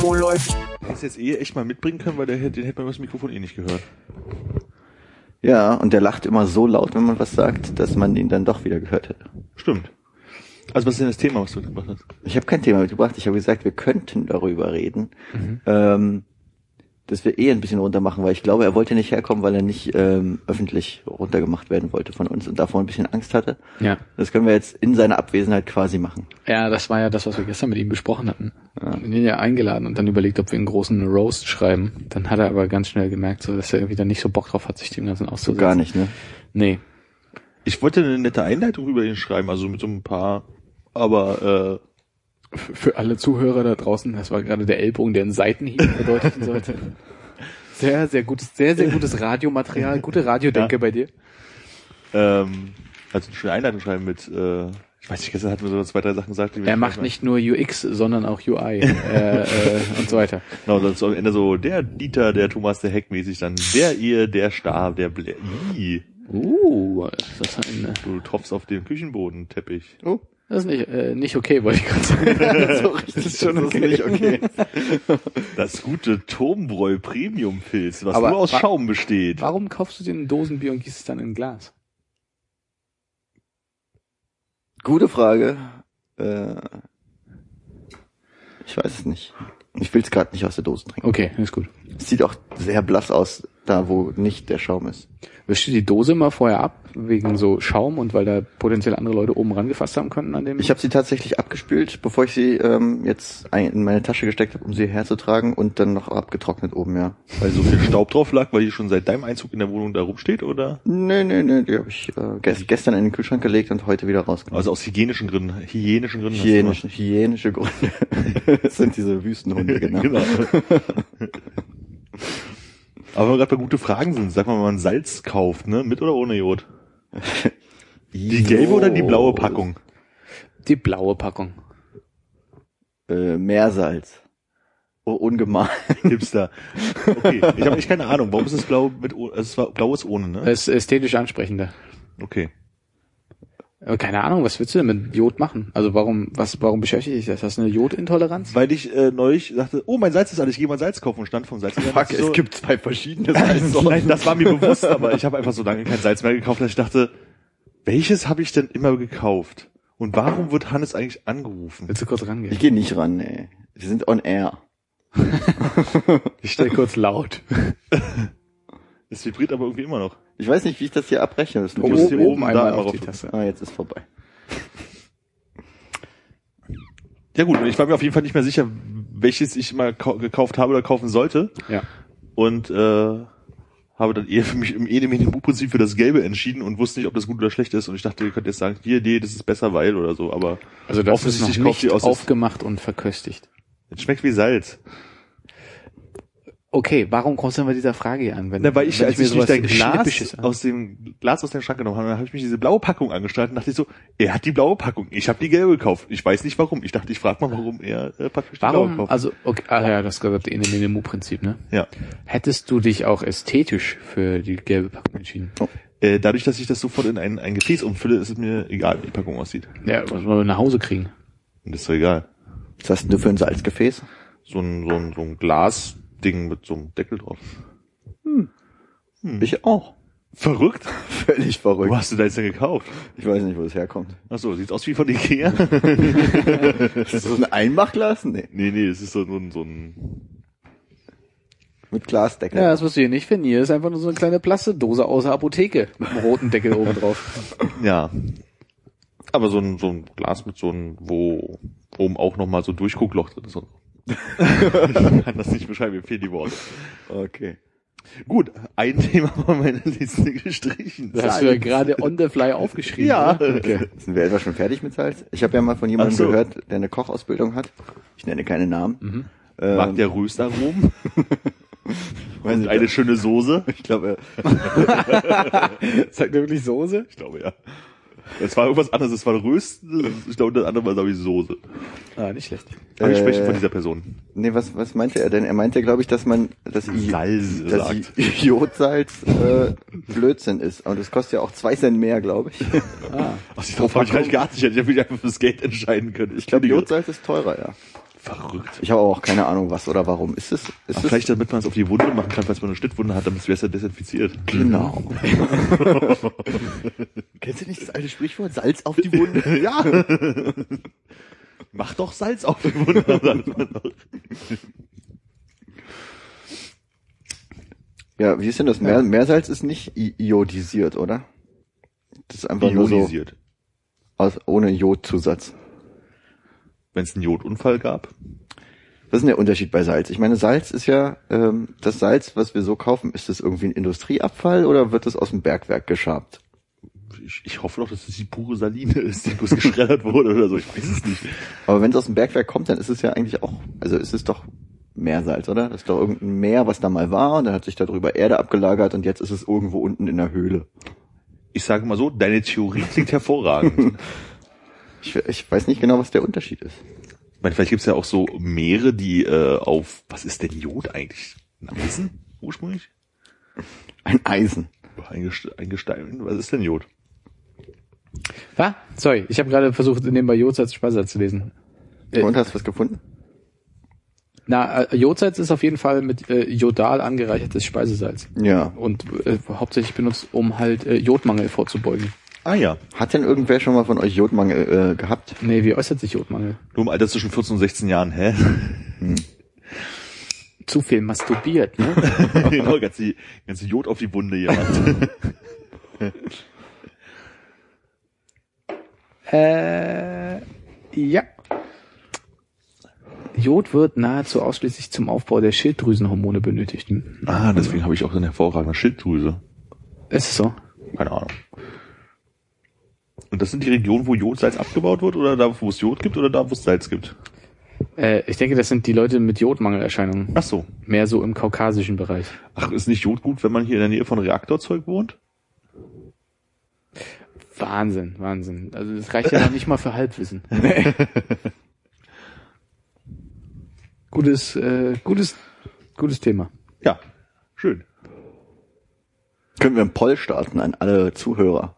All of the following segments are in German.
Wo läuft? Hättest jetzt eh echt mal mitbringen können, weil der, den hätte man über das Mikrofon eh nicht gehört. Ja, und der lacht immer so laut, wenn man was sagt, dass man ihn dann doch wieder gehört hätte. Stimmt. Also was ist denn das Thema, was du mitgebracht hast? Ich habe kein Thema mitgebracht. Ich habe gesagt, wir könnten darüber reden, ähm, dass wir eh ein bisschen runter machen, weil ich glaube, er wollte nicht herkommen, weil er nicht ähm, öffentlich runtergemacht werden wollte von uns und davor ein bisschen Angst hatte. Ja. Das können wir jetzt in seiner Abwesenheit quasi machen. Ja, das war ja das, was wir gestern mit ihm besprochen hatten. Wir haben ihn ja eingeladen und dann überlegt, ob wir einen großen Roast schreiben. Dann hat er aber ganz schnell gemerkt, so, dass er irgendwie dann nicht so Bock drauf hat, sich dem Ganzen So auszusetzen. gar nicht, ne? Nee. Ich wollte eine nette Einleitung über ihn schreiben, also mit so ein paar, aber F- Für alle Zuhörer da draußen, das war gerade der Ellbogen, der einen Seitenhieb verdeutlichen sollte. Sehr, sehr gutes, sehr, sehr gutes Radiomaterial, gute Radiodenke Ja. bei dir. äh, ähm, also eine schöne Einleitung schreiben mit, äh, ich weiß nicht, gestern hatten wir so zwei, drei Sachen gesagt. Er macht nicht nur UX, sondern auch UI äh, äh, und so weiter. Genau, ist am Ende so der Dieter, der Thomas, der Heck mäßig, dann der ihr, der Star, der Blä Uh, das ist, ein, Du tropfst auf dem Küchenbodenteppich. Oh, das ist nicht, äh, nicht okay, wollte ich gerade sagen. so richtig. Das ist schon okay. nicht okay. Das gute Turmbräu Premium Pilz, was Aber nur aus wa- Schaum besteht. Warum kaufst du dir ein Dosenbier und gießt es dann in ein Glas? Gute Frage. Äh, ich weiß es nicht. Ich will es gerade nicht aus der Dose trinken. Okay, ist gut. Es sieht auch sehr blass aus, da wo nicht der Schaum ist. Wischst du die Dose mal vorher ab, wegen so Schaum und weil da potenziell andere Leute oben rangefasst haben könnten an dem? Ich habe sie tatsächlich abgespült, bevor ich sie ähm, jetzt in meine Tasche gesteckt habe, um sie herzutragen und dann noch abgetrocknet oben, ja. Weil so viel Staub drauf lag, weil die schon seit deinem Einzug in der Wohnung da rumsteht, oder? Nee, nee, nee, die habe ich äh, gest gestern in den Kühlschrank gelegt und heute wieder rausgenommen. Also aus hygienischen Gründen, hygienischen Gründen. du Hygienische, hygienische Gründe. das sind diese Wüstenhunde, genau. Genau. Aber wenn wir gerade bei gute Fragen sind, sag mal, wenn man Salz kauft, ne? Mit oder ohne Jod? Die gelbe oder die blaue Packung? die blaue Packung. Äh, Meersalz. Oh, ungemahlen. Hipster. Okay, ich habe echt keine Ahnung. Warum ist es blau mit, also es war blau ist ohne, ne? Es ist ästhetisch ansprechender. Okay. Aber keine Ahnung, was willst du denn mit Jod machen? Also warum, was, warum beschäftigt dich das? Hast du eine Jodintoleranz? Weil ich äh, neulich sagte, oh, mein Salz ist alles, ich gehe mal Salz kaufen und stand vom Salz. Fuck, es gibt zwei verschiedene Also, nein, das war mir bewusst, aber ich habe einfach so lange kein Salz mehr gekauft, dass ich dachte, welches habe ich denn immer gekauft? Und warum wird Hannes eigentlich angerufen? Willst du kurz rangehen? Ich gehe nicht ran, nee. Wir sind on air. Ich stell kurz laut. Es vibriert aber irgendwie immer noch. Ich weiß nicht, wie ich das hier abbreche. Das Du mit musst dem- hier oben da einmal auf die Taste. ah, jetzt ist vorbei. Ja gut, und ich war mir auf jeden Fall nicht mehr sicher, welches ich mal kau- gekauft habe oder kaufen sollte. Ja. Und äh, habe dann eher für mich im Edemedium-Prinzip für das Gelbe entschieden und wusste nicht, ob das gut oder schlecht ist. Und ich dachte, ihr könnt jetzt sagen, hier, nee, das ist besser, weil oder so. Aber Also das ist noch Offensichtlich kauft nicht die aus- aufgemacht und verköstigt. es schmeckt wie Salz. Okay, warum kommst du denn bei dieser Frage hier an? Wenn, Na, weil ich, wenn als ich, mir nicht sowas dein Glas aus dem Glas aus dem Schrank genommen habe, dann habe ich mich diese blaue Packung angestrahlt und dachte ich so, er hat die blaue Packung, ich habe die gelbe gekauft. Ich weiß nicht warum. Ich dachte, ich frage mal, warum er äh, praktisch die blaue Warum, gekauft. also, okay, ah ja, das gehört in dem Menu-Prinzip, ne? ja. Hättest du dich auch ästhetisch für die gelbe Packung entschieden? Äh, dadurch, dass ich das sofort in ein, ein Gefäß umfülle, ist es mir egal, wie die Packung aussieht. Ja, was wollen wir nach Hause kriegen? Und das ist doch egal. Was hast denn du für ein Salzgefäß? So ein, so ein, so ein Glasding mit so einem Deckel drauf. Ich auch. Verrückt? Völlig verrückt. Wo hast du da jetzt denn gekauft? Ich weiß nicht, wo das herkommt. Ach so, sieht's aus wie von Ikea? Ist das so ein Einmachglas? Nee, nee, nee, es ist so ein, so ein mit Glasdeckel. Ja, das wirst du hier nicht finden. Hier ist einfach nur so eine kleine Plastedose aus der Apotheke mit einem roten Deckel oben drauf. Ja. Aber so ein, so ein Glas mit so einem, wo oben auch nochmal so Durchguckloch drin ist. Ich kann das nicht beschreiben, mir fehlen die Worte. Okay. Gut, ein Thema von meiner Liste gestrichen. Das hast du ja gerade on the fly aufgeschrieben. Ja. Oder? Okay. Sind wir etwa schon fertig mit Salz? Ich habe ja mal von jemandem so. gehört, der eine Kochausbildung hat. Ich nenne keine Namen. Ähm, Mag der Röstaromen? weiß nicht, eine schöne Soße? ich glaube, Sagt er wirklich Soße? Ich glaube, ja. Es war irgendwas anderes, es war Rösten, ich glaube, das andere war, glaube ich, Soße. Ah, nicht schlecht. Aber ich Äh, spreche von dieser Person. nee, was, was meinte er denn? Er meinte, glaube ich, dass man, dass, I- Salz dass sagt. I- Jodsalz äh, Blödsinn ist. Und das kostet ja auch zwei Cent mehr, glaube ich. Ah. Ach, ich glaube, ich gar nicht geachtet. Ich hätte mich einfach fürs Geld entscheiden können. Ich glaube, Jodsalz ist teurer, ja. Verrückt. Ich habe aber auch keine Ahnung, was oder warum. Ist es? Ist es? vielleicht damit man es auf die Wunde machen kann, falls man eine Schnittwunde hat, damit es besser desinfiziert. Genau. Kennst du nicht das alte Sprichwort? Salz auf die Wunde? ja. Mach doch Salz auf die Wunde. Ja, wie ist denn das? Meer, Meersalz ist nicht iodisiert, oder? Das ist einfach nur so Ionisiert. aus, ohne Jodzusatz. Wenn es einen Jodunfall gab. Was ist denn der Unterschied bei Salz? Ich meine, Salz ist ja ähm, das Salz, was wir so kaufen. Ist das irgendwie ein Industrieabfall oder wird das aus dem Bergwerk geschabt? Ich, ich hoffe doch, dass das die pure Saline ist, die bloß geschreddert wurde oder so. Ich weiß es nicht. Aber wenn es aus dem Bergwerk kommt, dann ist es ja eigentlich auch, also ist es doch Meersalz, oder? Das ist doch irgendein Meer, was da mal war und dann hat sich darüber Erde abgelagert und jetzt ist es irgendwo unten in der Höhle. Ich sage mal so, deine Theorie klingt hervorragend. Ich, ich weiß nicht genau, was der Unterschied ist. Ich meine, vielleicht gibt es ja auch so Meere, die äh, auf, was ist denn Jod eigentlich? Ein Eisen ursprünglich? Ein Eisen. Ein, Geste- ein Gestein. Was ist denn Jod? Was? Sorry, ich habe gerade versucht, nebenbei Jodsalz Speisesalz zu lesen. Äh, Und hast du was gefunden? Na, äh, Jodsalz ist auf jeden Fall mit äh, Jodal angereichertes Speisesalz. Ja. Und äh, hauptsächlich benutzt, um halt äh, Jodmangel vorzubeugen. Ah ja. Hat denn irgendwer schon mal von euch Jodmangel äh, gehabt? Nee, wie äußert sich Jodmangel? Nur im Alter zwischen 14 und 16 Jahren, hä? Zu viel masturbiert, ne? genau, ganze, ganze Jod auf die Wunde jemand. äh, ja. Jod wird nahezu ausschließlich zum Aufbau der Schilddrüsenhormone benötigt. Hm? ah, deswegen habe ich auch so eine hervorragende Schilddrüse. Ist es so? Keine Ahnung. Und das sind die Regionen, wo Jodsalz abgebaut wird oder da, wo es Jod gibt oder da, wo es Salz gibt? Äh, ich denke, das sind die Leute mit Jodmangelerscheinungen. Ach so. Mehr so im kaukasischen Bereich. Ach, ist nicht Jod gut, wenn man hier in der Nähe von Reaktorzeug wohnt? Wahnsinn, Wahnsinn. Also das reicht ja noch nicht mal für Halbwissen. gutes, äh, gutes, gutes Thema. Ja, schön. Können wir einen Poll starten an alle Zuhörer,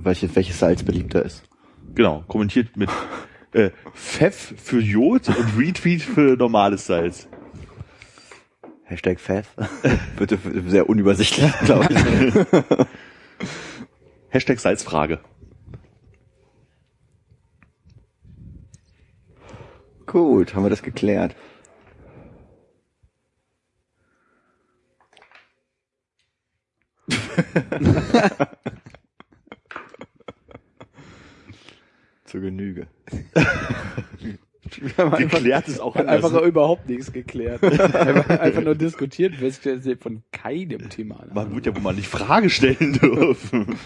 welche, welches Salz beliebter ist? Genau, kommentiert mit äh, Pfeff für Jod und Retweet für normales Salz. Hashtag Pfeff. Bitte sehr unübersichtlich, glaube ich. Hashtag Salzfrage. Gut, haben wir das geklärt. Zur Genüge. Einfach, Geklärt ist auch einfach anders. überhaupt nichts geklärt. einfach, einfach nur diskutiert, festgestellt, dass wir von keinem Thema an. Man wird ja wohl mal nicht Frage stellen dürfen.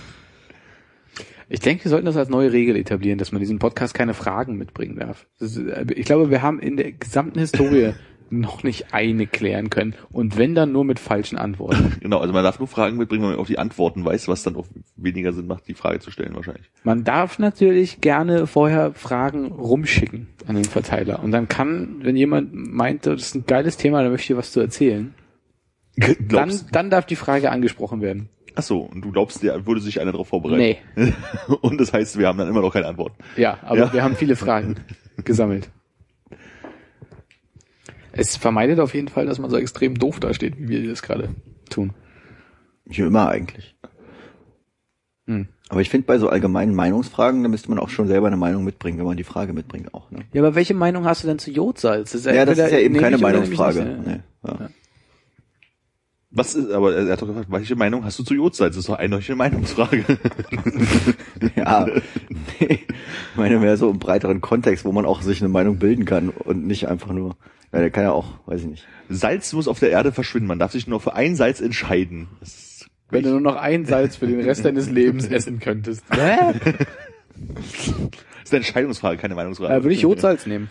Ich denke, wir sollten das als neue Regel etablieren, dass man diesen Podcast keine Fragen mitbringen darf. Ist, äh, ich glaube, wir haben in der gesamten Historie noch nicht eine klären können. Und wenn dann nur mit falschen Antworten. Genau, also man darf nur Fragen mitbringen, wenn man auch die Antworten weiß, was dann auch weniger Sinn macht, die Frage zu stellen wahrscheinlich. Man darf natürlich gerne vorher Fragen rumschicken an den Verteiler. Und dann kann, wenn jemand meint, das ist ein geiles Thema, da möchte ich was zu erzählen, dann, Glaubst, dann darf die Frage angesprochen werden. ach so, und du glaubst, der würde sich einer darauf vorbereiten? Nee. Und das heißt, wir haben dann immer noch keine Antworten. Ja, aber Ja. wir haben viele Fragen gesammelt. Es vermeidet auf jeden Fall, dass man so extrem doof dasteht, wie wir das gerade tun. Wie immer eigentlich. Hm. Aber ich finde, bei so allgemeinen Meinungsfragen, da müsste man auch schon selber eine Meinung mitbringen, wenn man die Frage mitbringt auch. Ne? Ja, aber welche Meinung hast du denn zu Jodsalz? Das Ja, das ist ja eben keine Meinungsfrage. Nee. Ja. Was ist, aber er hat doch gefragt, welche Meinung hast du zu Jodsalz? Das ist doch eindeutig eine Meinungsfrage. ja, nee. Ich meine mehr so im breiteren Kontext, wo man auch sich eine Meinung bilden kann und nicht einfach nur Ja, der kann ja auch, weiß ich nicht. Salz muss auf der Erde verschwinden. Man darf sich nur für ein Salz entscheiden. Wenn du nur noch ein Salz für den Rest deines Lebens essen könntest. Hä? das ist eine Entscheidungsfrage, keine Meinungsfrage. Äh, würde ich Jodsalz nehmen.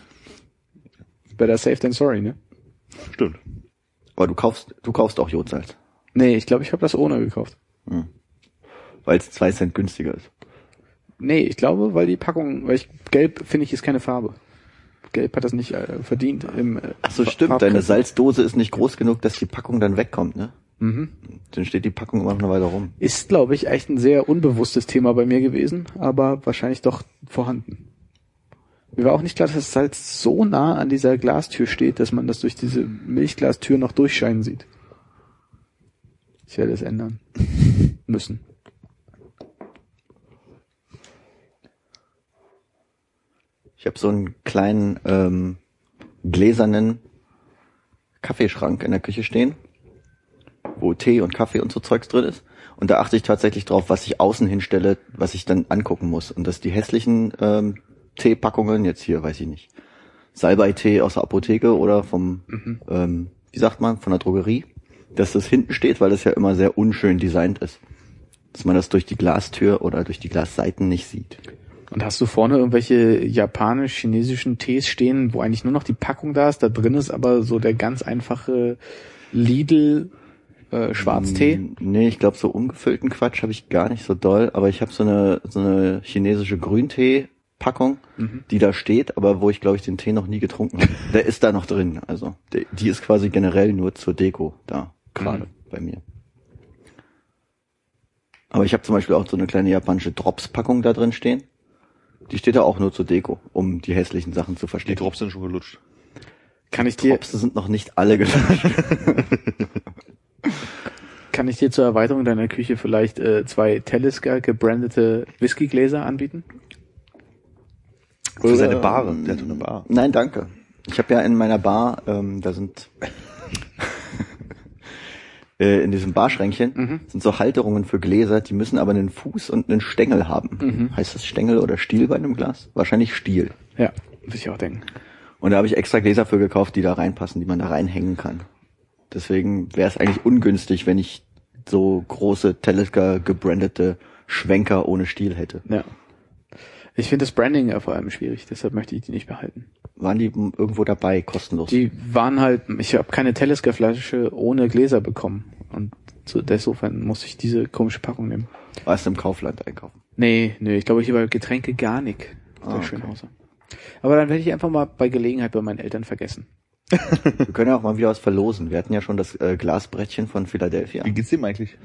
Better safe than sorry, ne? Stimmt. Aber du kaufst, du kaufst auch Jodsalz. Nee, ich glaube, ich habe das ohne gekauft. Weil es zwei Cent günstiger ist. Nee, ich glaube, weil die Packung, weil ich gelb finde ich ist keine Farbe. Gelb hat das nicht äh, verdient im äh, Ach so, stimmt. Deine Farbkreis. Salzdose ist nicht groß genug, dass die Packung dann wegkommt, ne? Mhm. Dann steht die Packung immer noch eine Weile rum. Ist, glaube ich, echt ein sehr unbewusstes Thema bei mir gewesen, aber wahrscheinlich doch vorhanden. Mir war auch nicht klar, dass das Salz so nah an dieser Glastür steht, dass man das durch diese Milchglastür noch durchscheinen sieht. Ich werde es ändern müssen. Ich habe so einen kleinen ähm, gläsernen Kaffeeschrank in der Küche stehen, wo Tee und Kaffee und so Zeugs drin ist. Und da achte ich tatsächlich drauf, was ich außen hinstelle, was ich dann angucken muss. Und dass die hässlichen ähm, Teepackungen, jetzt hier, weiß ich nicht, Salbei-Tee aus der Apotheke oder vom, ähm, wie sagt man, von der Drogerie, dass das hinten steht, weil das ja immer sehr unschön designt ist. Dass man das durch die Glastür oder durch die Glasseiten nicht sieht. Und hast du vorne irgendwelche japanisch-chinesischen Tees stehen, wo eigentlich nur noch die Packung da ist, da drin ist aber so der ganz einfache Lidl äh, Schwarztee? Mm, Nee, ich glaube, so ungefüllten Quatsch habe ich gar nicht so doll, aber ich habe so eine, so eine chinesische Grüntee-Packung, die da steht, aber wo ich, glaube ich, den Tee noch nie getrunken habe. Der ist da noch drin, also der, die ist quasi generell nur zur Deko da, gerade bei mir. Aber ich habe zum Beispiel auch so eine kleine japanische Drops-Packung da drin stehen. Die steht da auch nur zur Deko, um die hässlichen Sachen zu Die verstecken. Drops sind schon gelutscht. Kann ich dir, Drops sind noch nicht alle gelöscht. kann ich dir zur Erweiterung deiner Küche vielleicht äh, zwei Talisker gebrandete Whiskygläser anbieten? Für seine Bar. Der hat eine Bar. Nein, danke. Ich habe ja in meiner Bar, ähm, da sind äh, in diesem Barschränkchen sind so Halterungen für Gläser, die müssen aber einen Fuß und einen Stängel haben. Heißt das Stängel oder Stiel bei einem Glas? Wahrscheinlich Stiel. Ja, würde ich auch denken. Und da habe ich extra Gläser für gekauft, die da reinpassen, die man da reinhängen kann. Deswegen wäre es eigentlich ungünstig, wenn ich so große Talisker gebrandete Schwenker ohne Stiel hätte. Ja. Ich finde das Branding ja vor allem schwierig, deshalb möchte ich die nicht behalten. Waren die irgendwo dabei, kostenlos? Die waren halt, ich habe keine Talisker Flasche ohne Gläser bekommen und so, insofern muss ich diese komische Packung nehmen. Warst du im Kaufland einkaufen? Nee, nee, ich glaube, ich über Getränke gar nicht. Ah, okay. Schönhauser. Aber dann werde ich einfach mal bei Gelegenheit bei meinen Eltern vergessen. Wir können ja auch mal wieder was verlosen. Wir hatten ja schon das äh, Glasbrettchen von Philadelphia. Wie geht's dem eigentlich?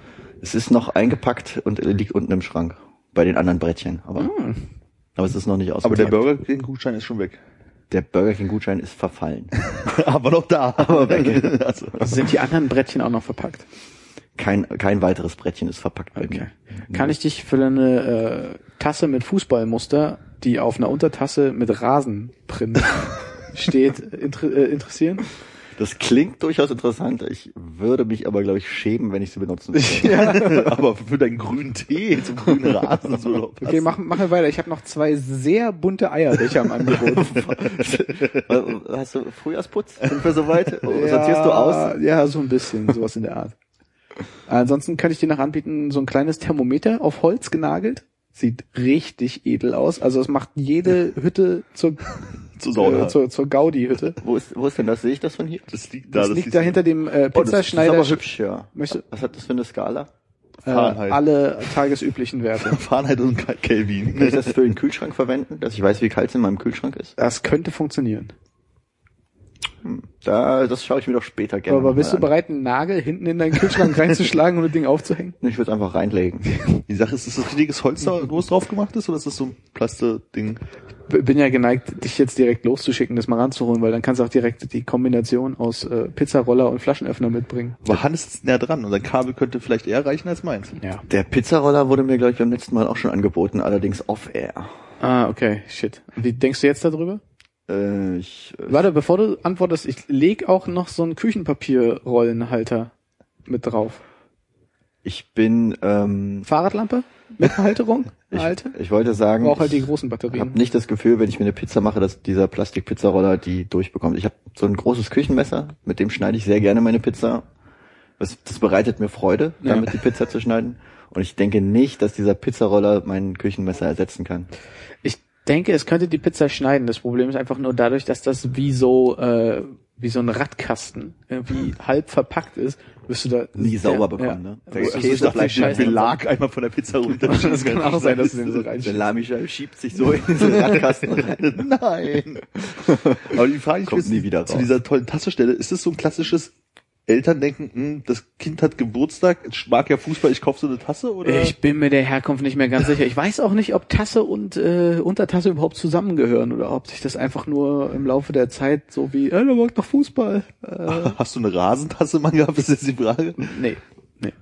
Es ist noch eingepackt und äh, liegt unten im Schrank. Bei den anderen Brettchen. Aber, aber es ist noch nicht Aber der. Burger King Gutschein ist schon weg. der Burger King Gutschein ist verfallen. Aber noch da. Aber weg. Also, Also sind die anderen Brettchen auch noch verpackt? Kein, kein weiteres Brettchen ist verpackt bei Okay. mir. Kann ich dich für eine äh, Tasse mit Fußballmuster, die auf einer Untertasse mit Rasenprint steht, inter äh, interessieren? Das klingt durchaus interessant. Ich würde mich aber, glaube ich, schämen, wenn ich sie benutzen würde. aber für deinen grünen Tee zum grünen Rasen das würde Okay, passen. mach, wir weiter. Ich habe noch zwei sehr bunte Eierbecher am Angebot. Hast du Frühjahrsputz? Sind wir soweit? Sortierst du aus? Ja, so ein bisschen, sowas in der Art. Ansonsten könnte ich dir noch anbieten, so ein kleines Thermometer auf Holz genagelt. Sieht richtig edel aus. Also es macht jede Hütte zur, Zu Sauna. äh, zur, zur Gaudi-Hütte. Wo ist, wo ist denn das? Sehe ich das von hier? Das liegt da. Das, liegt da hinter dem äh, Oh, das ist Pizzaschneider. aber hübsch, ja. Möchte- Was hat das für eine Skala? äh, Fahrenheit. alle tagesüblichen Werte. Fahrenheit und Kelvin. Kann ich das für den Kühlschrank verwenden, dass ich weiß, wie kalt es in meinem Kühlschrank ist? Das könnte funktionieren. Da, das schaue ich mir doch später gerne Aber bist du an. bereit, einen Nagel hinten in deinen Kühlschrank reinzuschlagen und das Ding aufzuhängen? Ich würde es einfach reinlegen. Die Sache ist, ist das richtiges Holz da, wo es drauf gemacht ist, oder ist das so ein Plaste-Ding? Bin ja geneigt, dich jetzt direkt loszuschicken, das mal ranzuholen, weil dann kannst du auch direkt die Kombination aus äh, Pizzaroller und Flaschenöffner mitbringen. Aber Hannes ist näher dran und sein Kabel könnte vielleicht eher reichen als meins. Ja. Der Pizzaroller wurde mir, glaube ich, beim letzten Mal auch schon angeboten, allerdings off-air. Ah, okay, shit. Wie denkst du jetzt darüber? Äh, ich, äh, Warte, bevor du antwortest, ich leg auch noch so einen Küchenpapierrollenhalter mit drauf. ich bin, ähm, Fahrradlampe mit Halterung? Ich, alte? ich wollte sagen, Brauch halt die ich großen habe Batterien. nicht das Gefühl, wenn ich mir eine Pizza mache, dass dieser Plastikpizzaroller die durchbekommt. Ich habe so ein großes Küchenmesser, mit dem schneide ich sehr gerne meine Pizza. Das, das bereitet mir Freude, Ja. damit die Pizza zu schneiden. Und ich denke nicht, dass dieser Pizzaroller mein Küchenmesser ersetzen kann. Ich denke, es könnte die Pizza schneiden. Das Problem ist einfach nur dadurch, dass das wie so äh, wie so ein Radkasten irgendwie halb verpackt ist, wirst du da Nie sauber bekommen, ja. ne? Der du Käse so viel bleibt den Belag einmal von der Pizza runter. Das kann auch sein, dass du den so reinschiebst. Salamischeibe schiebt sich so in diesen Radkasten rein. Nein. Aber die Frage, will nie wieder zu dieser tollen Tassestelle, ist das so ein klassisches Elterndenken, hm, das Kind hat Geburtstag, ich mag ja Fußball, ich kaufe so eine Tasse oder? Ich bin mir der Herkunft nicht mehr ganz sicher. Ich weiß auch nicht, ob Tasse und äh, Untertasse überhaupt zusammengehören oder ob sich das einfach nur im Laufe der Zeit so wie, äh, der mag doch Fußball. Äh, Hast du eine Rasentasse mal gehabt, ist jetzt die Frage. nee, nee.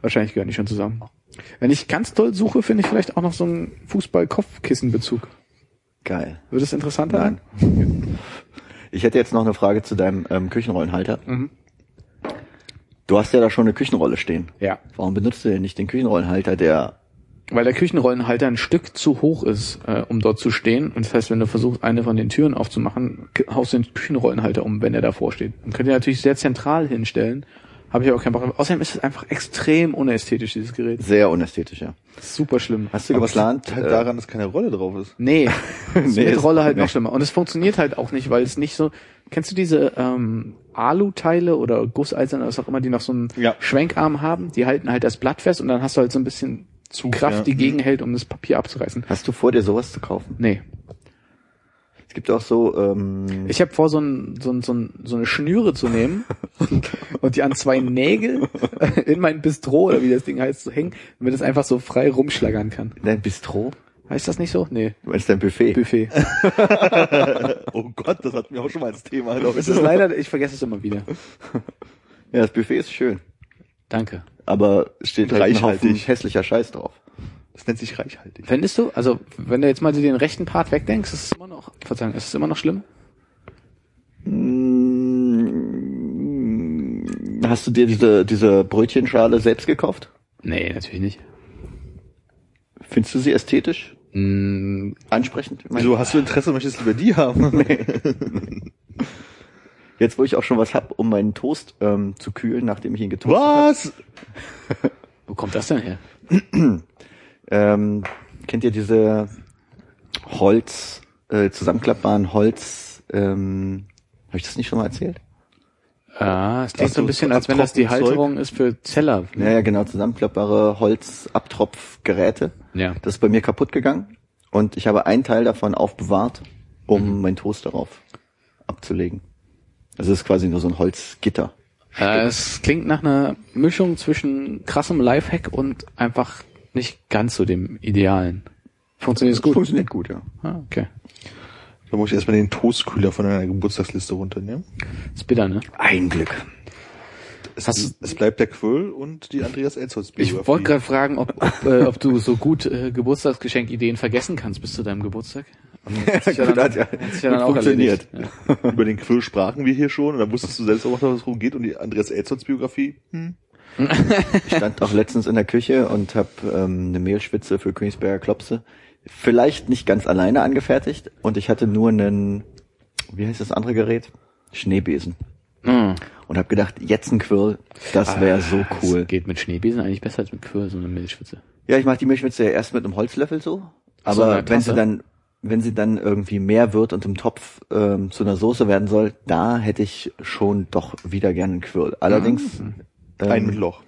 Wahrscheinlich gehören die schon zusammen. Wenn ich ganz toll suche, finde ich vielleicht auch noch so einen Fußball-Kopfkissenbezug. Geil. Wird das interessanter? Nein. Ich hätte jetzt noch eine Frage zu deinem ähm, Küchenrollenhalter. Mhm. Du hast ja da schon eine Küchenrolle stehen. Ja. Warum benutzt du denn nicht den Küchenrollenhalter, der Weil der Küchenrollenhalter ein Stück zu hoch ist, äh, um dort zu stehen. Und das heißt, wenn du versuchst, eine von den Türen aufzumachen, haust du den Küchenrollenhalter um, wenn der davor steht. Dann könnt ihr natürlich sehr zentral hinstellen. Habe ich aber keinen Bock drauf. Außerdem ist es einfach extrem unästhetisch, dieses Gerät. sehr unästhetisch, ja. Super schlimm. Hast du geplant? halt äh, daran, dass keine Rolle drauf ist. Nee, ist Nee, mit Rolle halt nee. noch schlimmer. Und es funktioniert halt auch nicht, weil es nicht so. Kennst du diese ähm, Alu-Teile oder Gusseisen oder was auch immer, die noch so einen Ja. Schwenkarm haben? Die halten halt das Blatt fest und dann hast du halt so ein bisschen Zug, Kraft, ja. die gegenhält, um das Papier abzureißen. Hast du vor, dir sowas zu kaufen? Nee. Es gibt auch so, ähm, Ich habe vor, so, ein, so, ein, so, ein, so eine Schnüre zu nehmen und die an zwei Nägel in mein Bistro oder wie das Ding heißt zu hängen, damit es einfach so frei rumschlagern kann. dein Bistro? Heißt das nicht so? Nee. Du meinst dein Buffet? Buffet. Oh Gott, das hatten wir auch schon mal als Thema. Es ich. ist leider, ich vergesse es immer wieder. Ja, das Buffet ist schön. Danke. Aber es steht halt Reichhaltig. hässlicher Scheiß drauf. Das nennt sich reichhaltig. Fändest du, also wenn du jetzt mal so den rechten Part wegdenkst, ist es immer noch, Verzeihung, ist es immer noch schlimm? Mm, Hast du dir diese, diese Brötchenschale selbst gekauft? Nee, natürlich nicht. Findest du sie ästhetisch? Mm, Ansprechend? Wieso hast du Interesse, möchtest lieber die haben? Jetzt, wo ich auch schon was hab, um meinen Toast ähm, zu kühlen, nachdem ich ihn getoastet Was? wo kommt das denn her? Ähm, kennt ihr diese Holz, äh, zusammenklappbaren Holz, ähm, habe ich das nicht schon mal erzählt? Ah, es klingt so ein bisschen, als wenn das die? Halterung ist für Zeller. Ja, ja, genau, zusammenklappbare Holzabtropfgeräte. Ja. Das ist bei mir kaputt gegangen und ich habe einen Teil davon aufbewahrt, um Mhm. meinen Toast darauf abzulegen. Also es ist quasi nur so ein Holzgitter. Äh, es klingt nach einer Mischung zwischen krassem Lifehack und einfach nicht ganz so dem Idealen. Funktioniert es gut? Funktioniert gut, ja. Ah, okay. Da muss ich erstmal den Toastkühler von deiner Geburtstagsliste runternehmen. Ist bitter, ne? Ein Glück. Es, Hast- es bleibt der Quirl und die Andreas Elsholz Ich wollte gerade fragen, ob, ob, äh, ob du so gut äh, Geburtstagsgeschenkideen vergessen kannst bis zu deinem Geburtstag. Hat sich ja dann, hat ja hat sich ja gut dann auch funktioniert. Ja. Über den Quirl sprachen wir hier schon und da wusstest du selbst auch, was es geht und die Andreas Elsholz Biografie. Hm. Ich stand auch letztens in der Küche und habe ähm, eine Mehlschwitze für Königsberger Klopse vielleicht nicht ganz alleine angefertigt und ich hatte nur einen, wie heißt das andere Gerät? Schneebesen. Mhm. Und habe gedacht, jetzt ein Quirl, das wäre so Das cool. geht mit Schneebesen eigentlich besser als mit Quirl, so eine Milchschwitze. Ja, ich mache die Mehlschwitze ja erst mit einem Holzlöffel so, So aber eine wenn sie dann wenn sie dann irgendwie mehr wird und im Topf ähm, zu einer Soße werden soll, da hätte ich schon doch wieder gerne einen Quirl. Allerdings Mhm. Ähm, Ein mit Loch.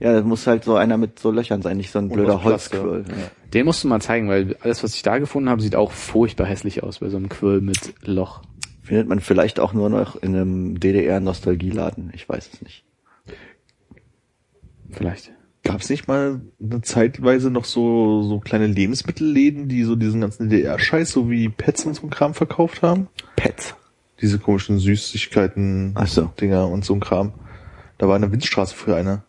Ja, das muss halt so einer mit so Löchern sein, nicht so ein blöder Holzquirl. ja. Den musst du mal zeigen, weil alles, was ich da gefunden habe, sieht auch furchtbar hässlich aus bei so einem Quirl mit Loch. Findet man vielleicht auch nur noch in einem DDR-Nostalgieladen. Ich weiß es nicht. Vielleicht. Gab es nicht mal eine zeitweise noch so, so kleine Lebensmittelläden, die so diesen ganzen DDR-Scheiß, so wie Pets und so ein Kram verkauft haben? Pets. Diese komischen Süßigkeiten, Ach so. Dinger und so ein Kram. Da war in der Windstraße früher einer.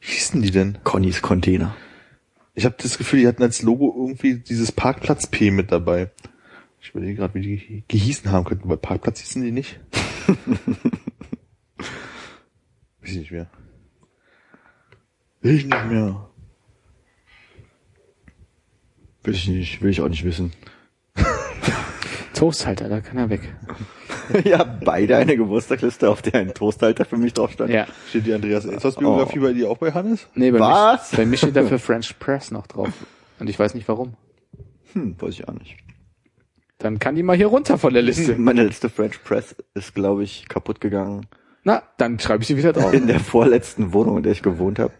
Wie hießen die denn? Connys Container. Ich habe das Gefühl, die hatten als Logo irgendwie dieses Parkplatz P mit dabei. Ich überlege gerade, wie die gehießen haben könnten, weil Parkplatz hießen die nicht. Weiß ich nicht mehr. Ich nicht mehr. Will ich nicht, will ich auch nicht wissen. Toasthalter, da kann er weg. ja, beide eine Geburtstagliste, auf der ein Toasthalter für mich drauf stand. Ja. Steht die Andreas Elsers Biografie Oh. bei dir auch bei Hannes? Nee, bei Was? Mich, bei mir steht dafür French Press noch drauf. Und ich weiß nicht warum. Hm, weiß ich auch nicht. Dann kann die mal hier runter von der Liste. Meine letzte French Press ist, glaube ich, kaputt gegangen Na, dann schreibe ich sie wieder drauf. in der vorletzten Wohnung, in der ich gewohnt habe.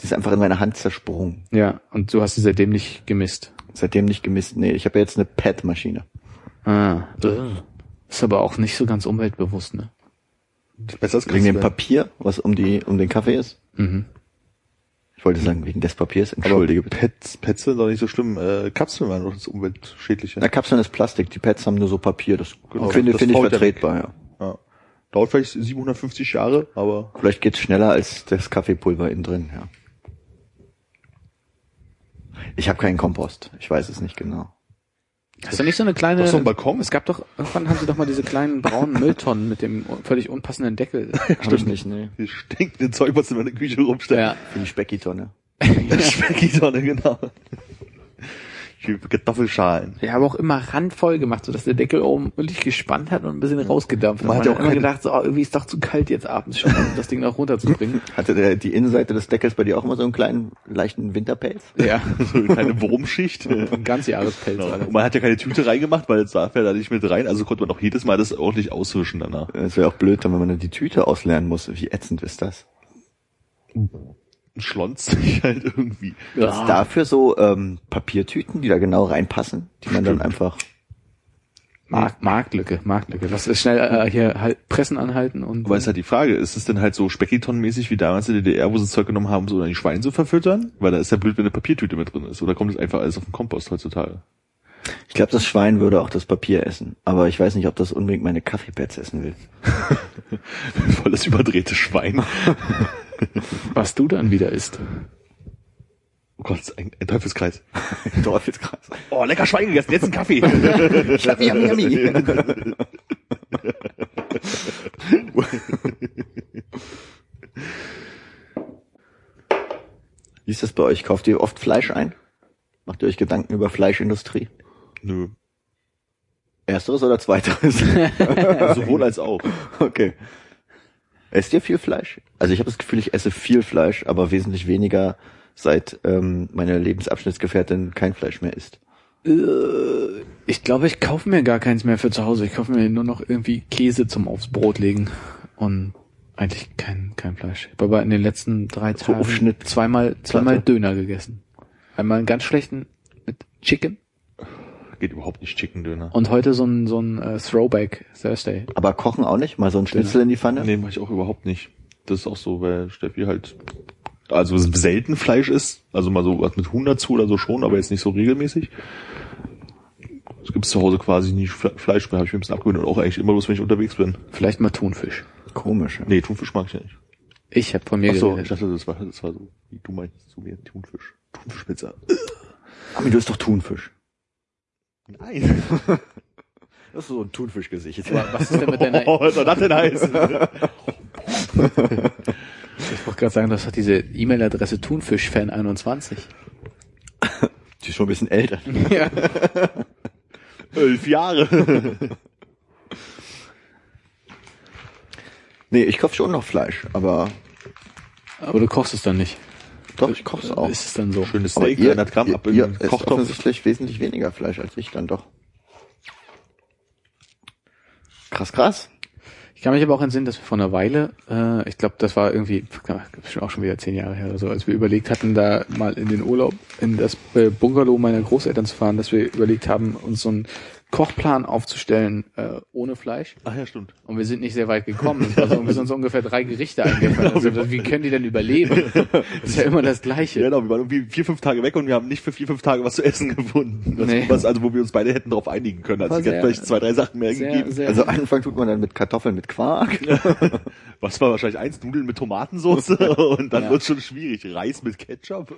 Die ist einfach in meine Hand zersprungen. Ja, und du hast sie seitdem nicht gemisst. Seitdem nicht gemisst. Nee, ich habe ja jetzt eine Pad-Maschine. Ah. Ist aber auch nicht so ganz umweltbewusst, ne? Besser als Wegen dem. Papier, was um die um den Kaffee ist. Mhm. Ich wollte sagen, wegen des Papiers. Entschuldige bitte. Pets, Pets sind doch nicht so schlimm. Äh, Kapseln waren doch das Umweltschädliche. Na, Kapseln ist Plastik. Die Pads haben nur so Papier. Das Genau, finde das finde ich vertretbar, ja. Ja. Dauert vielleicht 750 Jahre, aber Vielleicht geht's schneller als das Kaffeepulver innen drin, ja. Ich habe keinen Kompost. Ich weiß es nicht genau. Hast du nicht so eine kleine... Doch so ein Balkon? Es gab doch, irgendwann haben sie doch mal diese kleinen braunen Mülltonnen mit dem völlig unpassenden Deckel. Ich nicht, nee. dieses stinkende Zeug, was in meiner Küche rumsteht. Ja. Für die Speckitonne. Speckitonne, genau. Die Kartoffelschalen. Wir haben auch immer randvoll gemacht, sodass der Deckel oben wirklich gespannt hat und ein bisschen rausgedampft hat. Man Man, hat ja auch immer gedacht, so, oh, irgendwie ist doch zu kalt jetzt abends schon, um das Ding noch runterzubringen. Hatte der, die Innenseite des Deckels bei dir auch immer so einen kleinen, leichten Winterpelz? ja, So eine kleine Wurmschicht. ein Ganzjahrespelz. Genau. Alter. Und man hat ja keine Tüte reingemacht, weil es darf ja da nicht mit rein, also konnte man auch jedes Mal das ordentlich auswischen danach. Es wäre auch blöd, wenn man dann die Tüte ausleeren muss. Wie ätzend ist das? Schlonzt sich halt irgendwie. Gibt's dafür so ähm, Papiertüten, die da genau reinpassen, die man dann einfach... Mark, Marktlücke, Marktlücke. Was ist schnell äh, hier halt Pressen anhalten und Aber ist halt die Frage, ist es denn halt so Speckiton-mäßig wie damals in der DDR, wo sie Zeug genommen haben, so dann die Schweine zu verfüttern? Weil da ist ja blöd, wenn eine Papiertüte mit drin ist. Oder kommt es einfach alles auf den Kompost heutzutage? Ich glaube, das Schwein würde auch das Papier essen. Aber ich weiß nicht, ob das unbedingt meine Kaffeepads essen will. Voll das überdrehte Schwein. was du dann wieder isst. Oh Gott, das ist ein, ein Teufelskreis. Teufelskreis. Oh, lecker Schwein gegessen, jetzt ein Kaffee. Yummy, yummy. Wie ist das bei euch? Kauft ihr oft Fleisch ein? Macht ihr euch Gedanken über Fleischindustrie? Nö. Ersteres oder zweiteres? Sowohl als auch. okay. Esst ihr viel Fleisch? Also ich habe das Gefühl, ich esse viel Fleisch, aber wesentlich weniger, seit ähm, meine Lebensabschnittsgefährtin kein Fleisch mehr isst. Äh, Ich glaube, ich kaufe mir gar keins mehr für zu Hause. Ich kaufe mir nur noch irgendwie Käse zum aufs Brot legen und eigentlich kein kein Fleisch. Ich habe aber in den letzten drei So Tagen Aufschnitt- zweimal zweimal. Döner gegessen. Einmal einen ganz schlechten mit Chicken Geht überhaupt nicht Chicken Döner. und heute so ein so ein äh, Throwback Thursday. Aber kochen auch nicht? Mal so ein Schnitzel in die Pfanne? Nee, mach ich auch überhaupt nicht. Das ist auch so, weil Steffi halt, also selten Fleisch isst, also mal so was mit Huhn dazu oder so schon, aber jetzt nicht so regelmäßig. Es gibt zu Hause quasi nie Fle- Fleisch mehr, habe ich mir ein bisschen abgewöhnt und auch eigentlich immer bloß, wenn ich unterwegs bin. Vielleicht mal Thunfisch. Komisch. Ja. Nee, Thunfisch mag ich ja nicht. Ich habe von mir Ach so, ich geredet. dachte, das war, das war so, wie du meinst zu mir, Thunfisch. Thunfischpizza. Aber du isst doch Thunfisch. Nein. Das ist so ein Thunfischgesicht. Was ist denn mit deiner Oh, was soll das denn heißen? Ich wollte gerade sagen, das hat diese E-Mail-Adresse Thunfischfan21. Die ist schon ein bisschen älter. Ja. Elf Jahre. Nee, ich kaufe schon noch Fleisch, aber Aber du kochst es dann nicht. Doch, ich koche es auch. Ist es dann so? Schönes Steak, ihr, 300 Gramm ihr, ab ihr esst Kochtopf. offensichtlich wesentlich weniger Fleisch als ich dann doch. Krass, krass. Ich kann mich aber auch entsinnen, dass wir vor einer Weile, äh, ich glaube, das war irgendwie schon auch schon wieder zehn Jahre her oder so, als wir überlegt hatten, da mal in den Urlaub in das äh, Bungalow meiner Großeltern zu fahren, dass wir überlegt haben, uns so einen Kochplan aufzustellen äh, ohne Fleisch. Ach ja, stimmt. Und wir sind nicht sehr weit gekommen. Also wir sind so ungefähr drei Gerichte eingefallen. Also, wie können die denn überleben? Das ist ja immer das Gleiche. Genau, wir waren irgendwie vier, fünf Tage weg und wir haben nicht für vier, fünf Tage was zu essen gefunden. Was, Nee. was also, wo wir uns beide hätten darauf einigen können. Also War es vielleicht zwei, drei Sachen mehr Sehr, gegeben. sehr, Also anfangen tut man dann mit Kartoffeln mit Quark. Was war wahrscheinlich eins? Nudeln mit Tomatensauce und dann Ja. wird's schon schwierig. Reis mit Ketchup.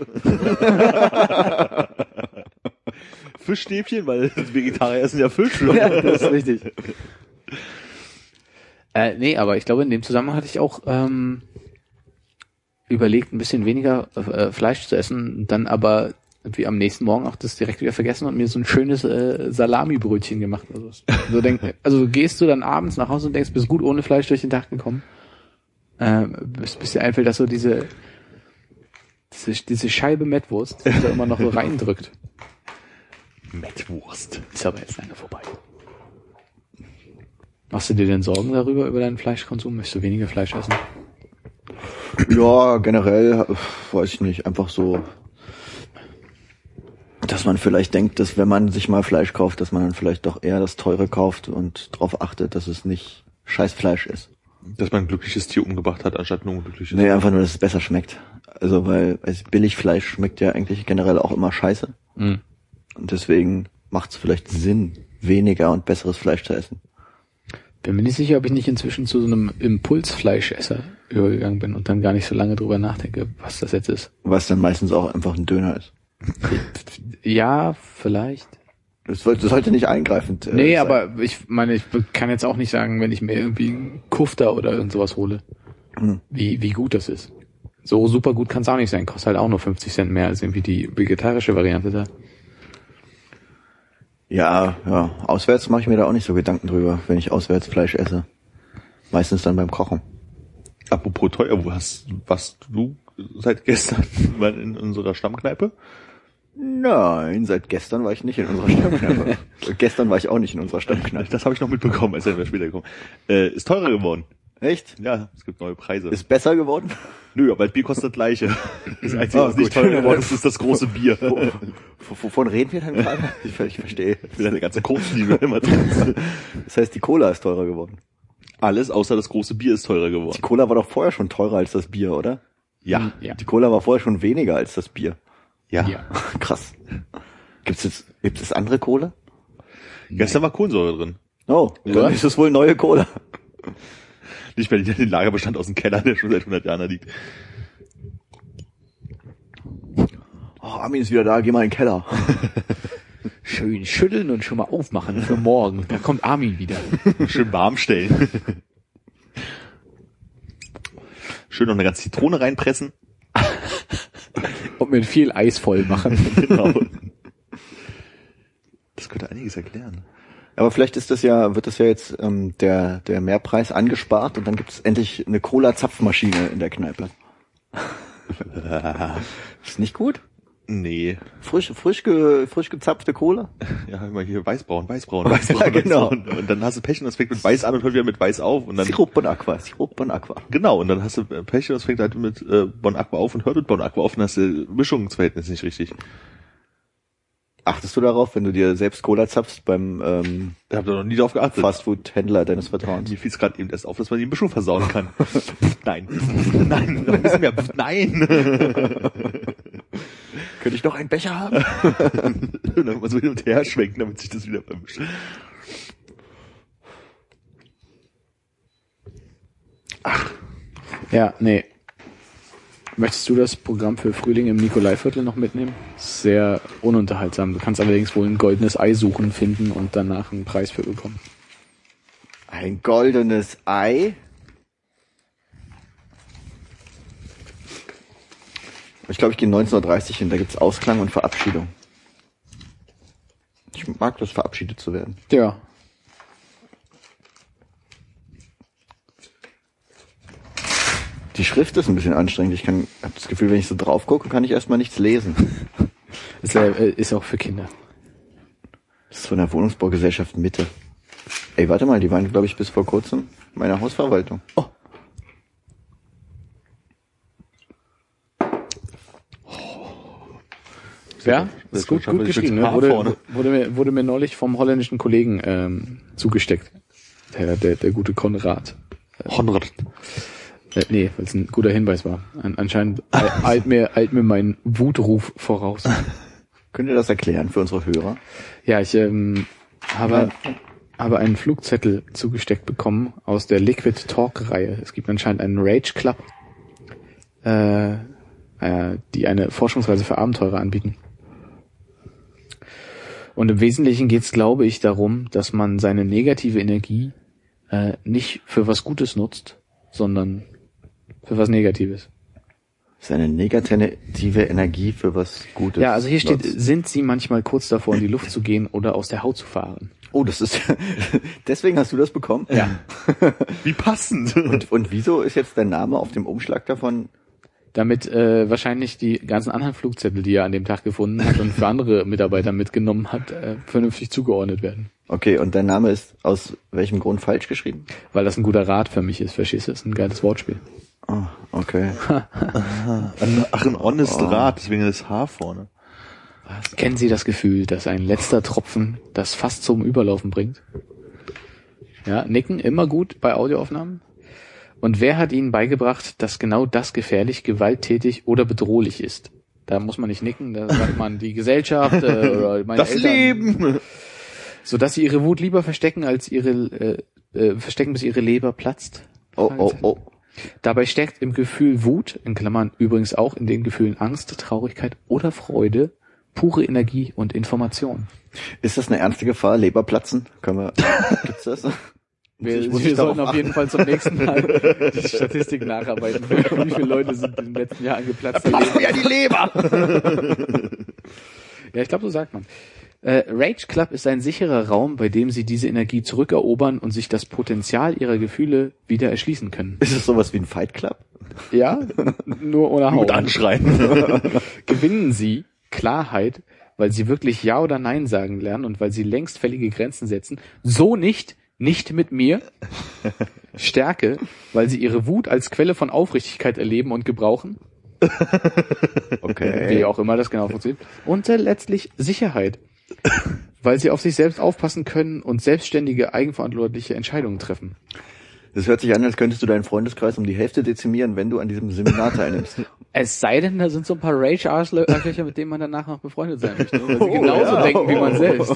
Fischstäbchen, weil Vegetarier essen ja Fisch. ja, das ist richtig. Äh, nee, aber ich glaube, in dem Zusammenhang hatte ich auch ähm, überlegt, ein bisschen weniger äh, Fleisch zu essen, dann aber irgendwie am nächsten Morgen auch das direkt wieder vergessen und mir so ein schönes äh, Salami-Brötchen gemacht. Also, so denk, also gehst du dann abends nach Hause und denkst, bist gut ohne Fleisch durch den Tag gekommen. Ähm, bis, bis dir einfällt, dass so diese, diese, diese Scheibe Mettwurst die da immer noch so reindrückt. Mettwurst. Ist aber jetzt lange vorbei. Machst du dir denn Sorgen darüber, über deinen Fleischkonsum? Möchtest du weniger Fleisch essen? Ja, generell, äh, weiß ich nicht, einfach so, dass man vielleicht denkt, dass wenn man sich mal Fleisch kauft, dass man dann vielleicht doch eher das teure kauft und darauf achtet, dass es nicht Scheißfleisch ist. Dass man ein glückliches Tier umgebracht hat, anstatt nur ein glückliches. Nee, einfach nur, dass es besser schmeckt. Also, weil also Billigfleisch schmeckt ja eigentlich generell auch immer scheiße. Mhm. Und deswegen macht es vielleicht Sinn, weniger und besseres Fleisch zu essen. Bin mir nicht sicher, ob ich nicht inzwischen zu so einem Impulsfleischesser übergegangen bin und dann gar nicht so lange drüber nachdenke, was das jetzt ist. Was dann meistens auch einfach ein Döner ist. Ja, vielleicht. Das sollte, nicht eingreifend äh, Nee, sein. aber ich meine, ich kann jetzt auch nicht sagen, wenn ich mir irgendwie Kufter oder irgend sowas hole, Hm. wie, wie gut das ist. So super gut kann es auch nicht sein. Kostet halt auch nur 50 Cent mehr als irgendwie die vegetarische Variante da. Ja, ja. Auswärts mache ich mir da auch nicht so Gedanken drüber, wenn ich auswärts Fleisch esse. Meistens dann beim Kochen. Apropos teuer, wo hast, warst du seit gestern in unserer Stammkneipe? Nein, seit gestern war ich nicht in unserer Stammkneipe. gestern war ich auch nicht in unserer Stammkneipe. Das habe ich noch mitbekommen, als wir später gekommen. Äh, ist teurer geworden. Echt? Ja, es gibt neue Preise. Ist besser geworden? Nö, aber das Bier kostet das gleiche. Das Einzige, Ah, was nicht gut. teurer geworden ist, ist das große Bier. W- Wovon reden wir denn gerade? Ich, ich verstehe. Wieder eine ganze Kurzliebe immer drin. Das heißt, die Cola ist teurer geworden. Alles außer das große Bier ist teurer Die geworden. Cola war doch vorher schon teurer als das Bier, oder? Ja. Ja. Die Cola war vorher schon weniger als das Bier. Ja. Ja. Krass. Gibt's jetzt, gibt es andere Cola? Gestern war Kohlensäure drin. Oh, dann ist es wohl neue Cola. Nicht mehr den Lagerbestand aus dem Keller, der schon seit 100 Jahren da liegt. Oh, Armin ist wieder da, geh mal in den Keller. Schön schütteln und schon mal aufmachen für morgen. Da kommt Armin wieder. Schön warm stellen. Schön noch eine ganze Zitrone reinpressen. Und mit viel Eis voll machen. Genau. Das könnte einiges erklären. Aber vielleicht ist das ja, wird das ja jetzt ähm, der, der Mehrpreis angespart und dann gibt's endlich eine Cola-Zapfmaschine in der Kneipe. ist nicht gut? Nee. Frisch, frisch, ge, frisch gezapfte Cola? Ja, immer hier weißbraun, weißbraun, weißbraun. Ja, genau. weißbraun. Und dann hast du Pech und das fängt mit weiß an und hört wieder mit weiß auf. Und dann, Sirup Bon Aqua, Sirup Bon Aqua. genau, und dann hast du Pech und das fängt halt mit äh, Bon Aqua auf und hört mit Bon Aqua auf und dann hast du Mischungsverhältnis nicht richtig. Achtest du darauf, wenn du dir selbst Cola zapfst beim ähm, Ich habe da noch nie drauf geachtet. Fastfood-Händler deines Vertrauens? Mir fiel es gerade eben erst auf, dass man die Mischung versauen kann. nein. nein. Noch ein bisschen mehr. Nein. Könnte ich noch einen Becher haben? Dann mal so hin und her schwenken, damit sich das wieder vermischt. Ja, nee. Möchtest du das Programm für Frühling im Nikolaiviertel noch mitnehmen? Sehr ununterhaltsam. Du kannst allerdings wohl ein goldenes Ei suchen, finden und danach einen Preis für bekommen. Ein goldenes Ei? Ich glaube, ich gehe 19.30 hin, da gibt's Ausklang und Verabschiedung. Ich mag das, verabschiedet zu werden. Ja. Die Schrift ist ein bisschen anstrengend. Ich kann, habe das Gefühl, wenn ich so drauf gucke, kann ich erstmal nichts lesen. Ist, äh, ist auch für Kinder. Das ist von der Wohnungsbaugesellschaft Mitte. Ey, warte mal, die waren, glaube ich, bis vor kurzem meiner Hausverwaltung. Oh. Ja, das ist gut, gut geschrieben. Ne? Wurde, wurde, mir, wurde mir neulich vom holländischen Kollegen ähm, zugesteckt. Der, der, der gute Konrad. Honrad. Äh, nee, weil es ein guter Hinweis war. An, anscheinend ei- eilt mir, eilt mir mein Wutruf voraus. Könnt ihr das erklären für unsere Hörer? Ja, ich ähm, habe, habe einen Flugzettel zugesteckt bekommen aus der Liquid Talk Reihe. Es gibt anscheinend einen Rage Club, äh, äh, die eine Forschungsreise für Abenteurer anbieten. Und im Wesentlichen geht es, glaube ich, darum, dass man seine negative Energie äh, nicht für was Gutes nutzt, sondern für was Negatives. Das ist eine negative Energie für was Gutes. Ja, also hier steht, nutzt. sind Sie manchmal kurz davor, in die Luft zu gehen oder aus der Haut zu fahren? Oh, das ist, deswegen hast du das bekommen? Ja. Wie passend. Und, und wieso ist jetzt dein Name auf dem Umschlag davon? Damit äh, wahrscheinlich die ganzen anderen Flugzettel, die er an dem Tag gefunden hat und für andere Mitarbeiter mitgenommen hat, äh, vernünftig zugeordnet werden. Okay, und dein Name ist aus welchem Grund falsch geschrieben? Weil das ein guter Rat für mich ist, verstehst du? Das ist ein geiles Wortspiel. Oh, okay. Ein- Ach, ein honest Rat, deswegen das Haar vorne. Kennen Sie das Gefühl, dass ein letzter Tropfen das fast zum Überlaufen bringt? Ja, nicken immer gut bei Audioaufnahmen. Und wer hat Ihnen beigebracht, dass genau das gefährlich, gewalttätig oder bedrohlich ist? Da muss man nicht nicken, da sagt man die Gesellschaft äh, oder meine Das Eltern, Leben! sodass sie ihre Wut lieber verstecken, als ihre äh, äh, verstecken, bis ihre Leber platzt. Oh, oh, oh. Dabei steckt im Gefühl Wut, in Klammern übrigens auch in den Gefühlen Angst, Traurigkeit oder Freude, pure Energie und Information. Ist das eine ernste Gefahr? Leberplatzen? Können wir, gibt's das? Wir, wir sollten auf jeden Fall zum nächsten Mal die Statistik nacharbeiten. Wie viele Leute sind in den letzten Jahren geplatzt? Passen ja die Leber! Ja, ich glaube, so sagt man. Äh, Rage Club ist ein sicherer Raum, bei dem sie diese Energie zurückerobern und sich das Potenzial ihrer Gefühle wieder erschließen können. Ist es sowas wie ein Fight Club? Ja, nur ohne Haut. anschreien. Gewinnen sie Klarheit, weil sie wirklich Ja oder Nein sagen lernen und weil sie längst fällige Grenzen setzen. So nicht, nicht mit mir. Stärke, weil sie ihre Wut als Quelle von Aufrichtigkeit erleben und gebrauchen. Okay. Wie auch immer das genau funktioniert. Und äh, letztlich Sicherheit, weil sie auf sich selbst aufpassen können und selbstständige, eigenverantwortliche Entscheidungen treffen. Das hört sich an, als könntest du deinen Freundeskreis um die Hälfte dezimieren, wenn du an diesem Seminar teilnimmst. Es sei denn, da sind so ein paar Rage-Arschlöcher, mit denen man danach noch befreundet sein möchte. Weil sie Oh, genauso ja. denken wie man selbst.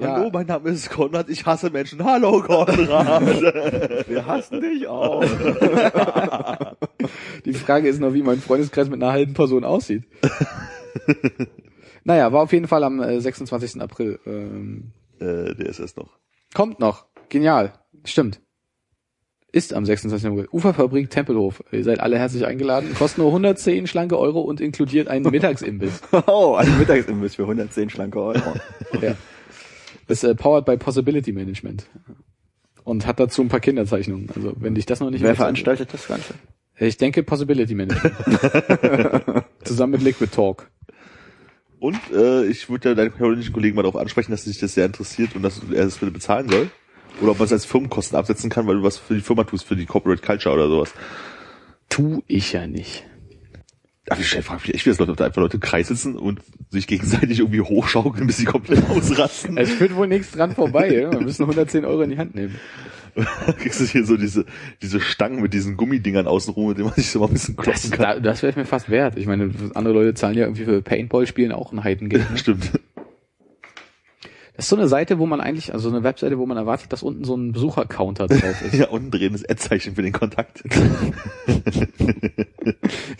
Ja. Hallo, mein Name ist Konrad, ich hasse Menschen. Hallo, Konrad. Wir hassen dich auch. Die Frage ist noch, wie mein Freundeskreis mit einer halben Person aussieht. Naja, war auf jeden Fall am äh, 26. April. Ähm, äh, der ist erst noch. kommt noch. Genial. Stimmt. Ist am 26. April. Uferfabrik Tempelhof. Ihr seid alle herzlich eingeladen. Kostet nur 110 schlanke Euro und inkludiert einen Mittagsimbiss. Oh, ein Mittagsimbiss für 110 schlanke Euro. ja. Ist äh, powered by Possibility Management. Und hat dazu ein paar Kinderzeichnungen. Also wenn dich das noch nicht Wer veranstaltet das Ganze? Ich denke Possibility Management. Zusammen mit Liquid Talk. Und äh, ich würde ja deinen polnischen Kollegen mal darauf ansprechen, dass sich das sehr interessiert und dass er das bitte bezahlen soll. Oder ob man es als Firmenkosten absetzen kann, weil du was für die Firma tust, für die Corporate Culture oder sowas. Tu ich ja nicht. Ach, ich frage mich echt, wie das Leute, ob da einfach Leute im Kreis sitzen und sich gegenseitig irgendwie hochschaukeln, bis sie komplett ausrasten. Es führt wohl nichts dran vorbei. Ja? Wir müssen 110 Euro in die Hand nehmen. Kriegst du hier so diese, diese Stangen mit diesen Gummidingern außenrum, mit denen man sich so mal ein bisschen Das, klopfen kann. da, das wäre mir fast wert. Ich meine, andere Leute zahlen ja irgendwie für Paintball-Spielen auch ein Heidengeld. Ne? Stimmt. Das ist so eine Seite, wo man eigentlich, also eine Webseite, wo man erwartet, dass unten so ein Besuchercounter drauf ist. Ja, unten drehen das Ad-Zeichen für den Kontakt.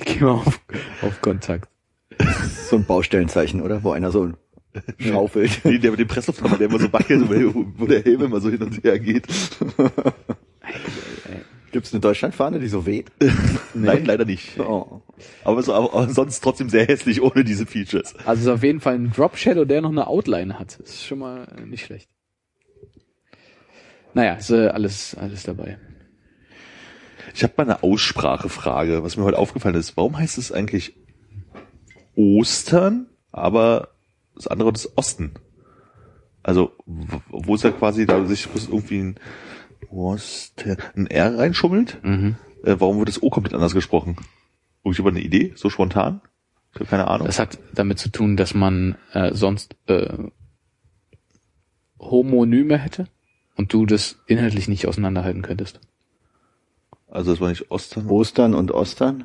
Geh mal auf, auf Kontakt. So ein Baustellenzeichen, oder? Wo einer so schaufelt. Nee, der mit dem Presslufthammer, der immer so wackelt, wo der Helm immer so hin und her geht. Gibt's eine Deutschlandfahne, die so weht? Nein, leider nicht. Oh. Aber, so, aber, aber sonst trotzdem sehr hässlich ohne diese Features. Also es ist auf jeden Fall ein Drop Shadow, der noch eine Outline hat. Das ist schon mal nicht schlecht. Naja, ist äh, alles, alles dabei. Ich habe mal eine Aussprachefrage, was mir heute aufgefallen ist. Warum heißt es eigentlich Ostern, aber das andere ist Osten? Also, wo ist ja quasi da sich irgendwie ein, Oster, ein R reinschummelt? Mhm. Äh, warum wird das O komplett anders gesprochen? Irgendjemand eine Idee? So spontan? Ich habe keine Ahnung. Das hat damit zu tun, dass man äh, sonst äh, Homonyme hätte und du das inhaltlich nicht auseinanderhalten könntest. Also das war nicht Ostern, Ostern und Ostern?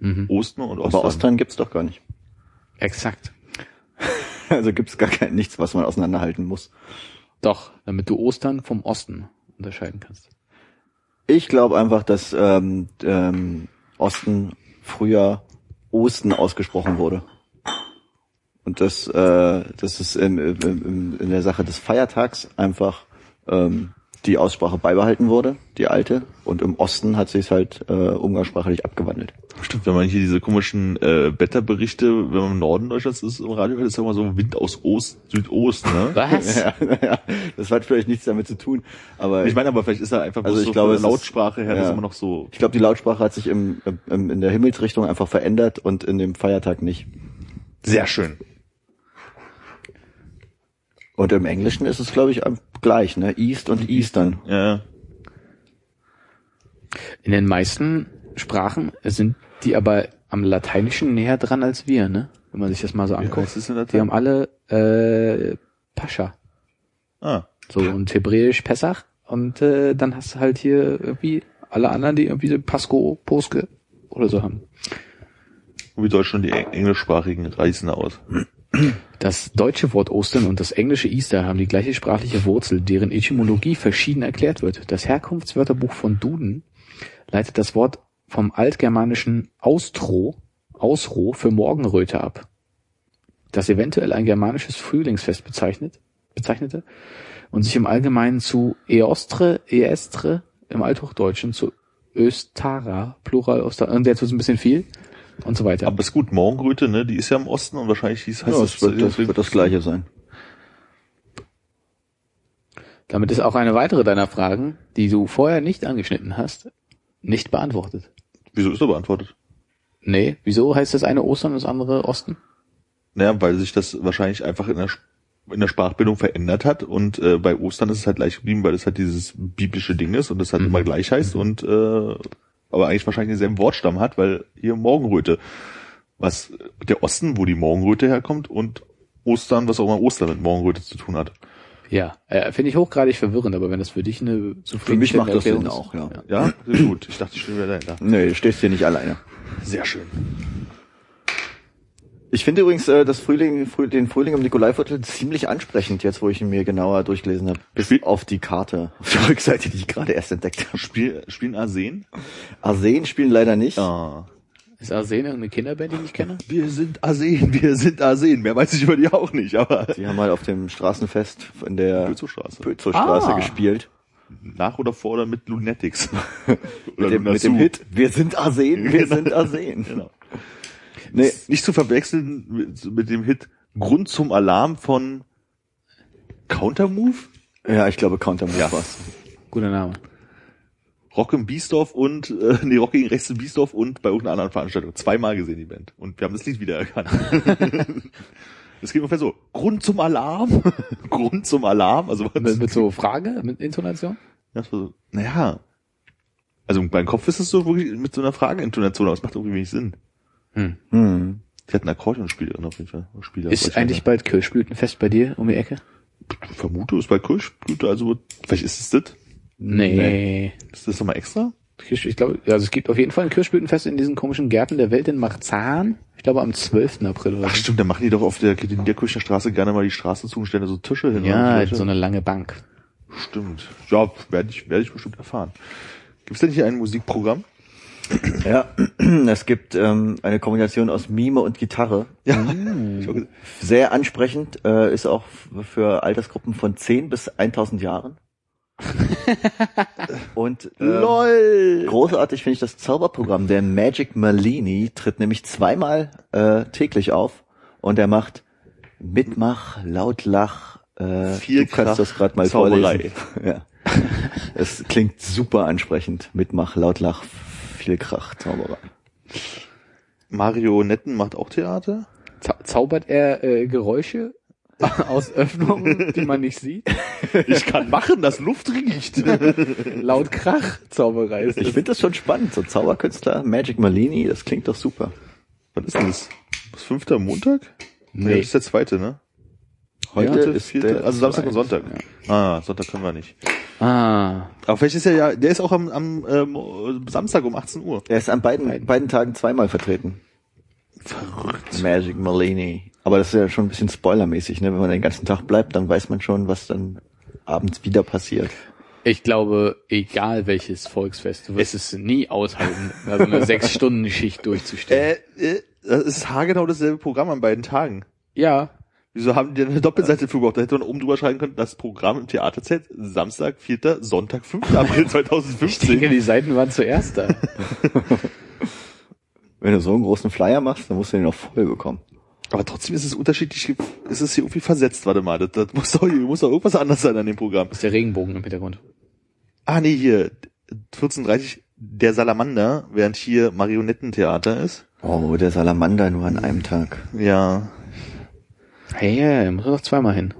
Mhm. Ostern und Ostern. Aber Ostern gibt's doch gar nicht. Exakt. Also gibt's gar kein nichts, was man auseinanderhalten muss. Doch, damit du Ostern vom Osten unterscheiden kannst. Ich glaube einfach, dass ähm, ähm, Osten früher Osten ausgesprochen wurde. Und das, äh, das ist in, in, in der Sache des Feiertags einfach ähm, die Aussprache beibehalten wurde, die alte, und im Osten hat sich halt äh, umgangssprachlich abgewandelt. Stimmt, wenn man hier diese komischen äh, Wetterberichte, wenn man im Norden Deutschlands ist, im Radio hört, ist immer so Wind aus Ost, Südost, ne? Was? Ja, ja, das hat vielleicht nichts damit zu tun, aber Ich meine aber, vielleicht ist er einfach Also ich so glaube, von der Lautsprache her, das ja. ist immer noch so. ich glaube, die Lautsprache hat sich im, im, in der Himmelsrichtung einfach verändert und in dem Feiertag nicht. Sehr schön. Und im Englischen ist es, glaube ich, gleich, ne? East und Eastern. Ja. In den meisten Sprachen sind die aber am Lateinischen näher dran als wir, ne? Wenn man sich das mal so anguckt. Latein? Die haben alle äh, Pascha. Ah. So und Hebräisch Pessach. Und äh, dann hast du halt hier irgendwie alle anderen, die irgendwie so Pasco, Poske oder so haben. Und wie Deutschland die eng- englischsprachigen reißen aus. Das deutsche Wort Ostern und das englische Easter haben die gleiche sprachliche Wurzel, deren Etymologie verschieden erklärt wird. Das Herkunftswörterbuch von Duden leitet das Wort vom altgermanischen Austro, Ausro für Morgenröte ab, das eventuell ein germanisches Frühlingsfest bezeichnet, bezeichnete und sich im Allgemeinen zu Eostre, Eestre, im Althochdeutschen zu Östara, Plural Oster, und jetzt wird es ein bisschen viel und so weiter. Aber ist gut, Morgenröte, ne, die ist ja im Osten und wahrscheinlich hieß, heißt Ja, das wird, das wird das Gleiche sein. Damit ist auch eine weitere deiner Fragen, die du vorher nicht angeschnitten hast, nicht beantwortet. Wieso ist er beantwortet? Nee, wieso heißt das eine Ostern und das andere Osten? Naja, weil sich das wahrscheinlich einfach in der, in der Sprachbildung verändert hat und äh, bei Ostern ist es halt gleich geblieben, weil es halt dieses biblische Ding ist und es halt Mhm. immer gleich heißt und äh, aber eigentlich wahrscheinlich denselben Wortstamm hat, weil hier Morgenröte, was der Osten, wo die Morgenröte herkommt und Ostern, was auch immer Ostern mit Morgenröte zu tun hat. Ja, äh, finde ich hochgradig verwirrend, aber wenn das für dich eine Für mich macht das Erklärung Sinn ist- auch, ja. Ja, sehr gut. Ich dachte, ich stehe wieder dahinter. Nee, du stehst hier nicht alleine. Sehr schön. Ich finde übrigens äh, das Frühling, Früh, den Frühling im Nikolaiviertel ziemlich ansprechend, jetzt wo ich ihn mir genauer durchgelesen habe. Bis Spiel- auf die Karte, auf der Rückseite, die ich gerade erst entdeckt habe. Spiel, spielen Arsen? Arsen spielen leider nicht. Ah. Ist Arsen irgendeine Kinderband, die ich nicht kenne? Wir sind Arsen, wir sind Arsen. Mehr weiß ich über die auch nicht, aber Die haben halt auf dem Straßenfest in der Pölzowstraße. Pölzowstraße Ah. gespielt. Nach oder vor oder mit Lunatics. Mit dem, mit dem Hit Wir sind Arsen, wir sind Arsen. Genau. Nee, Nicht zu verwechseln mit, mit dem Hit Grund zum Alarm von Countermove? ja, ich glaube Countermove Ja. war's. Guter Name. Rock im Biesdorf und, äh, nee, Rock gegen Rechts im Biesdorf und bei irgendeiner anderen Veranstaltung. Zweimal gesehen, die Band. Und wir haben das Lied wiedererkannt. Es geht ungefähr so. Grund zum Alarm? Grund zum Alarm? Also, Mit, mit so Frage, mit Intonation? Das war so, naja. Also mein Kopf ist es so wirklich mit so einer Frageintonation, aber es macht irgendwie wenig Sinn. Hm. Hm. Die hat ein Akkordeonspiel drin auf jeden Fall. Spieler, Ist eigentlich bald Kirschblütenfest bei dir um die Ecke? Ich vermute, es ist bei Kirschblüte, also vielleicht ist es das. Nee. Ist das nochmal extra? Kirsch, ich glaube, also es gibt auf jeden Fall ein Kirschblütenfest in diesen komischen Gärten der Welt in Marzahn. Ich glaube am 12. April oder Ach stimmt, da machen die doch auf der in der Kirchner Straße gerne mal die Straße zu und stellen da so Tische hin. Ja, so eine lange Bank. Stimmt. Ja, werde ich, werde ich bestimmt erfahren. Gibt es denn hier ein Musikprogramm? Ja, es gibt ähm, eine Kombination aus Mime und Gitarre. Ja. Gesagt, Sehr ansprechend, äh, ist auch für Altersgruppen von 10 bis 1000 Jahren. und ähm, LOL! großartig finde ich das Zauberprogramm. Der Magic Malini tritt nämlich zweimal äh, täglich auf und er macht Mitmach, Lautlach, äh, Viel du kannst das gerade mal Zauberei. vorlesen. ja. Es klingt super ansprechend. Mitmach, Lautlach, viel Krach, Zauberei. Marionetten macht auch Theater? Zau zaubert er äh, Geräusche aus Öffnungen, die man nicht sieht? Ich kann machen, dass Luft riecht. Laut Krach Zauberei ist Ich das. finde das schon spannend. So Zauberkünstler, Magic Malini, das klingt doch super. Was ist denn das? Was, fünfter Montag? Nee. Das ist der zweite, ne? Heute Dritte, ist vierte, der also Samstag und. Sonntag. Ah, Sonntag können wir nicht. Ah, Aber vielleicht ist er ja, der ist auch am, am ähm, Samstag um 18 Uhr. Er ist an beiden, Beiden. beiden Tagen zweimal vertreten. Verrückt. Magic Malini. Aber das ist ja schon ein bisschen spoilermäßig, ne? Wenn man den ganzen Tag bleibt, dann weiß man schon, was dann abends wieder passiert. ich glaube, egal welches Volksfest, du wirst es nie aushalten, da so eine Sechs-Stunden-Schicht durchzustehen. Äh, äh, das ist haargenau dasselbe Programm an beiden Tagen. ja, Wieso haben die eine Doppelseite für gebraucht? Da hätte man oben drüber schreiben können, das Programm im Theaterzelt, Samstag, 4., Sonntag, 5. April Ich denke, 2015. die Seiten waren zuerst da. Wenn du so einen großen Flyer machst, dann musst du den auch voll bekommen. Aber trotzdem ist es unterschiedlich, ist es hier irgendwie versetzt, warte mal, das, das muss doch, hier muss doch irgendwas anders sein an dem Programm. ist der Regenbogen im Hintergrund. Ah, nee, hier, 14.30 der Salamander, während hier Marionettentheater ist. Oh, der Salamander nur an einem Tag. Ja, Hey, hey, muss doch zweimal hin.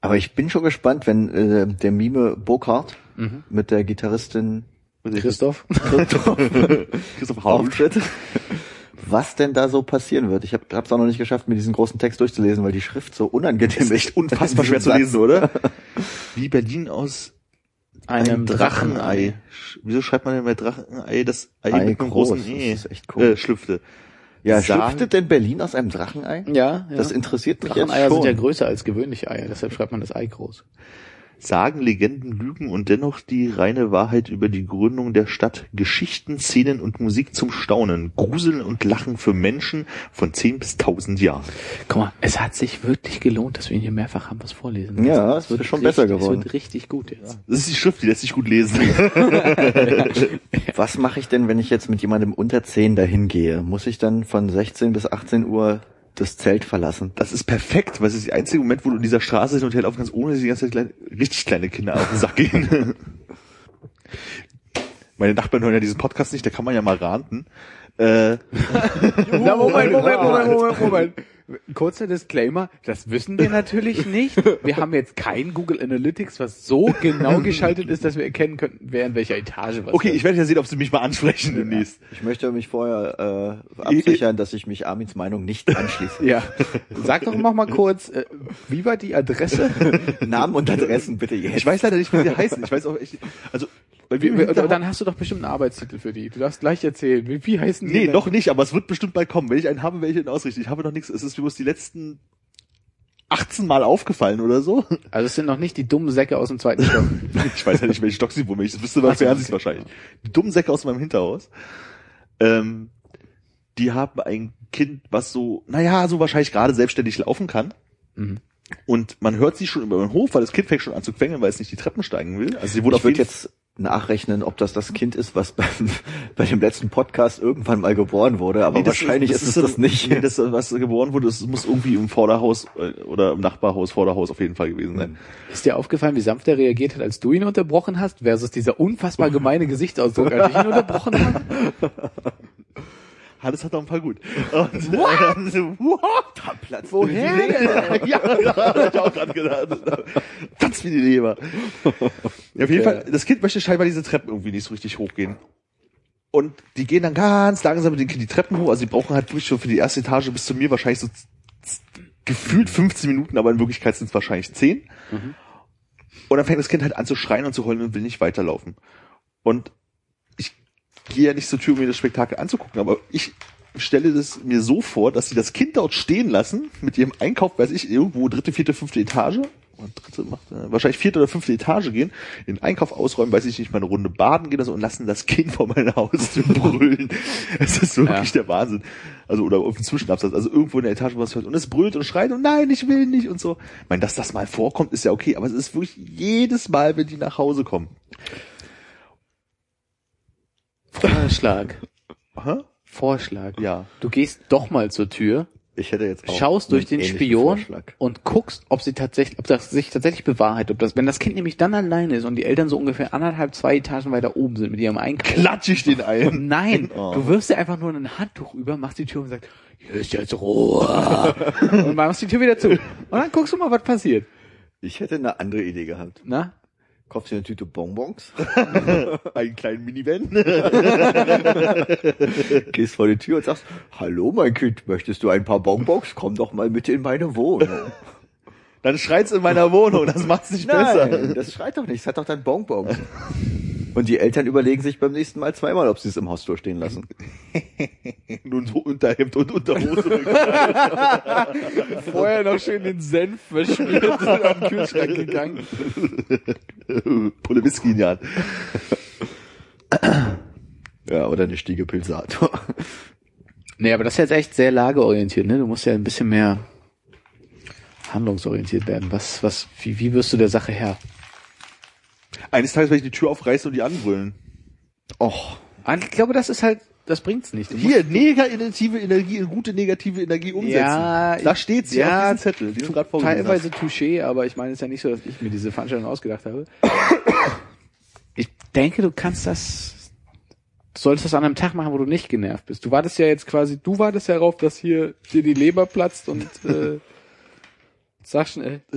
Aber ich bin schon gespannt, wenn äh, der Mime Burkhardt Mhm. mit der Gitarristin Christoph? Christoph Hausch. auftritt, was denn da so passieren wird. Ich habe es auch noch nicht geschafft, mir diesen großen Text durchzulesen, weil die Schrift so unangenehm Ist echt unfassbar schwer zu lesen, oder? Wie Berlin aus Einem einem Drachenei. Sch- Wieso schreibt man denn bei Drachenei das Ei, Ei mit einem groß, großen E? das ist echt cool. Äh, schlüpfte. Ja, Sagen- schlüpfte denn Berlin aus einem Drachenei? Ja, ja. Das interessiert mich Dracheneier sind ja größer als gewöhnliche Eier, deshalb schreibt man das Ei groß. Sagen, Legenden, Lügen und dennoch die reine Wahrheit über die Gründung der Stadt. Geschichten, Szenen und Musik zum Staunen. Gruseln und Lachen für Menschen von 10 bis 1000 Jahren. Guck mal, es hat sich wirklich gelohnt, dass wir ihn hier mehrfach haben was vorlesen. Ja, es ist schon besser richtig, geworden. Es wird richtig gut jetzt. Das ist die Schrift, die lässt sich gut lesen. Was mache ich denn, wenn ich jetzt mit jemandem unter 10 dahin gehe? Muss ich dann von 16 bis 18 Uhr das Zelt verlassen? Das ist perfekt, weil es ist der einzige Moment, wo du in dieser Straße hin und her laufen ohne dass die ganze Zeit kleine, richtig kleine Kinder auf den Sack gehen. Meine Nachbarn hören ja diesen Podcast nicht, da kann man ja mal ranten. Äh, Na, Moment, Moment, Moment, Moment, Moment. Kurzer Disclaimer, das wissen wir natürlich nicht. Wir haben jetzt kein Google Analytics, was so genau geschaltet ist, dass wir erkennen könnten, wer in welcher Etage was okay, ist. ich werde ja sehen, ob sie mich mal ansprechen demnächst. Ich möchte mich vorher äh, absichern, dass ich mich Armins Meinung nicht anschließe. Ja. Sag doch noch mal kurz, äh, wie war die Adresse? Namen und Adressen bitte jetzt. Ich weiß leider nicht, wie sie heißen. Ich weiß auch echt, also, weil wir, Wie- Oder dann hast du doch bestimmt einen Arbeitstitel für die. Du darfst gleich erzählen. Wie, wie heißen die? nee, denn? noch nicht, aber es wird bestimmt bald kommen. Wenn ich einen habe, werde ich ihn ausrichten. Ich habe noch nichts, es ist mir bloß die letzten 18 Mal aufgefallen oder so. Also es sind noch nicht die dummen Säcke aus dem zweiten Stock. Ich weiß ja nicht, welche Stock sie wohnen. Wenn ich das wüsste, was Ach so, wären sie okay. wahrscheinlich. Die dummen Säcke aus meinem Hinterhaus. Ähm, die haben ein Kind, was so, naja, so wahrscheinlich gerade selbstständig laufen kann. Mhm. Und man hört sie schon über den Hof, weil das Kind fängt schon an zu quengeln, weil es nicht die Treppen steigen will. Also sie wurde Ich auf jeden jetzt nachrechnen, ob das das Kind ist, was beim, bei dem letzten Podcast irgendwann mal geboren wurde, aber Nee, wahrscheinlich ist, es das nicht. Nee, das, was geboren wurde, das muss irgendwie im Vorderhaus äh, oder im Nachbarhaus, Vorderhaus auf jeden Fall gewesen sein. Ist dir aufgefallen, wie sanft er reagiert hat, als du ihn unterbrochen hast, versus dieser unfassbar gemeine Gesichtsausdruck, als ich ihn unterbrochen habe? Hannes hat noch ein paar gut. Und, What? what? Platz Woher ja, da hab ich auch dran gedacht. Ganz wie die Leber. Ja, auf jeden Fall, das Kind möchte scheinbar diese Treppen irgendwie nicht so richtig hochgehen. Und die gehen dann ganz langsam mit dem Kind die Treppen hoch. Also die brauchen halt wirklich schon für die erste Etage bis zu mir wahrscheinlich so gefühlt 15 Minuten, aber in Wirklichkeit sind es wahrscheinlich 10. Und dann fängt das Kind halt an zu schreien und zu heulen und will nicht weiterlaufen. Und gehe ja nicht zur Tür, um mir das Spektakel anzugucken, aber ich stelle das mir so vor, dass sie das Kind dort stehen lassen, mit ihrem Einkauf, weiß ich, irgendwo dritte, vierte, fünfte Etage, und dritte macht, äh, wahrscheinlich vierte oder fünfte Etage gehen, den Einkauf ausräumen, weiß ich nicht, mal eine Runde baden gehen oder so und lassen das Kind vor meiner Haustür brüllen. Es ist wirklich Ja. der Wahnsinn. Also, oder auf dem Zwischenabsatz, also irgendwo in der Etage, wo es hört, und es brüllt und schreit und nein, ich will nicht und so. Ich meine, dass das mal vorkommt, ist ja okay, aber es ist wirklich jedes Mal, wenn die nach Hause kommen. Vorschlag. Aha. Vorschlag. Ja. Du gehst doch mal zur Tür, Ich hätte jetzt auch schaust durch den Spion Vorschlag. und guckst, ob sie tatsächlich, ob das sich tatsächlich bewahrheitet, ob das, wenn das Kind nämlich dann alleine ist und die Eltern so ungefähr anderthalb, zwei Etagen weiter oben sind mit ihrem Einkauf. Klatsch ich den ein. Nein, Oh. du wirfst dir einfach nur ein Handtuch über, machst die Tür und sagst, hier ist jetzt Ruhe. und machst die Tür wieder zu. Und dann guckst du mal, was passiert. Ich hätte eine andere Idee gehabt. Na? Kaufst dir eine Tüte Bonbons, Einen kleinen Minivan. gehst vor die Tür und sagst, hallo mein Kind, möchtest du ein paar Bonbons? Komm doch mal mit in meine Wohnung. Dann schreit's in meiner Wohnung, das macht's nicht besser. Nein, das schreit doch nicht, es hat doch dann Bonbons. Und die Eltern überlegen sich beim nächsten Mal zweimal, ob sie es im Haustor stehen lassen. Nun so Unterhemd und Unterhose. Vorher noch schön den Senf verschmiert und am Kühlschrank gegangen. Pulle Whisky in die Hand. Ja, oder eine Stiege Pilsator. Nee, aber das ist jetzt echt sehr lageorientiert, ne? Du musst ja ein bisschen mehr handlungsorientiert werden. Was, was, wie, wie wirst du der Sache Herr? Eines Tages werde ich die Tür aufreißen und die anbrüllen. Och. Ich glaube, das ist halt, das bringt's nicht. Du Hier, negative Energie in gute negative Energie umsetzen. Ja, da steht's hier ja, auf diesem Zettel, den du gerade vorgelesen Teilweise Touché, aber ich meine, es ist ja nicht so, dass ich mir diese Veranstaltung ausgedacht habe. Ich denke, du kannst das, du solltest das an einem Tag machen, wo du nicht genervt bist. Du wartest ja jetzt quasi, du wartest ja darauf, dass hier dir die Leber platzt und äh, sag schnell.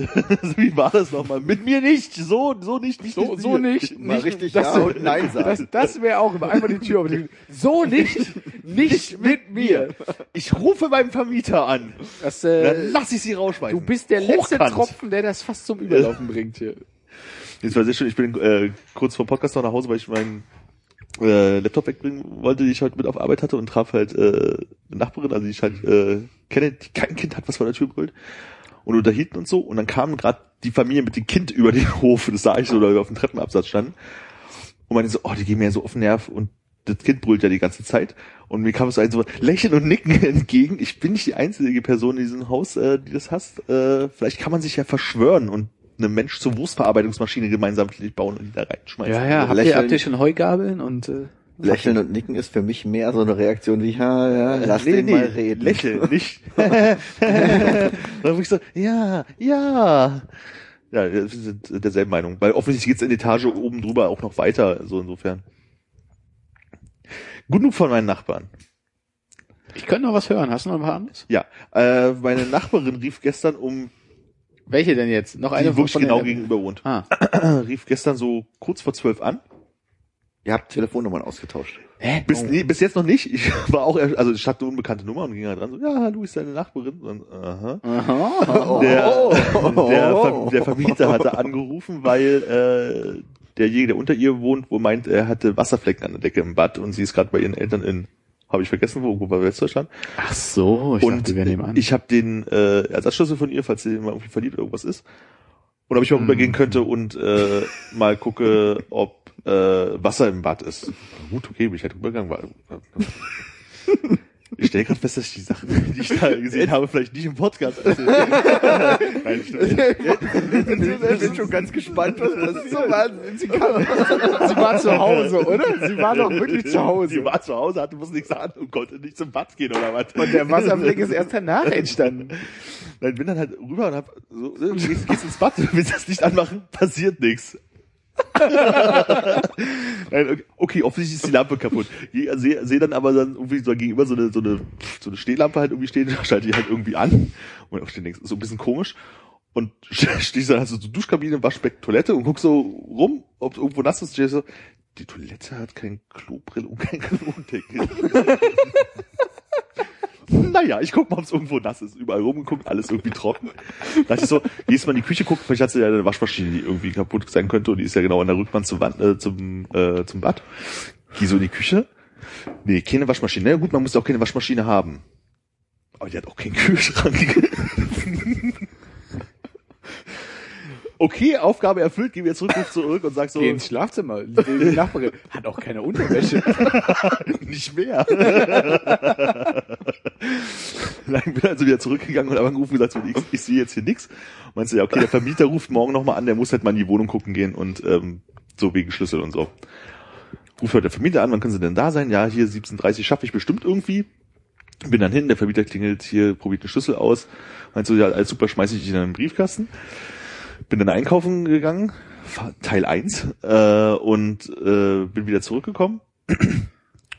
Wie war das nochmal? Mit mir nicht, so, so nicht, nicht, So, nicht, so nicht. Mal nicht richtig das, Ja und Nein sagen. Das, das wäre auch immer einfach die Tür auf die So nicht, nicht mit mir. Ich rufe beim Vermieter an. Das, Dann äh, lass ich sie rausschmeißen. du bist der letzte Hochkant. Tropfen, der das fast zum Überlaufen bringt hier. Jetzt war sehr schön, ich bin äh, kurz vor Podcast noch nach Hause, weil ich meinen äh, Laptop wegbringen wollte, die ich heute mit auf Arbeit hatte und traf halt äh, eine Nachbarin, also die ich halt äh, kenne, die kein Kind hat, was vor der Tür brüllt. Und unterhielten und so. Und dann kam gerade die Familie mit dem Kind über den Hof, das sah ich so, oder auf dem Treppenabsatz standen. Und meinte so, oh, die gehen mir ja so auf den Nerv und das Kind brüllt ja die ganze Zeit. Und mir kam so ein so Lächeln und Nicken entgegen. Ich bin nicht die einzige Person in diesem Haus, äh, die das hasst. Äh, vielleicht kann man sich ja verschwören und eine Mensch zur Wurstverarbeitungsmaschine gemeinsam bauen und die da reinschmeißen. Ja, ja, habt ihr, habt ihr schon Heugabeln und äh, Lächeln und Nicken ist für mich mehr so eine Reaktion wie, ja, ja, lass nee, den nee, mal reden. Lächeln, nicht. Dann ich so, ja, ja. Ja, wir sind derselben Meinung. Weil offensichtlich geht's in die Etage oben drüber auch noch weiter, so insofern. Genug von meinen Nachbarn. ich könnte noch was hören. Hast du noch ein paar anderes? Ja, äh, meine Nachbarin rief gestern um, Welche denn jetzt? Noch die eine wirklich von genau gegenüber wohnt, Ah. rief gestern so kurz vor zwölf an. Ihr habt Telefonnummern ausgetauscht. Hä? Bis, Oh. nee, bis jetzt noch nicht. Ich war auch, also ich hatte eine unbekannte Nummer und ging halt dran so, ja, hallo, ist deine Nachbarin? Und, aha. Aha. Der, der, Ver der Vermieter hatte angerufen, weil äh, derjenige, der unter ihr wohnt, wo meint, er hatte Wasserflecken an der Decke im Bad und sie ist gerade bei ihren Eltern in, habe ich vergessen, wo, irgendwo bei Westdeutschland. Ach so, ich und dachte, wir nehmen an. ich habe den äh, Ersatzschlüssel von ihr, falls sie mal irgendwie verliebt oder irgendwas ist. Und ob ich mal Mhm. rübergehen könnte und äh, mal gucke, ob äh, Wasser im Bad ist. Gut, okay, bin ich halt rübergegangen. War, ich stelle gerade fest, dass ich die Sachen, die ich da gesehen habe, vielleicht nicht im Podcast erzähle. Nein, stimmt nicht. Ich bin schon ganz gespannt, was das so Wahnsinn sie kann. Sie war zu Hause, oder? Sie war doch wirklich zu Hause. war zu Hause, hatte muss nichts an und konnte nicht zum Bad gehen oder was. Und der Wasserfleck ist erst danach entstanden. Nein, bin dann halt rüber und hab so, gehst, gehst ins Bad, willst das Licht anmachen, passiert nichts. Nein, okay, offensichtlich ist die Lampe kaputt. Ich sehe seh dann aber dann irgendwie so gegenüber so eine, so eine, so eine Stehlampe halt irgendwie stehen, schalte die halt irgendwie an. Und auch denkst, so ein bisschen komisch. Und stehst dann halt so zur Duschkabine, Waschbecken, Toilette und guckst so rum, ob irgendwo nass ist. Stehst so, die Toilette hat kein Klobrill und kein Klodeckel. Naja, ich guck mal, ob es irgendwo nass ist. Überall rumgeguckt, alles irgendwie trocken. Da dachte ich so, gehst mal in die Küche gucken, vielleicht hat sie ja eine Waschmaschine, die irgendwie kaputt sein könnte und die ist ja genau an der Rückwand zum, Wand, äh, zum, äh, zum Bad. Geh so in die Küche. Nee, keine Waschmaschine. Na gut, man muss auch keine Waschmaschine haben. Aber die hat auch keinen Kühlschrank. Okay, Aufgabe erfüllt, geh wieder zurück, ruf zurück und sag so, Geh ins Schlafzimmer. Die Nachbarin hat auch keine Unterwäsche. nicht mehr. Nein, bin also wieder zurückgegangen und habe angerufen und gesagt, so, ich, ich sehe jetzt hier nichts. Meinst du, ja, okay, der Vermieter ruft morgen nochmal an, der muss halt mal in die Wohnung gucken gehen und ähm, so wegen Schlüssel und so. Ruft heute der Vermieter an, wann können sie denn da sein? Ja, hier 17.30 schaffe ich bestimmt irgendwie. Bin dann hin, der Vermieter klingelt hier, probiert den Schlüssel aus. Meint so, ja, alles super, schmeiße ich dich in einen Briefkasten. Bin dann einkaufen gegangen, Teil 1, äh, und äh, bin wieder zurückgekommen.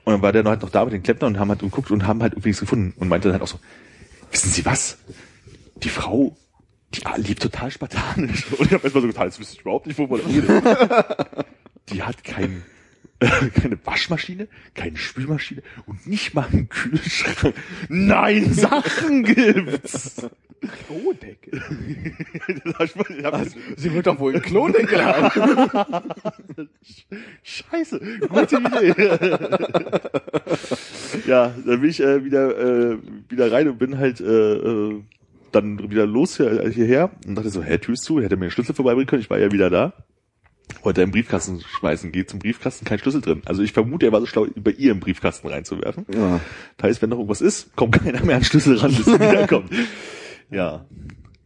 Und dann war der noch halt noch da mit den Klempner und haben halt geguckt und haben halt nichts gefunden und meinte dann halt auch so, wissen Sie was? Die Frau, die lebt total spartanisch. Und ich habe erstmal so getan, jetzt wüsste ich überhaupt nicht, wovon er redet. Die hat kein, keine Waschmaschine, keine Spülmaschine und nicht mal einen Kühlschrank. Nein, Sachen gibt's! Klodeckel. Das- Sie wird doch wohl einen Klodeckel haben. Scheiße, gute Idee. ja, dann bin ich äh, wieder äh, wieder rein und bin halt äh, äh, dann wieder los hier, hierher und dachte so, hä, Tür ist zu, hätte mir den Schlüssel vorbeibringen können, ich war ja wieder da. Wollte er im Briefkasten schmeißen, geht zum Briefkasten, kein Schlüssel drin. Also ich vermute, er war so schlau, bei ihr im Briefkasten reinzuwerfen. Ja. Das heißt, wenn noch irgendwas ist, kommt keiner mehr an den Schlüssel ran, bis er wiederkommt. Ja.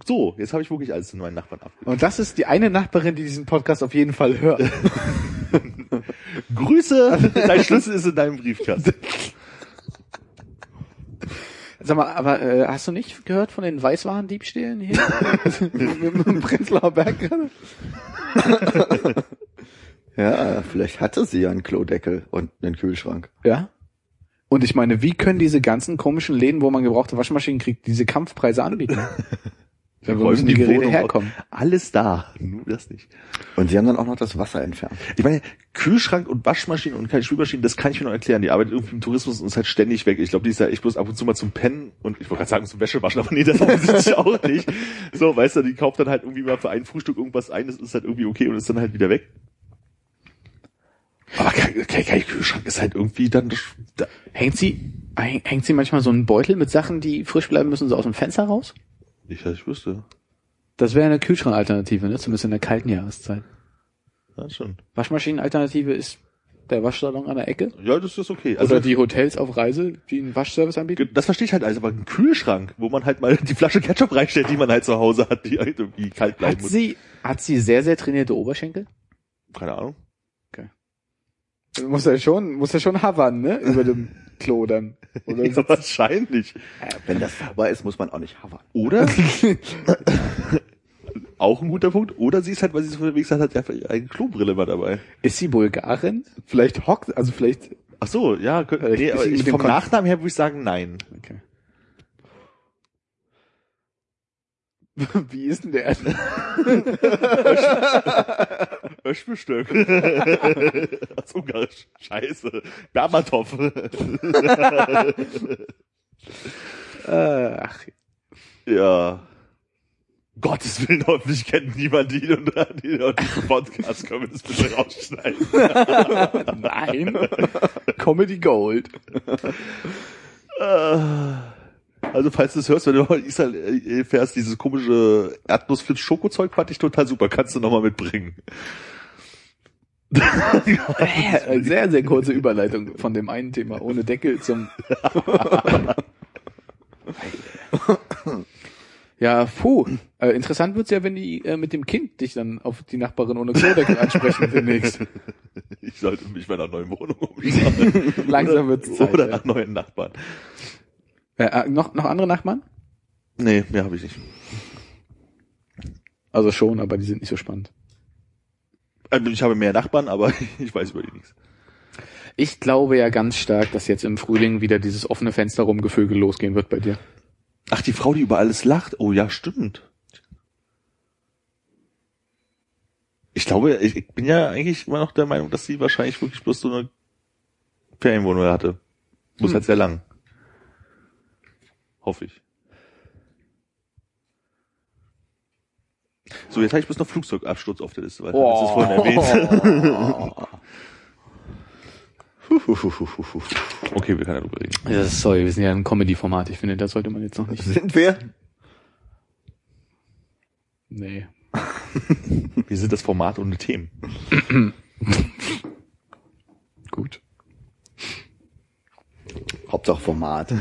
So, jetzt habe ich wirklich alles in meinen Nachbarn abgegeben. Und das ist die eine Nachbarin, die diesen Podcast auf jeden Fall hört. Grüße, dein Schlüssel ist in deinem Briefkasten. Sag mal, aber äh, hast du nicht gehört von den Weißwarendiebstählen hier? Im Prenzlauer Berg gerade? Ja, vielleicht hatte sie ja einen Klodeckel und einen Kühlschrank. Ja. Und ich meine, wie können diese ganzen komischen Läden, wo man gebrauchte Waschmaschinen kriegt, diese Kampfpreise anbieten? Ja, wo müssen die Geräte Wohnung herkommen? Alles da, nur das nicht. Und sie haben dann auch noch das Wasser entfernt. Ich meine, Kühlschrank und Waschmaschine und keine Spülmaschine, das kann ich mir noch erklären. Die arbeitet irgendwie im Tourismus und ist halt ständig weg. Ich glaube, die ist ja echt bloß ab und zu mal zum Pennen und ich wollte gerade sagen zum Wäschewaschen, aber nee, das offensichtlich auch nicht. So, weißt du, die kauft dann halt irgendwie mal für ein Frühstück irgendwas ein, das ist halt irgendwie okay und ist dann halt wieder weg. Aber kein, kein, kein Kühlschrank ist halt irgendwie dann, da, Hängt sie, häng- hängt sie manchmal so einen Beutel mit Sachen, die frisch bleiben müssen, so aus dem Fenster raus? Nicht, dass ich wüsste. Das wäre eine Kühlschrankalternative, ne? Zumindest in der kalten Jahreszeit. Ja, schon. Waschmaschinenalternative ist der Waschsalon an der Ecke. Ja, das ist okay. Also, Oder die Hotels auf Reise, die einen Waschservice anbieten. das verstehe ich halt alles, aber ein Kühlschrank, wo man halt mal die Flasche Ketchup reinstellt, die man halt zu Hause hat, die halt irgendwie kalt bleiben Hat muss. sie, hat sie sehr, sehr trainierte Oberschenkel? Keine Ahnung. Muss er schon, muss er schon havern, ne? Über dem Klo dann. Oder Ja, wahrscheinlich. Wenn das sauber ist, muss man auch nicht havern. Oder? auch ein guter Punkt. Oder sie ist halt, weil sie so unterwegs hat, hat einfach ihre eigene Klobrille mal dabei. Ist sie Bulgarin? Vielleicht hockt, also vielleicht. Ach so, ja, nee, dem vom Kon- Nachnamen her würde ich sagen, nein. Okay. Wie ist denn der? Öschbestück. Aus Ungarisch. Scheiße. Bermatov. äh, ach, ja. Gottes Willen, hoffentlich kennt niemand ihn und die und diesen Podcast können wir das bitte rausschneiden. nein. Comedy Gold. Äh, Also falls du es hörst, wenn du mal in Israel fährst, dieses komische Erdnussflitz-Schokozeug fand ich total super. Kannst du nochmal mitbringen. Eine sehr, sehr kurze Überleitung von dem einen Thema ohne Deckel zum. ja, puh. Äh, interessant wird's ja, wenn die äh, mit dem Kind dich dann auf die Nachbarin ohne Klodeckel ansprechen demnächst. Ich sollte mich bei einer neuen Wohnung umschauen. Langsam wird's Zeit. Oder ja. nach neuen Nachbarn. Äh, äh, noch, noch andere Nachbarn? Nee, mehr habe ich nicht. Also schon, aber die sind nicht so spannend. Also Ich habe mehr Nachbarn, aber ich weiß über die nichts. Ich glaube ja ganz stark, dass jetzt im Frühling wieder dieses offene Fenster rumgevögel losgehen wird bei dir. Ach, die Frau, die über alles lacht. Oh ja, stimmt. Ich glaube, ich, ich bin ja eigentlich immer noch der Meinung, dass sie wahrscheinlich wirklich bloß so eine Ferienwohnung hatte. Muss Hm. halt sehr lang. Hoffe ich. So, jetzt habe ich bloß noch Flugzeugabsturz auf der Liste, weil oh. das ist vorhin erwähnt. okay, wir können ja drüber reden. Ja, sorry, wir sind ja ein Comedy-Format. Ich finde, das sollte man jetzt noch nicht. Sind wir? Nee. Wir sind das Format ohne Themen. Gut. Hauptsache Format.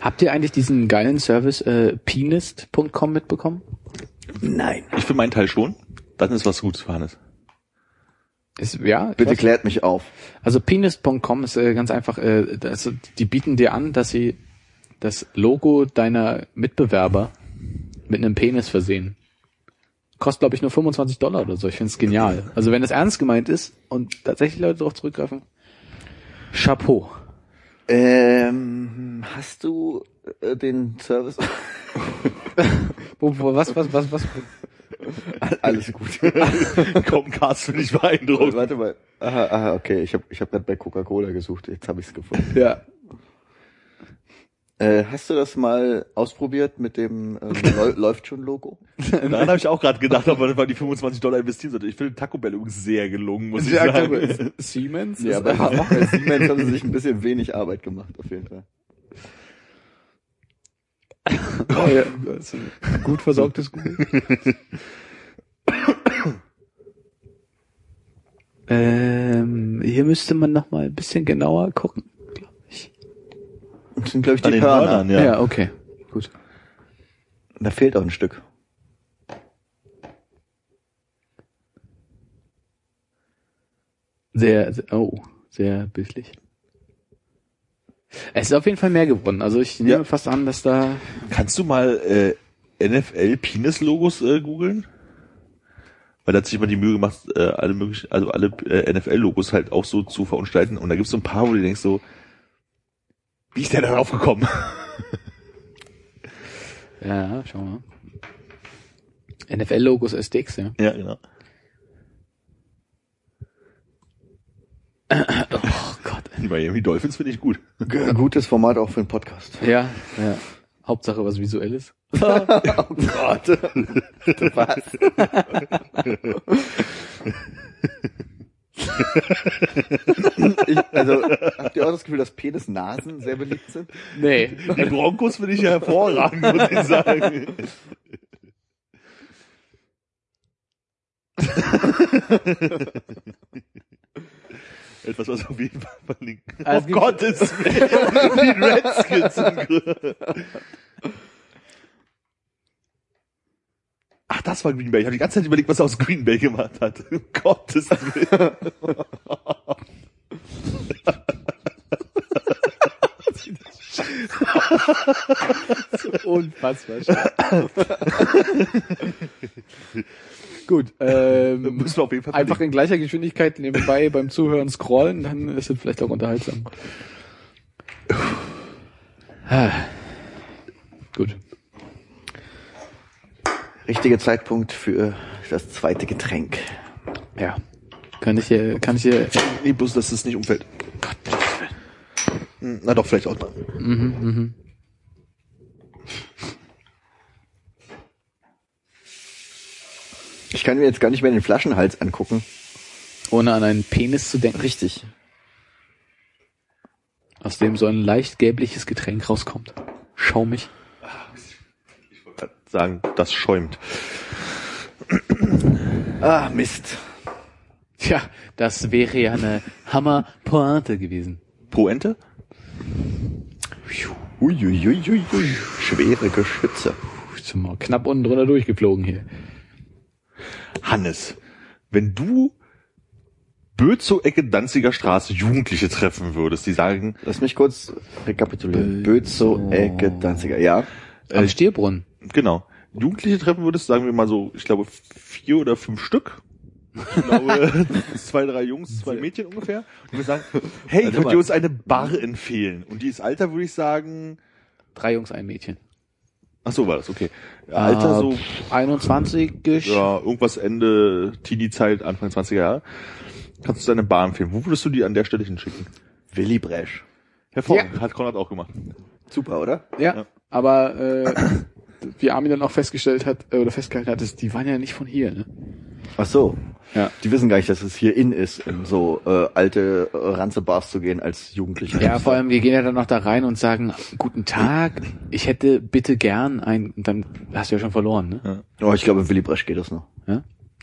Habt ihr eigentlich diesen geilen Service äh, peanist.com mitbekommen? Nein. Ich für meinen Teil schon. Dann ist was Gutes für Hannes. Ist, ja, Bitte klärt mich auf. Also penis.com ist äh, ganz einfach, äh, das, die bieten dir an, dass sie das Logo deiner Mitbewerber mit einem Penis versehen. Kostet, glaube ich, nur 25 Dollar oder so. Ich finde es genial. Also wenn es ernst gemeint ist und tatsächlich Leute darauf zurückgreifen, Chapeau. Ähm, hast du äh, den Service? Was, was, was, was? Alles gut. Komm, Carsten, bin ich beeindruckt. Warte mal. Aha, aha, okay. Ich habe ich hab gerade bei Coca-Cola gesucht. Jetzt habe ich es gefunden. Ja. Äh, hast du das mal ausprobiert mit dem ähm, Läu- läuft schon Logo? Daran habe ich auch gerade gedacht, ob man die 25 Dollar investieren sollte. Ich finde Taco Bell übrigens sehr gelungen, muss ich Ja, sagen. glaube, Siemens? Ja, aber auch bei Siemens haben sie sich ein bisschen wenig Arbeit gemacht, auf jeden Fall. Oh, ja, das ist ein gut versorgtes Google. Ähm, hier müsste man noch mal ein bisschen genauer gucken, glaube ich. Das sind, glaube ich, An die den Hörner. Hörnern, Ja. ja. okay. Gut. Da fehlt auch ein Stück. Sehr, sehr oh, sehr bildlich. Es ist auf jeden Fall mehr geworden. Also ich nehme Ja. fast an, dass da Kannst du mal äh, NFL Penis Logos äh, googeln? Weil da hat sich immer die Mühe gemacht, äh, alle möglichen, also alle äh, NFL Logos halt auch so zu verunstalten. Und da gibt's so ein paar, wo du denkst so, wie ist der da drauf gekommen? ja, schau mal. NFL-Logos SDX, ja. ja, genau. Oh Gott. Die Miami Dolphins finde ich gut. Gutes Format auch für einen Podcast. Ja, ja. Hauptsache was Visuelles. Oh Gott. Was? ich, also, habt ihr auch das Gefühl, dass Penisnasen sehr beliebt sind? Nee. Die Broncos finde ich ja hervorragend, muss ich sagen. Etwas, was auf jeden Fall verlinken. Also auf Gottes Willen. Die Redskins. Ach, das war Green Bay. Ich habe die ganze Zeit überlegt, was er aus Green Bay gemacht hat. Um Gottes Willen. Unfassbar stark. Gut, ähm, Müssen wir auf jeden Fall einfach in gleicher Geschwindigkeit nebenbei beim Zuhören scrollen, dann ist es vielleicht auch unterhaltsam. Ah. Gut. Richtiger Zeitpunkt für das zweite Getränk. Ja. Kann ich hier, kann ich hier, Nee, bloß, dass es nicht umfällt. Hm, Na doch, vielleicht auch mal. Ich kann mir jetzt gar nicht mehr den Flaschenhals angucken. ohne an einen Penis zu denken, Richtig. aus dem so ein leicht gelbliches Getränk rauskommt. Schaumig. Sagen, das schäumt. Ah, Mist. Tja, das wäre ja eine Hammer-Pointe gewesen. Poente? Uiuiuiui. Schwere Geschütze. Ich bin mal knapp unten drunter durchgeflogen hier. Hannes, wenn du Bözow Ecke Danziger Straße Jugendliche treffen würdest, die sagen, Lass mich kurz rekapitulieren. Bözow, Ecke, Danziger. Ja. Am Stierbrunnen. genau, Jugendliche treffen würdest, sagen wir mal so, ich glaube vier oder fünf Stück. Ich glaube, zwei, drei Jungs, zwei Mädchen ungefähr. Und wir sagen, hey, könnt ihr uns eine Bar empfehlen? Und die ist Alter, würde ich sagen, Drei Jungs, ein Mädchen. Ach so war das, okay. Alter so, 21 -ish. ja, irgendwas Ende Teenie-Zeit, Anfang 20er Jahre. Kannst du deine Bar empfehlen? Wo würdest du die an der Stelle hinschicken? Willy Bresch. Hervorragend, hat Konrad auch gemacht. Super, oder? Ja, Ja. aber äh, wie Armin dann auch festgestellt hat, äh, oder festgehalten hat, ist, die waren ja nicht von hier, ne? Ach so. Ja. Die wissen gar nicht, dass es hier in ist, in so äh, alte äh, Ranze-Bars zu gehen als Jugendlicher. Ja, vor allem, die gehen ja dann noch da rein und sagen, guten Tag, ich hätte bitte gern ein, und dann hast du ja schon verloren, ne? Oh, ich glaube, in Willy Bresch geht das noch. Ja?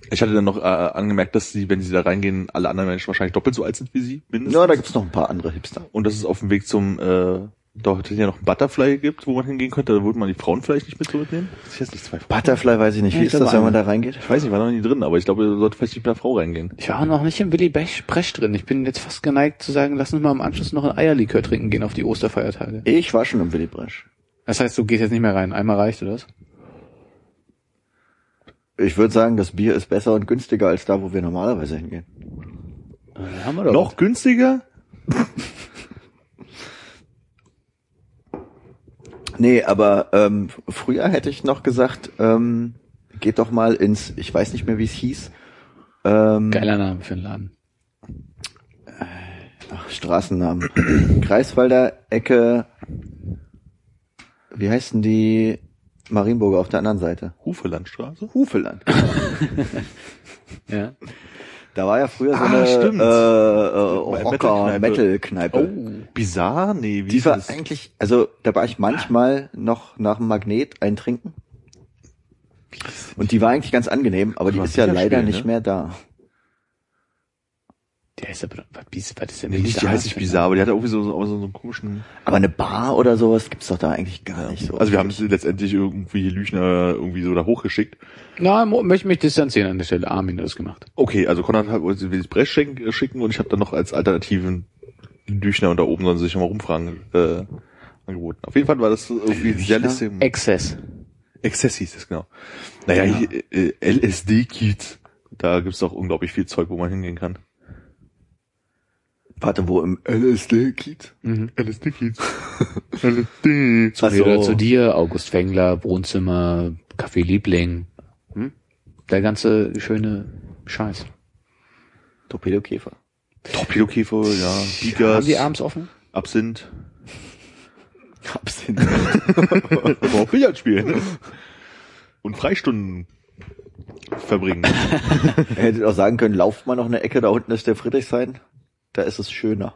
Ich hatte dann noch äh, angemerkt, dass sie, wenn sie da reingehen, alle anderen Menschen wahrscheinlich doppelt so alt sind wie sie, mindestens. Ja, da gibt's noch ein paar andere Hipster. Und dass es auf dem Weg zum, äh, dort ja noch ein Butterfly gibt, wo man hingehen könnte. Da würde man die Frauen vielleicht nicht mit so mitnehmen. Ich weiß nicht, zwei Frauen. Butterfly weiß ich nicht. Ja, Wie ich ist das, wenn man da reingeht? Ich weiß nicht, war noch nie drin, aber ich glaube, da sollte vielleicht nicht mit einer Frau reingehen. Ich war noch nicht im Willy Bresch Bresch drin. Ich bin jetzt fast geneigt zu sagen, lass uns mal im Anschluss noch ein Eierlikör trinken gehen auf die Osterfeiertage. Ich war schon im Willy Bresch. Das heißt, du gehst jetzt nicht mehr rein. Einmal reicht, oder was? Ich würde sagen, das Bier ist besser und günstiger als da, wo wir normalerweise hingehen. Haben wir doch. Noch günstiger? Nee, aber ähm, früher hätte ich noch gesagt, ähm, geht doch mal ins, ich weiß nicht mehr, wie es hieß. Ähm, Geiler Name für einen Laden. Ach, Straßennamen. Kreiswalder Ecke. Wie heißen die Marienburger auf der anderen Seite? Hufelandstraße? Hufeland. Ja. Da war ja früher so Ah, eine stimmt. äh, äh, Metal-Kneipe. Rocker-Metal-Kneipe. Oh. Bizarr? Nee, wie Die ist war das? eigentlich, also da war ich manchmal noch nach dem Magnet eintrinken. Und die war eigentlich ganz angenehm, aber die ist ja leider schwer, nicht ne? mehr da. Der ist aber, was, was ist denn Nee, nicht, die heißt nicht bizarre, aber die hat irgendwie so, so, so, einen komischen. Aber eine Bar oder sowas gibt's doch da eigentlich gar nicht so. Also wir haben es letztendlich irgendwie Lüchner irgendwie so da hochgeschickt. Na, möchte mich distanzieren an der Stelle. Armin hat das gemacht. Okay, also Konrad hat will das Brech schicken, und ich habe dann noch als Alternativen Lüchner und da oben sollen sie sich mal rumfragen äh, angeboten. Auf jeden Fall war das irgendwie sehr lustig. Exzess. Exzess hieß es, genau. Naja, Ja. hier, äh, LSD-Kiez. Da gibt's doch unglaublich viel Zeug, wo man hingehen kann. Warte, wo im LSD geht? LSD-Kiez. LSD. Zu Ach mir zu dir, August Fengler, Wohnzimmer, Café Liebling. Hm? Der ganze schöne Scheiß. Torpedokäfer. Torpedokäfer, ja. Haben Bigas, die abends offen? Absinth. Absinth. Aber auch Billard spielen. Und Freistunden verbringen. Ihr hättet auch sagen können, lauft mal noch eine Ecke, da unten ist der Friedrichshain. Da ist es schöner.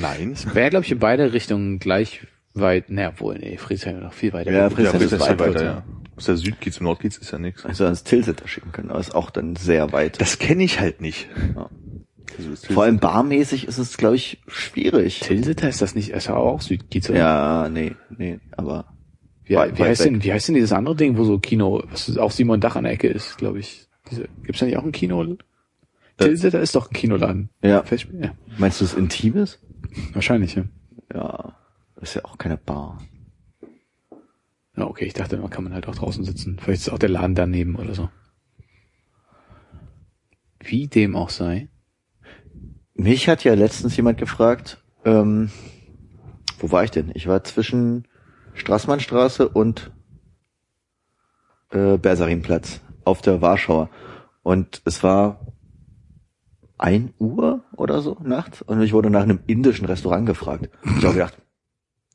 Nein. Wäre, glaube ich, in beide Richtungen gleich weit, naja, wohl, nee, Friedrichshain noch viel weiter. Ja. Friedrichshain Ja, ist ist weit weiter, weiter. ja. Aus der Südkiez zum Nordkiez ist ja nichts. Also ans Tilsiter schicken können, aber ist auch dann sehr weit. Das kenne ich halt nicht. Ja. Also Vor allem barmäßig ist es, glaube ich, schwierig. Tilsiter ist das nicht, ist ja auch Südkiez, oder? Ja, nee, nee, aber Wie, weit- wie, weit heißt weg. denn, wie heißt denn dieses andere Ding, wo so Kino, was auch Simon Dach an der Ecke ist, glaube ich. Diese, gibt's da nicht auch ein Kino? Tilsiter ist doch ein Kinoladen. Ja. Festspiel? Ja. meinst du es Intimes? Wahrscheinlich, ja. Ja, das ist ja auch keine Bar. Ja, okay, ich dachte, man kann man halt auch draußen sitzen. Vielleicht ist auch der Laden daneben oder so. Wie dem auch sei. Mich hat ja letztens jemand gefragt, ähm, wo war ich denn? Ich war zwischen Straßmannstraße und äh, Bersarinplatz auf der Warschauer. Und es war ein Uhr oder so nachts und ich wurde nach einem indischen Restaurant gefragt. Ich habe gedacht,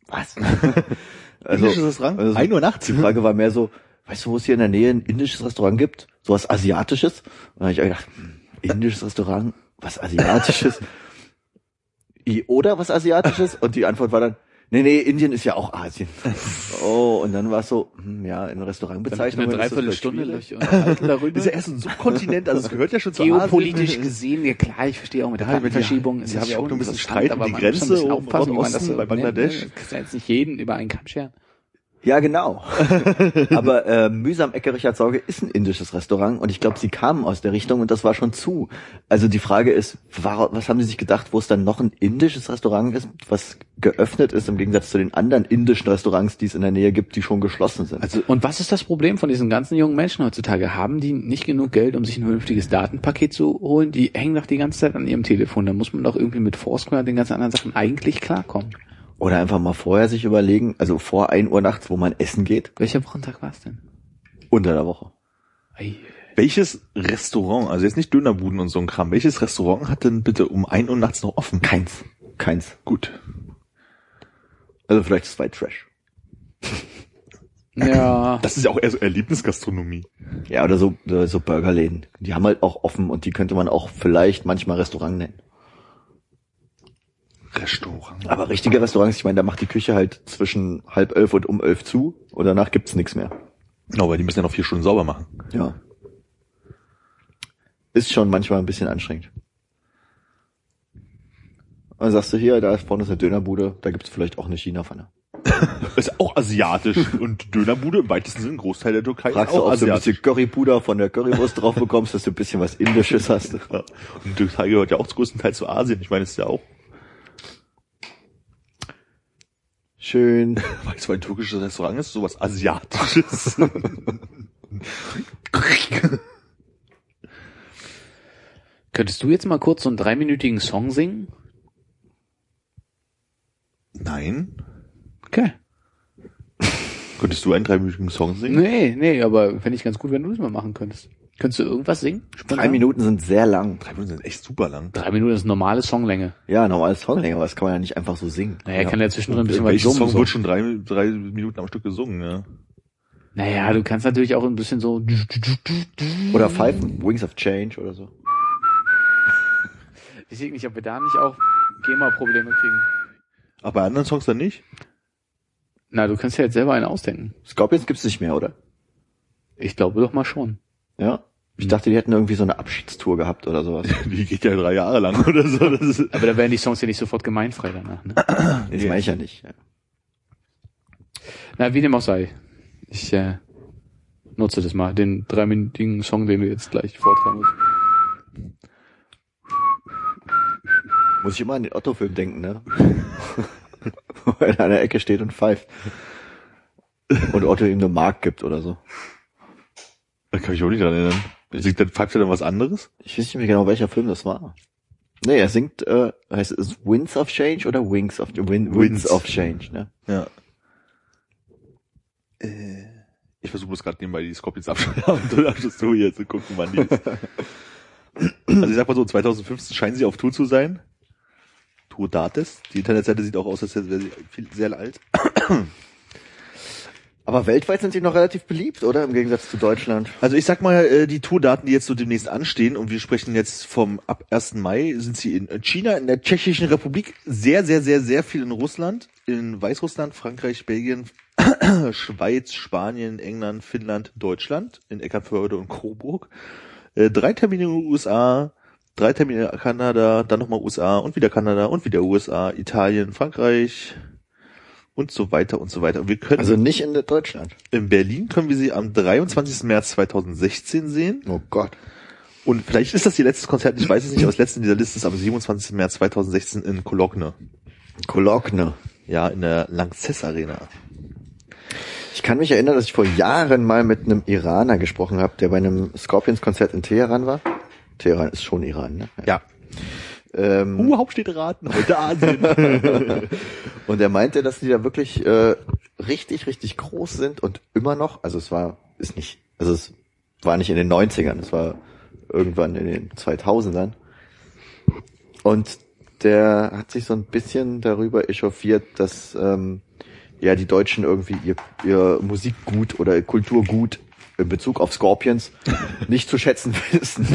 was? also, Indisches Restaurant? also Ein Uhr nachts? Die Frage war mehr so, weißt du, wo es hier in der Nähe ein indisches Restaurant gibt? So was Asiatisches? Und dann habe ich gedacht, hm, indisches Restaurant, was Asiatisches? Oder was Asiatisches? Und die Antwort war dann, nee, nee, Indien ist ja auch Asien. Oh, und dann war es so, hm, ja, in Restaurantbezeichnungen. eine ist Dreiviertelstunde durch darüber. Das ist ja erst ein Subkontinent, also es gehört ja schon zu Geopolitisch Asien. gesehen, ja klar, ich verstehe auch mit der Ja, Kartenverschiebung. sie haben ja auch noch ein bisschen Streit um die Grenze das so bei Bangladesch. nennt, ne? Kannst ja jetzt nicht jeden über einen Kamm scheren. Ja, genau. Aber äh, Mühsam Ecke Richard Sorge ist ein indisches Restaurant und ich glaube, sie kamen aus der Richtung und das war schon zu. Also die Frage ist, war, was haben sie sich gedacht, wo es dann noch ein indisches Restaurant ist, was geöffnet ist im Gegensatz zu den anderen indischen Restaurants, die es in der Nähe gibt, die schon geschlossen sind. Also, und was ist das Problem von diesen ganzen jungen Menschen heutzutage? Haben die nicht genug Geld, um sich ein vernünftiges Datenpaket zu holen? Die hängen doch die ganze Zeit an ihrem Telefon. Da muss man doch irgendwie mit Foursquare und den ganzen anderen Sachen eigentlich klarkommen. Oder einfach mal vorher sich überlegen, also vor 1 Uhr nachts, wo man essen geht, Welcher Wochentag war es denn? unter der Woche. Ei. Welches Restaurant, also jetzt nicht Dönerbuden und so ein Kram, welches Restaurant hat denn bitte um ein Uhr nachts noch offen? Keins. Keins. Gut. Also vielleicht ist es White Trash. Ja. Das ist ja auch eher so Erlebnisgastronomie. Ja, oder so, oder so Burgerläden. Die haben halt auch offen und die könnte man auch vielleicht manchmal Restaurant nennen. Restaurant. Aber richtige Restaurants, ich meine, da macht die Küche halt zwischen halb elf und um elf zu und danach gibt's nichts mehr. Genau, weil die müssen ja noch vier Stunden sauber machen. Ja. Ist schon manchmal ein bisschen anstrengend. Und dann sagst du hier, da vorne ist eine Dönerbude, da gibt's vielleicht auch eine China-Pfanne. Ist auch asiatisch und Dönerbude im weitesten Sinne, Großteil der Türkei Fragst ist du, auch ob du ein asiatisch. bisschen Currypuder von der Currywurst drauf bekommst, dass du ein bisschen was Indisches hast. Ja. Und die Türkei gehört ja auch größtenteils zu Asien. Ich meine, es ist ja auch, Schön. weißt du, ein türkisches Restaurant ist sowas Asiatisches. Könntest du jetzt mal kurz so einen dreiminütigen Song singen? Nein. Okay. Könntest du einen dreiminütigen Song singen? Nee, nee, aber fände ich ganz gut, wenn du das mal machen könntest. Könntest du irgendwas singen? Spontan? Drei Minuten sind sehr lang. Drei Minuten sind echt super lang. Drei Minuten ist normale Songlänge. Ja, normales Songlänge, aber das kann man ja nicht einfach so singen. Naja, kann ja zwischendrin ein bisschen was summen. Song So. wird schon drei, drei Minuten am Stück gesungen, ja? Naja, du kannst natürlich auch ein bisschen so. Oder pfeifen, Wings of Change oder so. Ich sehe nicht, ob wir da nicht auch GEMA-Probleme kriegen. Aber bei anderen Songs dann nicht? Na, du kannst ja jetzt selber einen ausdenken. Scorpions gibt's nicht mehr, oder? Ich glaube doch mal schon. Ja? Ich dachte, die hätten irgendwie so eine Abschiedstour gehabt oder sowas. Die geht ja drei Jahre lang oder so. Das ist, Aber da wären die Songs ja nicht sofort gemeinfrei danach. Ne? Das meine ich ja nicht. Na, wie dem auch sei. Ich äh, nutze das mal, den dreiminütigen Song, den wir jetzt gleich vortragen müssen. Muss ich immer an den Otto-Film denken, ne? Wo er in einer Ecke steht und pfeift. Und Otto ihm eine Mark gibt oder so. da kann ich auch nicht dran erinnern. Singt dann pfeift er dann was anderes? Ich weiß nicht mehr genau, welcher Film das war. Nee, er singt, äh, heißt es Winds of Change oder Wings of Win, Winds Winds. of Change, ne? Ja. Äh, ich versuche bloß gerade nebenbei die Scorpions du hier zu gucken, wann die ist. Also ich sag mal so, 2015 scheinen sie auf Tour zu sein. Tour Dates. Die Internetseite sieht auch aus, als wäre sie viel, sehr alt. Aber weltweit sind sie noch relativ beliebt, oder? Im Gegensatz zu Deutschland. Also ich sag mal, äh, die Tourdaten, die jetzt so demnächst anstehen, und wir sprechen jetzt vom ab 1. Mai, sind sie in China, in der Tschechischen Republik, sehr, sehr, sehr, sehr viel in Russland, in Weißrussland, Frankreich, Belgien, Schweiz, Spanien, England, Finnland, Deutschland, in Eckernförde und Coburg. Äh, drei Termine in den USA, drei Termine in Kanada, dann nochmal USA und wieder Kanada und wieder USA, Italien, Frankreich und so weiter und so weiter. Und wir können Also nicht in Deutschland. in Berlin können wir sie am 23. März 2016 sehen. Oh Gott. Und vielleicht ist das ihr letztes Konzert, ich weiß es nicht, aber das letzte in dieser Liste ist am 27. März 2016 in Cologne. Cologne. Ja, in der Lanxess Arena. Ich kann mich erinnern, dass ich vor Jahren mal mit einem Iraner gesprochen habe, der bei einem Scorpions-Konzert in Teheran war. Teheran ist schon Iran, ne? Ja. Ähm, Uh, Hauptstädteraten, heute Asien. Und er meinte, dass die da wirklich äh, richtig, richtig groß sind und immer noch, also es war, ist nicht, also es war nicht in den 90ern, es war irgendwann in den 2000ern. Und der hat sich so ein bisschen darüber echauffiert, dass ähm, ja die Deutschen irgendwie ihr, ihr Musikgut oder ihr Kulturgut in Bezug auf Scorpions nicht zu schätzen wissen.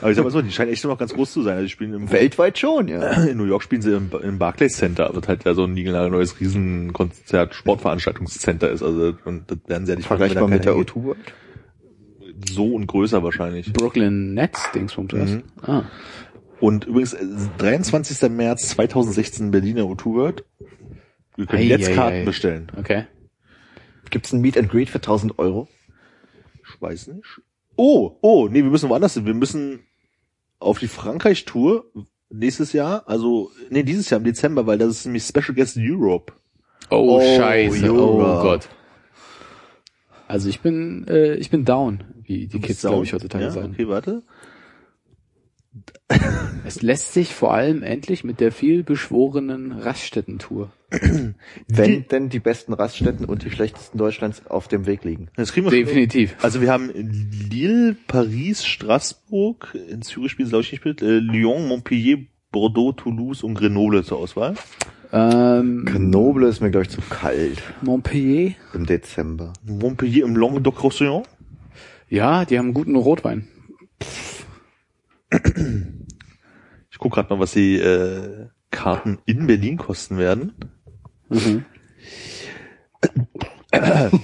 aber ich sag mal so, die scheinen echt immer noch ganz groß zu sein. Also die spielen im Weltweit schon, ja. in New York spielen sie im, im Barclays Center, wird halt ja so ein neues Riesenkonzert, Sportveranstaltungscenter ist. Also und das werden sie ja nicht Vergleichbar mit der keiner O2 World. so und größer wahrscheinlich. Brooklyn Nets Dingsbums was? Mhm. Ah. Und übrigens, äh, 23. März 2016 Berliner O2 World. Wir können Ei, jetzt ei, Karten ei. bestellen. Okay. Gibt's ein Meet and Greet für 1000 Euro? Weiß nicht. Oh, oh, nee, wir müssen woanders hin. Wir müssen auf die Frankreich-Tour nächstes Jahr, also, nee, dieses Jahr im Dezember, weil das ist nämlich Special Guest Europe. Oh, Oh, Scheiße. Oh Jura. Gott. Also ich bin, äh, ich bin down, wie die Kids, glaube down? ich, heutzutage ja, sagen. Okay, warte. Es lässt sich vor allem endlich mit der viel beschworenen Raststätten-Tour. Wenn denn die besten Raststätten und die schlechtesten Deutschlands auf dem Weg liegen. Das kriegen wir schon. Definitiv. Also wir haben Lille, Paris, Straßburg, in Zürich spielen sie glaube ich nicht mit, äh, Lyon, Montpellier, Bordeaux, Toulouse und Grenoble zur Auswahl. Ähm, Grenoble ist mir, glaube ich, zu kalt Montpellier? im Dezember. Montpellier im Languedoc-Roussillon. Ja, die haben guten Rotwein. Ich gucke gerade mal, was die äh, Karten in Berlin kosten werden. Mhm.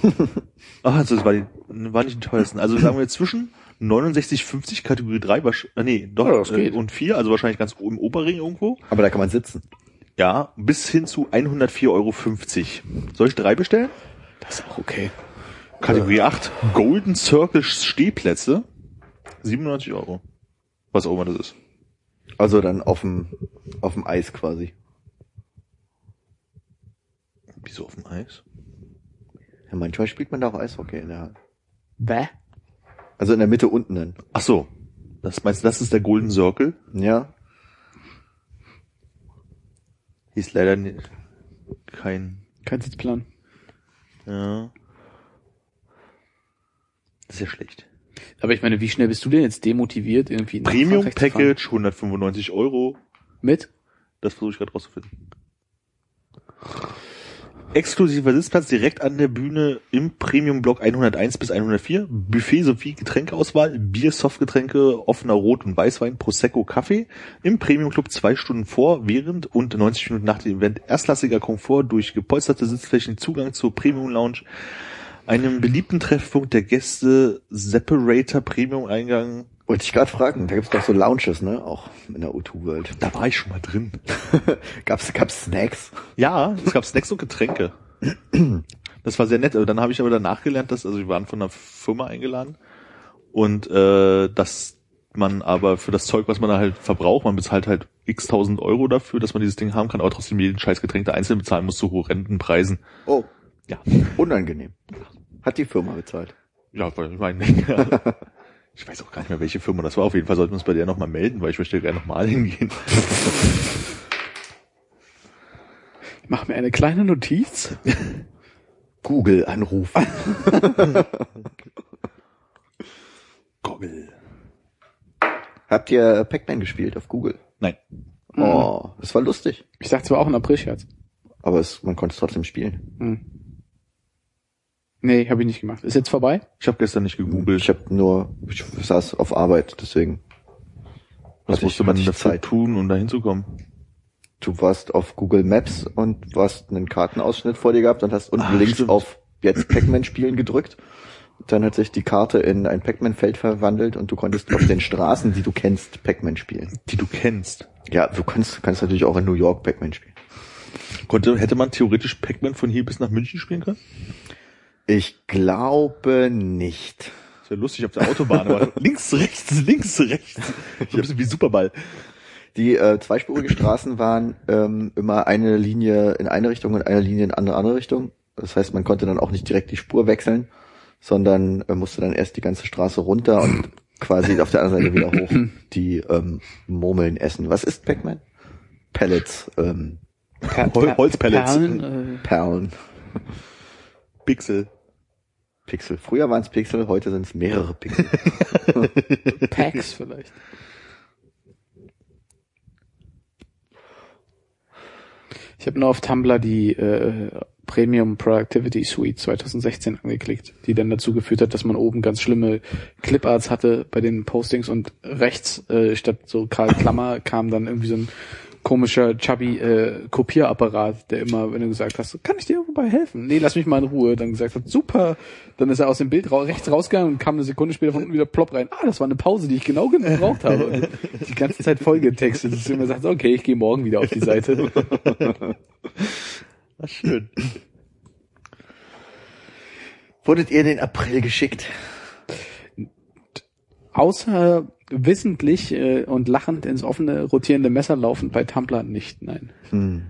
Ach, also das war, die, war nicht die teuersten. Also sagen wir zwischen 69,50 Kategorie 3, wahrsch- äh, nee, doch, Ja, das äh, geht. und 4, also wahrscheinlich ganz im Oberring irgendwo. Aber da kann man sitzen. Ja, bis hin zu 104,50 Euro. Soll ich drei bestellen? Das ist auch okay. Kategorie 8, Golden Circle Stehplätze, 97 Euro. Was auch immer das ist. Also dann auf dem, auf dem Eis quasi. Wieso auf dem Eis? Ja, manchmal spielt man da auch Eishockey in der Halle. Bäh. Also in der Mitte unten dann. Ach so. Das meinst du, das ist der Golden Circle? Ja. Hieß leider nicht, kein, Kein Sitzplan. ja. Das ist ja schlecht. Aber ich meine, wie schnell bist du denn jetzt demotiviert, irgendwie Premium? Package, 195 Euro. Mit? Das versuche ich gerade rauszufinden. Exklusiver Sitzplatz direkt an der Bühne im Premium-Block 101 bis 104. Buffet sowie Getränkeauswahl, Bier, Softgetränke, offener Rot- und Weißwein, Prosecco, Kaffee. Im Premium-Club zwei Stunden vor, während und 90 Minuten nach dem Event erstklassiger Komfort durch gepolsterte Sitzflächen, Zugang zur Premium-Lounge. Einem beliebten Treffpunkt der Gäste Separator Premium Eingang. Wollte ich gerade fragen, da gibt's doch so Lounges, ne? Auch in der O2 World. Da war ich schon mal drin. gab's, gab's Snacks? Ja, es gab Snacks und Getränke. Das war sehr nett. Also Dann habe ich aber danach gelernt, dass, also wir waren von einer Firma eingeladen und äh, dass man aber für das Zeug, was man da halt verbraucht, man bezahlt halt x tausend Euro dafür, dass man dieses Ding haben kann, aber trotzdem jeden scheiß Getränk da einzeln bezahlen muss zu horrenden Preisen. Oh, Ja. unangenehm. Hat die Firma bezahlt. Ja, weil ich meine, ich weiß auch gar nicht mehr, welche Firma das war. Auf jeden Fall sollten wir uns bei der nochmal melden, weil ich möchte gerne nochmal hingehen. Ich mache mir eine kleine Notiz. Google anrufen. Goggle. Habt ihr Pac-Man gespielt auf Google? Nein. Oh, das war lustig. Ich dachte zwar auch ein April-Scherz. Aber es, man konnte es trotzdem spielen. Hm. Nee, habe ich nicht gemacht. Ist jetzt vorbei? Ich habe gestern nicht gegoogelt. Ich habe nur, ich saß auf Arbeit, deswegen. Was musste ich- man ich dafür Zeit. tun, um da hinzukommen? Du warst auf Google Maps und hast einen Kartenausschnitt vor dir gehabt und hast unten Ah, links stimmt. auf jetzt Pac-Man spielen gedrückt. Dann hat sich die Karte in ein Pac-Man-Feld verwandelt und du konntest auf den Straßen, die du kennst, Pac-Man spielen. Die du kennst. Ja, du kannst, kannst natürlich auch in New York Pac-Man spielen. Konnte, hätte man theoretisch Pac-Man von hier bis nach München spielen können? Ich glaube nicht. Das wäre lustig auf der Autobahn, aber links, rechts, links, rechts. So ein bisschen wie Superball. Die äh, zweispurige Straßen waren ähm, immer eine Linie in eine Richtung und eine Linie in eine andere Richtung. Das heißt, man konnte dann auch nicht direkt die Spur wechseln, sondern äh, musste dann erst die ganze Straße runter und quasi auf der anderen Seite wieder hoch die ähm, Murmeln essen. Was ist Pac-Man? Pellets, ähm, Per Hol- Holzpellets. Perlen, Perlen, Pixel. Pixel. Früher waren es Pixel, heute sind es mehrere Pixel. Packs vielleicht. Ich habe nur auf Tumblr die äh, Premium Productivity Suite 2016 angeklickt, die dann dazu geführt hat, dass man oben ganz schlimme Cliparts hatte bei den Postings und rechts äh, statt so Karl Klammer kam dann irgendwie so ein komischer chubby äh, Kopierapparat, der immer, wenn du gesagt hast, kann ich dir irgendwo bei helfen? Nee, lass mich mal in Ruhe. Dann gesagt hat, super. Dann ist er aus dem Bild ra rechts rausgegangen und kam eine Sekunde später von unten wieder plopp rein. Ah, das war eine Pause, die ich genau gebraucht habe. Und die ganze Zeit vollgetextet. Dass du immer sagst, okay, ich gehe morgen wieder auf die Seite. Ach, schön. Wurdet ihr in den April geschickt? Außer wissentlich äh, und lachend ins offene rotierende Messer laufen bei Tumblr nicht, nein. Hm.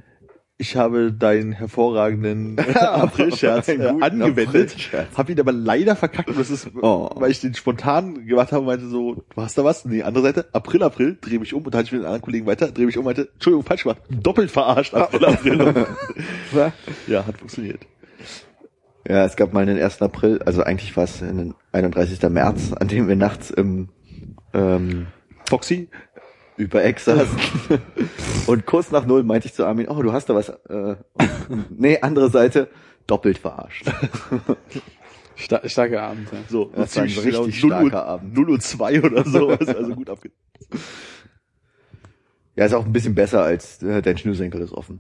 Ich habe deinen hervorragenden Aprilscherz äh, angewendet, Aprilscherz. habe ihn aber leider verkackt. Und Das ist, Oh. weil ich den spontan gemacht habe und meinte so, du hast da was? Nee, andere Seite, April, April, dreh mich um und dann hatte ich mit den anderen Kollegen weiter, dreh mich um und meinte, Entschuldigung, falsch gemacht, doppelt verarscht, April, April. ja, hat funktioniert. Ja, es gab mal den 1. April, also eigentlich war es den 31. März, an dem wir nachts im ähm, Foxy, über saßen. Und kurz nach null meinte ich zu Armin, oh, du hast da was. Äh, nee, andere Seite, doppelt verarscht. Sta starker Abend. Ja. so, Das war ein ziemlich genau richtig 0 Uhr, starker Abend. 0 Uhr 2 oder sowas, also gut abge... Ja, ist auch ein bisschen besser als äh, dein Schnürsenkel ist offen.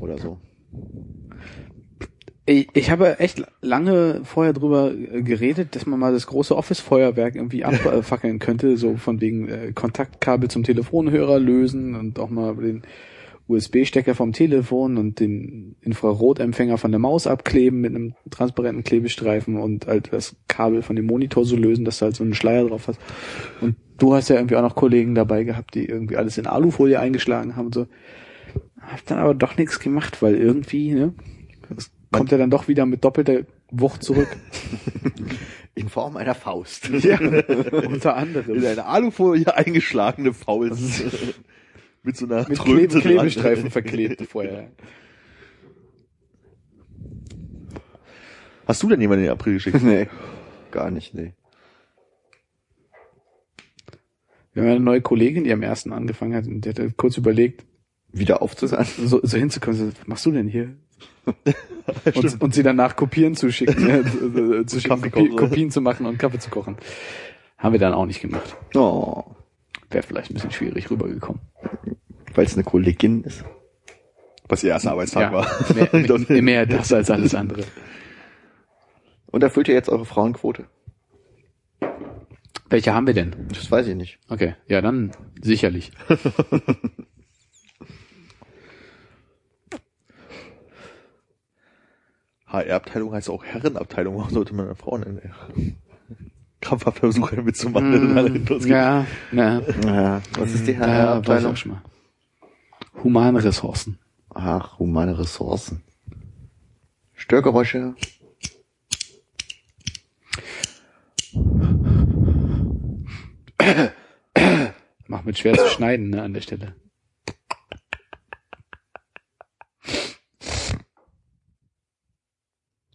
Oder so. Ich, ich habe echt lange vorher drüber äh, geredet, dass man mal das große Office-Feuerwerk irgendwie abfackeln könnte, so von wegen äh, Kontaktkabel zum Telefonhörer lösen und auch mal den USB-Stecker vom Telefon und den Infrarotempfänger von der Maus abkleben mit einem transparenten Klebestreifen und halt das Kabel von dem Monitor so lösen, dass du halt so einen Schleier drauf hast. Und du hast ja irgendwie auch noch Kollegen dabei gehabt, die irgendwie alles in Alufolie eingeschlagen haben und so. Hab dann aber doch nichts gemacht, weil irgendwie, ne, kommt ja dann doch wieder mit doppelter Wucht zurück. In Form einer Faust. ja, unter anderem. In eine Alufolie eingeschlagene Faust. mit so einer Mit Klebe. Klebestreifen verklebt vorher. Hast du denn jemanden in den April geschickt? nee, gar nicht, nee. Wir haben eine neue Kollegin, die am ersten angefangen hat, und die hat kurz überlegt, Wieder aufzusagen. so, so hinzukommen. So, was machst du denn hier? und, und sie danach Kopieren zu schicken, äh, zu, zu schicken Kopie. Kopien zu machen und Kaffee zu kochen. Haben wir dann auch nicht gemacht. Oh, Wäre vielleicht ein bisschen schwierig rübergekommen. weil es eine Kollegin ist. Was ihr erster Arbeitstag Ja, war. mehr, mehr das als alles andere. Und erfüllt ihr jetzt eure Frauenquote? Welche haben wir denn? Das weiß ich nicht. Okay, ja, dann sicherlich. HR-Abteilung heißt auch Herrenabteilung. Warum sollte man eine Frau nennen? Krampfhaft versuche mitzumachen. alle losgeht. ja, ja. Ja, was ist die Ja, HR-Abteilung? schon mal. Humane Ressourcen. Ach, humane Ressourcen. Störgeräusche. Macht mit schwer zu schneiden, ne, an der Stelle.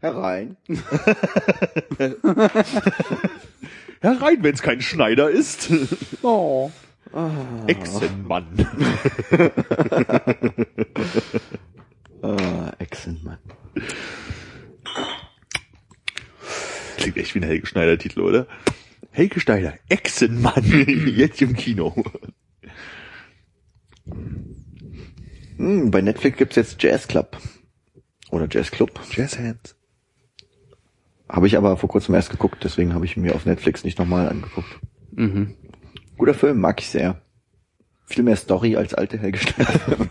Herein. Herein, wenn es kein Schneider ist. Oh. Echsenmann. Ah, Echsenmann. Klingt echt wie ein Helge Schneider-Titel, oder? Helge Schneider, Echsenmann. Jetzt im Kino. Hm, bei Netflix gibt's jetzt Jazz Club. Oder Jazz Club. Jazz Hands. Habe ich aber vor kurzem erst geguckt, deswegen habe ich mir auf Netflix nicht nochmal angeguckt. Mhm. Guter Film, mag ich sehr. Viel mehr Story als alte Helge Schneider.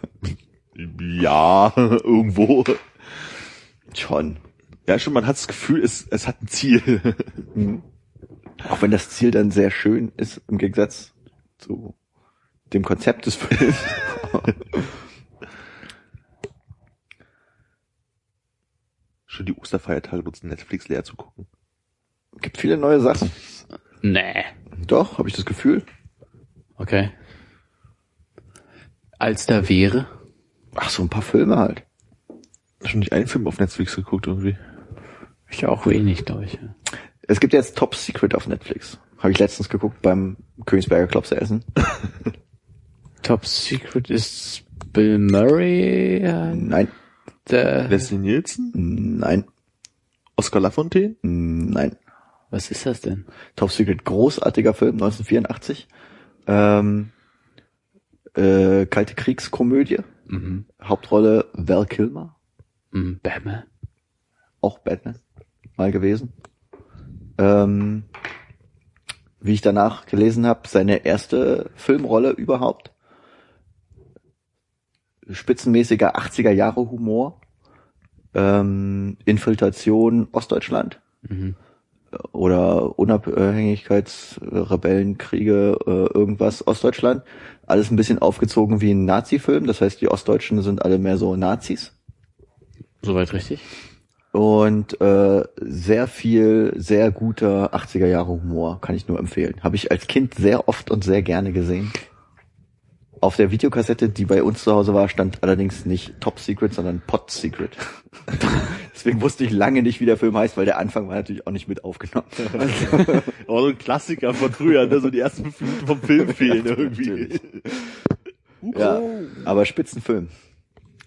Ja, irgendwo. Schon. Ja, schon, man hat das Gefühl, es, es hat ein Ziel. Auch wenn das Ziel dann sehr schön ist, im Gegensatz zu dem Konzept des Films. Schon die Osterfeiertage nutzen Netflix leer zu gucken. Gibt viele neue Sachen. Nee. Doch, habe ich das Gefühl. Okay. Als da wäre. Ach, so ein paar Filme halt. Schon nicht einen Film auf Netflix geguckt irgendwie. Ich auch wenig, glaube ich. Es gibt jetzt Top Secret auf Netflix. Habe ich letztens geguckt beim Königsberger Klopse essen. Top Secret ist Bill Murray, Nein, der, Leslie Nielsen? nein, Oscar Lafontaine? nein. was ist das denn? Top Secret, großartiger Film, 1984. Ähm, äh, Kalte Kriegskomödie. Mhm. Hauptrolle Val Kilmer, Mhm. Batman. auch Batman, mal gewesen. Ähm, wie ich danach gelesen habe, seine erste Filmrolle überhaupt. Spitzenmäßiger 80er Jahre Humor. Ähm, Infiltration Ostdeutschland. Mhm. oder Unabhängigkeitsrebellenkriege, äh, irgendwas Ostdeutschland. Alles ein bisschen aufgezogen wie ein Nazi-Film. Das heißt, die Ostdeutschen sind alle mehr so Nazis. Soweit richtig? Und äh, sehr viel, sehr guter 80er Jahre Humor, kann ich nur empfehlen. Habe ich als Kind sehr oft und sehr gerne gesehen. Auf der Videokassette, die bei uns zu Hause war, stand allerdings nicht Top Secret, sondern Pot Secret. Deswegen wusste ich lange nicht, wie der Film heißt, weil der Anfang war natürlich auch nicht mit aufgenommen. Oh, so ein Klassiker von früher, ne? so die ersten fünf Minuten vom Film fehlen irgendwie. Ja, aber Spitzenfilm.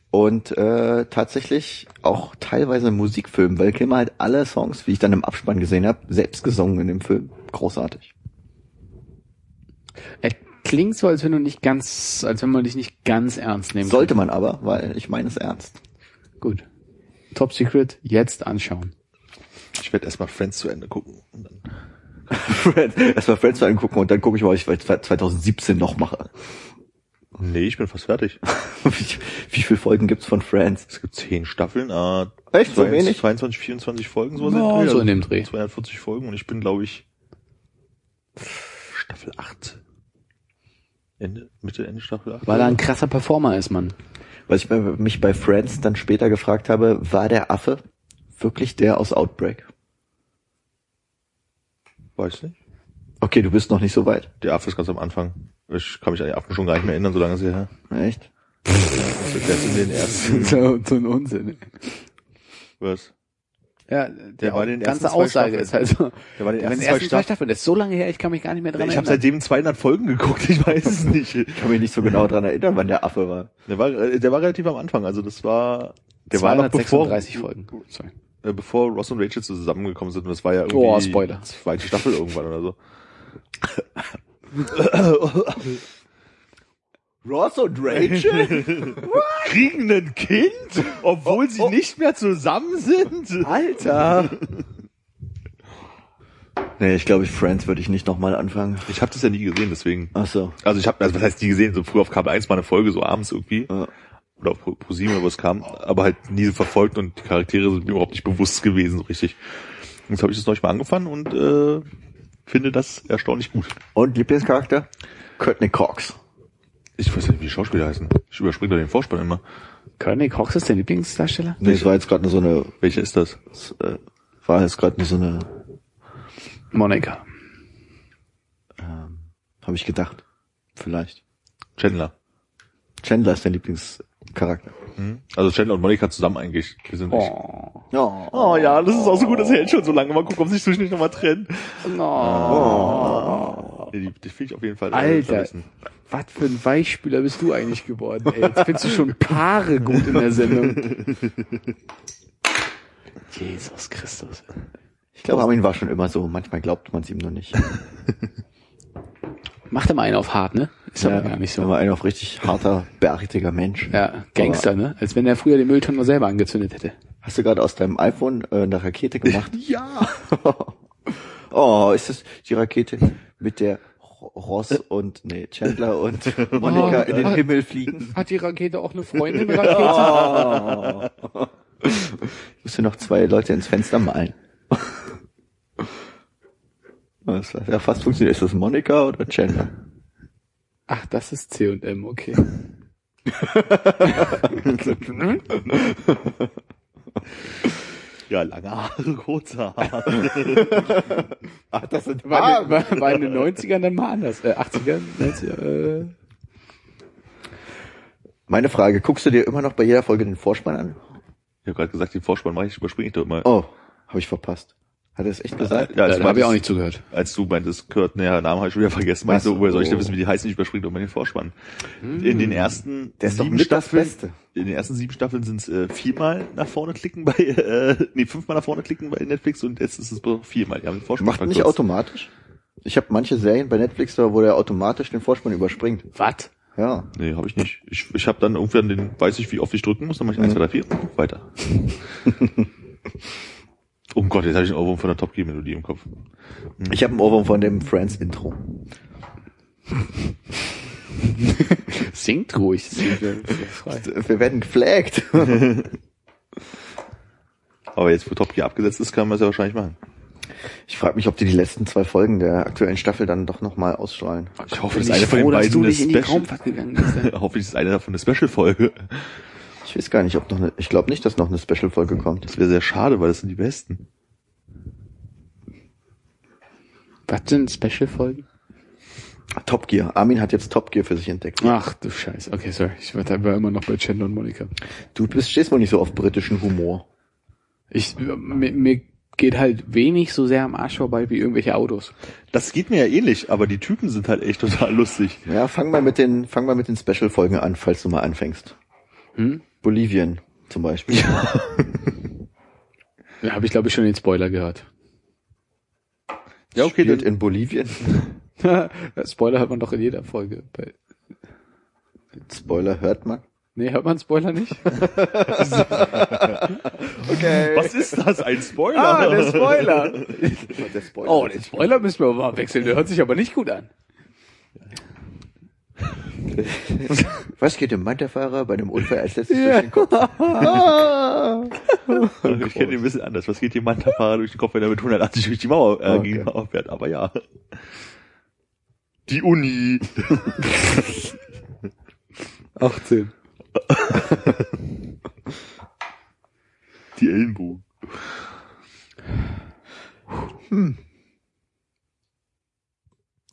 Und äh, tatsächlich auch teilweise Musikfilm, weil Kilmer halt alle Songs, wie ich dann im Abspann gesehen habe, selbst gesungen in dem Film. Großartig. Er klingt so, als wenn du nicht ganz, als wenn man dich nicht ganz ernst nehmen Sollte man aber, weil ich meine es ernst. kann. Gut. Top Secret, jetzt anschauen. Ich werde erstmal Friends zu Ende gucken. Und dann Friends, erstmal Friends angucken und dann gucke ich mal, was ich 2017 noch mache. nee, ich bin fast fertig. Wie, wie viele Folgen gibt's von Friends? Es gibt zehn Staffeln, äh, Echt, so wenig? 22, 24 Folgen, sowas Ja, in Dreh. so in dem Dreh. 240 Folgen und ich bin, glaube ich, Staffel 8. Ende, Mitte, Ende Staffel 8. Weil er ein krasser Performer ist, Mann. Was ich bei, mich bei Friends dann später gefragt habe, war der Affe wirklich der aus Outbreak? Weiß nicht. Okay, du bist noch nicht so weit. Der Affe ist ganz am Anfang. Ich kann mich an die Affen schon gar nicht mehr erinnern, so lange ist er her. Echt? Das ist in den ersten, so, so ein Unsinn. was? Ja, Der der war den ganze Aussage ist halt so. Der war in den ersten ersten zwei Staffeln. Staffeln, das ist so lange her, ich kann mich gar nicht mehr dran Ich habe erinnern. seitdem 200 Folgen geguckt, ich weiß es nicht. Ich kann mich nicht so genau dran erinnern, wann der Affe war. Der war, äh, der war relativ am Anfang, also das war, der war noch bevor, 236 Folgen. Sorry. äh, bevor Ross und Rachel zusammengekommen sind und das war ja irgendwie Oh, Spoiler. zweite Staffel irgendwann oder so. Ross und Rachel? Kriegen ein Kind, obwohl Oh, sie nicht mehr zusammen sind? Alter! Nee, ich glaube, Friends würde ich nicht nochmal anfangen. Ich habe das ja nie gesehen, deswegen. Ach so. Also ich habe, also was heißt nie gesehen, so früher auf Kabel 1 mal eine Folge, so abends irgendwie. Ja. Oder auf Pro- ProSieben oder wo es kam, aber halt nie verfolgt und die Charaktere sind mir überhaupt nicht bewusst gewesen, so richtig. Jetzt habe ich das neulich mal angefangen und äh, finde das erstaunlich gut. Und Lieblingscharakter? Courtney Cox. Ich weiß nicht, wie die Schauspieler heißen. Ich überspringe da den Vorspann immer. Courtney Cox ist der Lieblingsdarsteller? Nee, es war jetzt gerade nur so eine, Welcher ist das? es, äh, war jetzt gerade nur so eine, Monica. ähm, habe ich gedacht. Vielleicht. Chandler. Chandler ist der Lieblingscharakter. Mhm. Also Chandler und Monika zusammen eigentlich. Die sind. Oh. Oh. Oh ja, das ist auch so gut, das hält schon so lange. Mal gucken, ob sich zwischendurch nochmal trennen. No. Nee, die, die finde ich auf jeden Fall äh, Alter. Was für ein Weichspüler bist du eigentlich geworden, ey. Jetzt findest du schon Paare gut in der Sendung. Jesus Christus. Ich glaube, Armin war schon immer so. Manchmal glaubt man es ihm nur nicht. Macht er mal einen auf hart, ne? Ist aber gar nicht Er so. war ein auf richtig harter, bärtiger Mensch. Ja, Gangster, ne? Als wenn er früher den Mülltonnen mal selber angezündet hätte. Hast du gerade aus deinem iPhone äh, eine Rakete gemacht? Ja. oh, ist das die Rakete, mit der Ross und nee, Chandler und Monika in den Himmel fliegen? Hat die Rakete auch eine Freundin, Rakete? Oh. Ich musste noch zwei Leute ins Fenster malen. Das hat ja fast funktioniert. Ist das Monika oder Chandler? Ach, das ist C&M, okay. Ja, lange Haare, kurze Haare. Ach, das sind War, war, war in den 90ern dann mal anders. Äh, 80ern, 90er, äh. Meine Frage, guckst du dir immer noch bei jeder Folge den Vorspann an? Ich habe gerade gesagt, den Vorspann mache ich, überspringe ich doch immer. Oh, habe ich verpasst. Hat er es echt gesagt? Ja, als, da habe ich auch nicht zugehört. als du meintest, Kurt, naja, Namen habe ich schon wieder vergessen, meinst du, woher soll ich denn so. wissen, wie die heißen? Ich überspringe doch mal den Vorspann. In den ersten Der ist doch sieben mit das Staffeln, Beste. in den ersten sieben Staffeln sind es äh, viermal nach vorne klicken bei, äh, nee, fünfmal nach vorne klicken bei Netflix und jetzt ist es viermal. Die haben den Vorspann Macht nicht verkürzt. automatisch? Ich habe manche Serien bei Netflix, da wo der automatisch den Vorspann überspringt. Was? Ja. Nee, habe ich nicht. Ich, ich habe dann irgendwann den, weiß ich, wie oft ich drücken muss, dann mache ich 1, 2, 3, 4 und guck weiter. oh Gott, jetzt habe ich einen Ohrwurm von der Top Gear Melodie im Kopf. Ich habe einen Ohrwurm von dem Friends Intro. Singt ruhig. Singt. Wir werden geflaggt. Aber jetzt, wo Top Gear abgesetzt ist, kann man es ja wahrscheinlich machen. Ich frage mich, ob die die letzten zwei Folgen der aktuellen Staffel dann doch nochmal ausstrahlen. Ich hoffe, Bin das ist ich eine von den dass du beiden nicht in die eine Special. Raumfahrt gegangen bist. ey. Hoffe ich, das ist eine davon eine Special-Folge. Ich weiß gar nicht, ob noch eine, ich glaube nicht, dass noch eine Special-Folge kommt. Das wäre sehr schade, weil das sind die besten. Was sind Special-Folgen? Top Gear. Armin hat jetzt Top Gear für sich entdeckt. Ach du Scheiße. Okay, sorry. Ich war immer noch bei Chandler und Monika. Du bist, stehst wohl nicht so auf britischen Humor. Ich, mir, mir geht halt wenig so sehr am Arsch vorbei wie irgendwelche Autos. Das geht mir ja ähnlich, aber die Typen sind halt echt total lustig. Ja, fang mal mit den, fang mal mit den Special-Folgen an, falls du mal anfängst. Hm? Bolivien zum Beispiel. Da habe ich glaube ich schon den Spoiler gehört. Ja, okay, Spielt in Bolivien. Spoiler hört man doch in jeder Folge. Bei, Spoiler hört man. nee, hört man Spoiler nicht? Okay. was ist das? Ein Spoiler? Ah, der Spoiler. Der Spoiler. Oh, den Spoiler müssen wir mal wechseln. Der hört sich aber nicht gut an. Was geht dem Manta-Fahrer bei einem Unfall als letztes durch den Kopf? ich kenne den ein bisschen anders. Was geht jemand Fahrer durch den Kopf, wenn er mit 180 durch die Mauer äh, Okay. gegen die Mauer fährt? Aber ja. Die Uni. 18. Die Ellenbogen.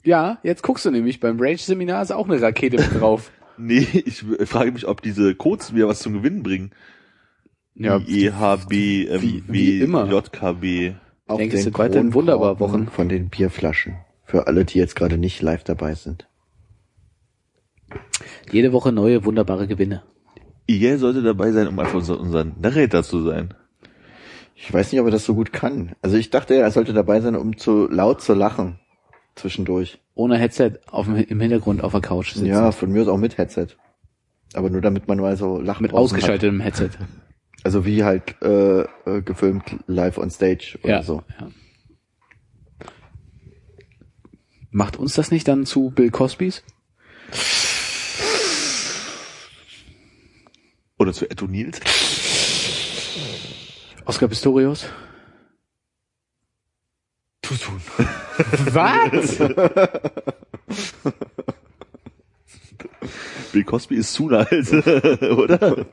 Ja, jetzt guckst du nämlich, beim Rage-Seminar ist auch eine Rakete mit drauf. Nee, ich frage mich, ob diese Codes wieder was zum Gewinnen bringen. Ja, EHB, wie- wie immer. JKB. Auf denke, es den sind weiterhin Kronkorken wunderbar Wochen. Von den Bierflaschen. Für alle, die jetzt gerade nicht live dabei sind. jede Woche neue wunderbare Gewinne. EA sollte dabei sein, um einfach unser, unser Narrator zu sein. Ich weiß nicht, ob er das so gut kann. Also ich dachte, er sollte dabei sein, um zu laut zu lachen. Zwischendurch. Ohne Headset auf dem, im Hintergrund auf der Couch sitzen. Ja, von mir aus auch mit Headset. Aber nur damit man mal so lachen Mit ausgeschaltetem Headset. Also wie halt äh, äh, gefilmt live on stage oder Ja, so. ja. Macht uns das nicht dann zu Bill Cosbys? Oder zu Etto Nils. Oscar Pistorius? Tutun. Was? Bill Cosby ist Suna halt, oder?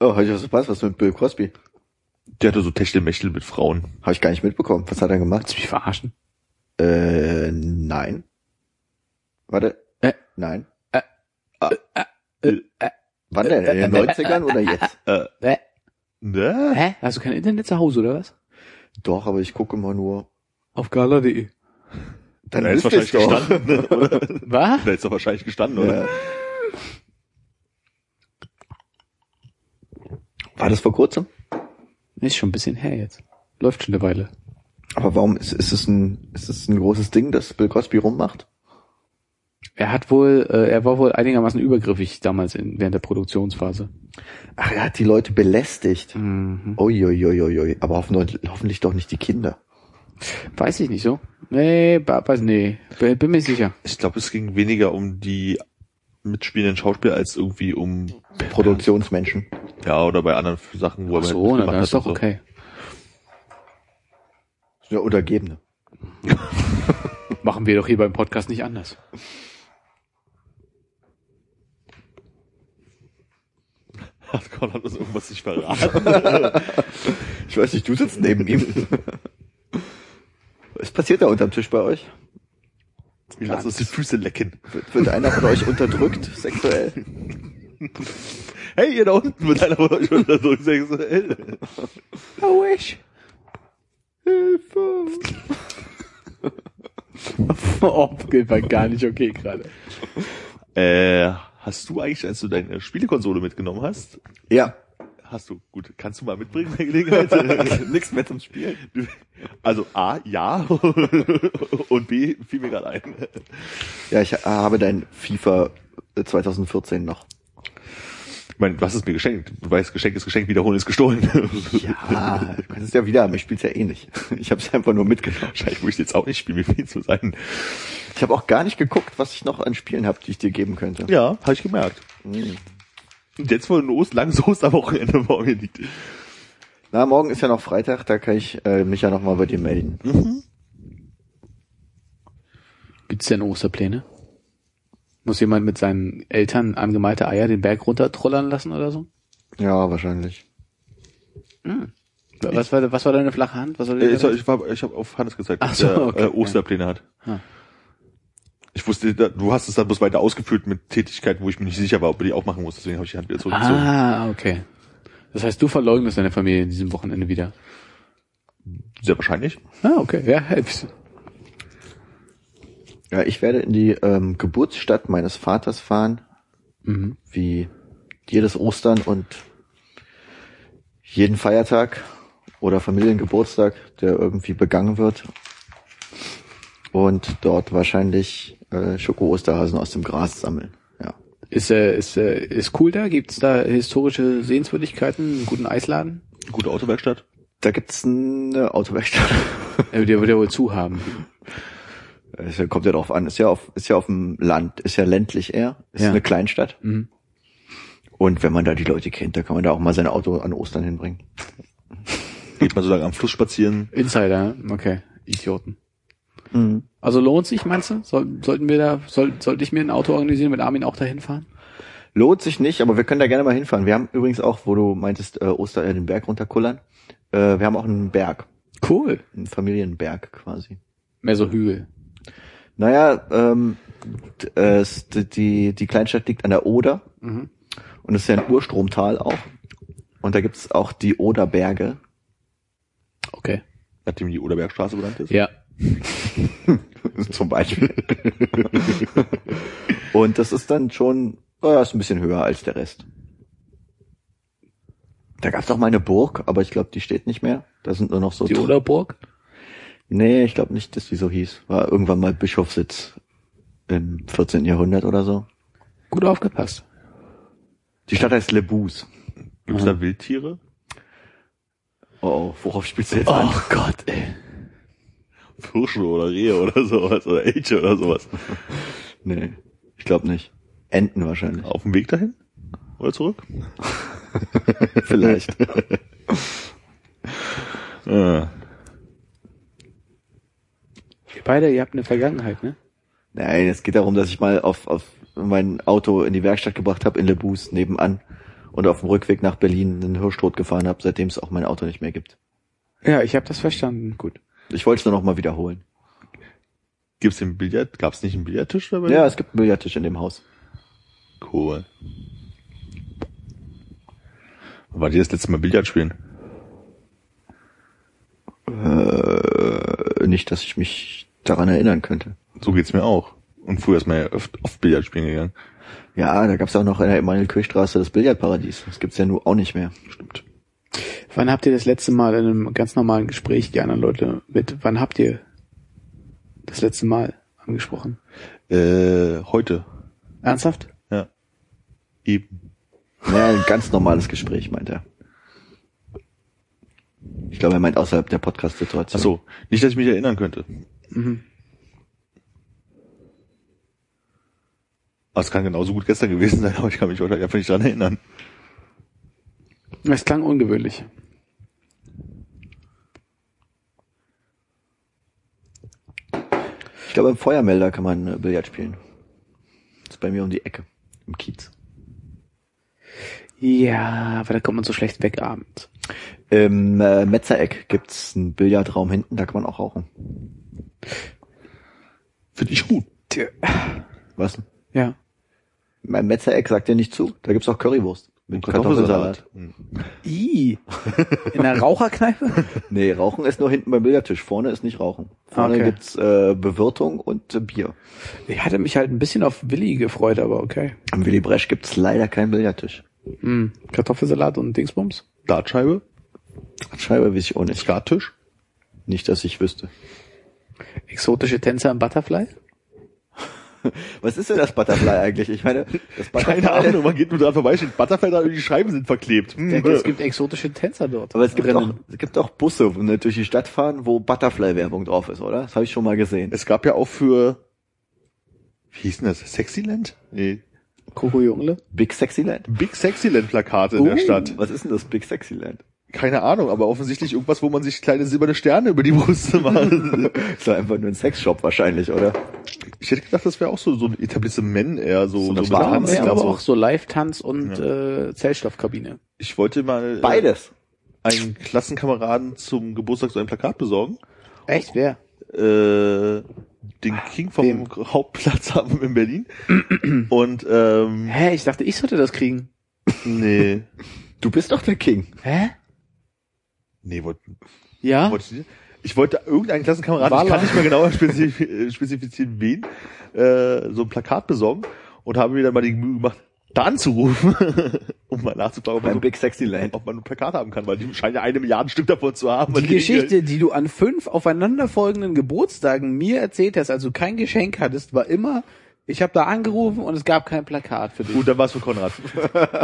Oh, hab ich was verpasst? Was mit Bill Cosby? Der hatte so Techtelmechtel mit Frauen. Habe ich gar nicht mitbekommen. Was hat er gemacht? Willst du mich verarschen? Äh, nein. Warte. Äh. Nein. Äh. Ah. Äh. Äh. Wann denn? In den 90ern oder jetzt? Äh. Ne? Hä? Hast du kein Internet zu Hause oder was? Doch, aber ich gucke immer nur. Auf gala.de. Dann Da ist wahrscheinlich doch. gestanden, oder? Was? Da ist doch wahrscheinlich gestanden, oder? Ja. War das vor kurzem? Ist schon ein bisschen her jetzt. Läuft schon eine Weile. Aber warum ist, ist es ein ist es ein großes Ding, dass Bill Cosby rummacht? Er hat wohl, äh, er war wohl einigermaßen übergriffig damals in, während der Produktionsphase. Ach, er hat die Leute belästigt. Mhm. Uiuiuiui. Aber hoffentlich, hoffentlich doch nicht die Kinder. Weiß ich nicht so. Nee, weiß, nee. Bin bin mir sicher. Ich glaube, es ging weniger um die mitspielenden Schauspieler als irgendwie um Produktionsmenschen. ja oder bei anderen Sachen, wo Ach er so, halt na, mitgemacht dann ist doch so. okay. Ja, Untergebene. Machen wir doch hier beim Podcast nicht anders. Hat Conrad uns irgendwas nicht verraten? Ich weiß nicht, du sitzt neben ihm. Was passiert da unterm Tisch bei euch? Wir lassen uns die Füße lecken. Wird, wird einer von euch unterdrückt sexuell? Hey, ihr da unten mit einer von euch unter so sexuell. I wish. Hilfe. oh, geht war gar nicht okay gerade. Äh, hast du eigentlich, als du deine Spielekonsole mitgenommen hast, Ja. hast du, gut, kannst du mal mitbringen bei Gelegenheit? Nichts mehr zum Spielen. Also A, ja. Und B, fiel mir gerade ein. Ja, ich habe dein FIFA 2014 noch. Ich meine, du hast es mir geschenkt. Du weißt, Geschenk ist Geschenk, wiederholen ist gestohlen. Ja, du kannst es ja wieder haben. Ich spiel's ja eh nicht. Ich habe es einfach nur mitgenommen. Wahrscheinlich muss ich jetzt auch nicht spielen, mir viel zu sein. Ich habe auch gar nicht geguckt, was ich noch an Spielen habe, die ich dir geben könnte. Ja, habe ich gemerkt. Hm. Und jetzt wohl ein Ost, langes Osterwochenende vor mir liegt. Na, morgen ist ja noch Freitag, da kann ich äh, mich ja noch mal bei dir melden. Gibt's denn Osterpläne? Muss jemand mit seinen Eltern angemalte Eier den Berg runtertrollern lassen oder so? Ja, wahrscheinlich. Was war, was war deine flache Hand? Was soll Äh, die ich, ich, war, ich habe auf Hannes gezeigt, Ach dass so, der okay. äh, Osterpläne hat. Ah. Ich wusste, du hast es dann bloß weiter ausgefüllt mit Tätigkeiten, wo ich mir nicht sicher war, ob du die auch machen musst. Deswegen habe ich die Hand wieder zurückgezogen. Ah, okay. Das heißt, du verleugnest deine Familie in diesem Wochenende wieder. Sehr wahrscheinlich. Ah, okay. Ja. Ja, ich werde in die ähm, Geburtsstadt meines Vaters fahren, Mhm. wie jedes Ostern und jeden Feiertag oder Familiengeburtstag, der irgendwie begangen wird. Und dort wahrscheinlich äh, Schoko-Osterhasen aus dem Gras sammeln. Ja. Ist, äh, ist, äh, ist cool da? Gibt's da historische Sehenswürdigkeiten, einen guten Eisladen? Gute Autowerkstatt. Da gibt's eine Autowerkstatt. Der wird ja wohl zu haben. Es kommt ja drauf an. Ist ja auf, ist ja auf dem Land, ist ja ländlich eher. Ist Ja. eine Kleinstadt. Mhm. Und wenn man da die Leute kennt, da kann man da auch mal sein Auto an Ostern hinbringen. Geht man so lange am Fluss spazieren. Insider, okay. Idioten. Also lohnt sich, meinst du? Soll, sollten wir da, soll, sollte ich mir ein Auto organisieren, mit Armin auch dahin fahren? Lohnt sich nicht, aber wir können da gerne mal hinfahren. Wir haben übrigens auch, wo du meintest, äh, Oster äh, den Berg runterkullern. Äh, wir haben auch einen Berg, Cool. einen Familienberg quasi. Mehr so Hügel. Naja, ähm, äh, die, die Kleinstadt liegt an der Oder Mhm. und es ist ja ein Urstromtal auch. Und da gibt's auch die Oderberge. Okay. Nachdem die Oderbergstraße benannt ist. Ja. Zum Beispiel. und das ist dann schon, äh, ist ein bisschen höher als der Rest. Da gab's doch mal eine Burg, aber ich glaube, die steht nicht mehr. Da sind nur noch so. Die Tr- Oderburg? Nee, ich glaube nicht, dass die so hieß. War irgendwann mal Bischofssitz im 14. Jahrhundert oder so. Gut aufgepasst. Die Stadt heißt Lebus. Gibt es da Wildtiere? Oh, oh, worauf spielst du jetzt an? Oh Gott, ey. Hirsche oder Rehe oder sowas oder Elche oder sowas. Nee, ich glaube nicht. Enten wahrscheinlich. Auf dem Weg dahin? Oder zurück? Vielleicht. Ah. Beide, ihr habt eine Vergangenheit, ne? Nein, es geht darum, dass ich mal auf, auf mein Auto in die Werkstatt gebracht habe, in Le Bus nebenan und auf dem Rückweg nach Berlin einen Hirschtod gefahren habe, seitdem es auch mein Auto nicht mehr gibt. Ja, ich habe das verstanden. Gut. Ich wollte es nur noch mal wiederholen. Gibt's den Billard? Gab's nicht einen Billardtisch dabei? Ja, es gibt einen Billardtisch in dem Haus. Cool. Wann war die das letzte Mal Billard spielen? Äh, nicht, dass ich mich daran erinnern könnte. So geht's mir auch. Und früher ist man ja oft, oft Billard spielen gegangen. Ja, da gab's auch noch in der Emanuel-Kirchstraße das Billardparadies. Das gibt's ja nun auch nicht mehr. Stimmt. Wann habt ihr das letzte Mal in einem ganz normalen Gespräch die anderen Leute mit, wann habt ihr das letzte Mal angesprochen? Äh, heute. Ernsthaft? Ja. Eben. Ja, ein ganz normales Gespräch, meint er. Ich glaube, er meint außerhalb der Podcast-Situation. Ach so. Nicht, dass ich mich erinnern könnte. Mhm. Aber es kann genauso gut gestern gewesen sein, aber ich kann mich heute einfach nicht dran erinnern. Es klang ungewöhnlich. Ich glaube, im Feuermelder kann man äh, Billard spielen. Das ist bei mir um die Ecke. Im Kiez. Ja, aber da kommt man so schlecht weg abends. Im äh, Metzereck gibt's einen Billardraum hinten, da kann man auch rauchen. Finde ich gut. Was? denn? Ja. Mein Metzereck sagt dir nicht zu. Da gibt's auch Currywurst. Mit Kartoffelsalat. I. In der Raucherkneipe? Nee, Rauchen ist nur hinten beim Billardtisch. Vorne ist nicht Rauchen. Vorne Okay. gibt's äh, Bewirtung und äh, Bier. Ich hatte mich halt ein bisschen auf Willi gefreut, aber okay. Am Willy Bresch gibt's leider keinen Billardtisch. Hm. Kartoffelsalat und Dingsbums? Dartscheibe, Scheibe weiß ich auch nicht. Skattisch. Nicht, dass ich wüsste. Exotische Tänzer im Butterfly? Was ist denn das Butterfly eigentlich? Ich meine, das Butterfly... Keine Ahnung, man geht nur dran vorbei, steht Butterfly da und die Scheiben sind verklebt. Ich Hm. denke, es gibt exotische Tänzer dort. Aber es gibt, Drinnen. auch, es gibt auch Busse, wo ne, durch die Stadt fahren, wo Butterfly-Werbung drauf ist, oder? Das habe ich schon mal gesehen. Es gab ja auch für, wie hieß denn das? Sexyland? Nee. Coco Jungle? Big Sexy Land? Big Sexyland Plakate in der Uh, Stadt. Was ist denn das Big Sexy Land? Keine Ahnung, aber offensichtlich irgendwas, wo man sich kleine silberne Sterne über die Brust macht. Ist doch einfach nur ein Sexshop wahrscheinlich, oder? ich hätte gedacht, das wäre auch so, so ein Etablissement eher so, So so, eine mit Bar, Ja, und aber so. auch so Live-Tanz und äh, Zellstoffkabine. Ich wollte mal äh, Beides. einen Klassenkameraden zum Geburtstag so ein Plakat besorgen. Echt? Wer? Äh, den King vom Wem? Hauptplatz haben in Berlin. Und ähm, Hä? Ich dachte, ich sollte das kriegen. nee. Du bist doch der King. Hä? Nee, wollte Ja? wollte ich nicht. Ich wollte irgendeinen Klassenkameraden, ich Walla. kann nicht mehr genauer spezif äh, spezifizieren, wen, äh, so ein Plakat besorgen und habe mir dann mal die Mühe gemacht, da anzurufen, um mal nachzufragen, ob man, so, Big Sexy Land. ob man ein Plakat haben kann, weil die scheinen ja eine Milliarde Stück davon zu haben. Die Geschichte, die du an fünf aufeinanderfolgenden Geburtstagen mir erzählt hast, als du kein Geschenk hattest, war immer, ich habe da angerufen und es gab kein Plakat für dich. Gut, dann war es für Konrad.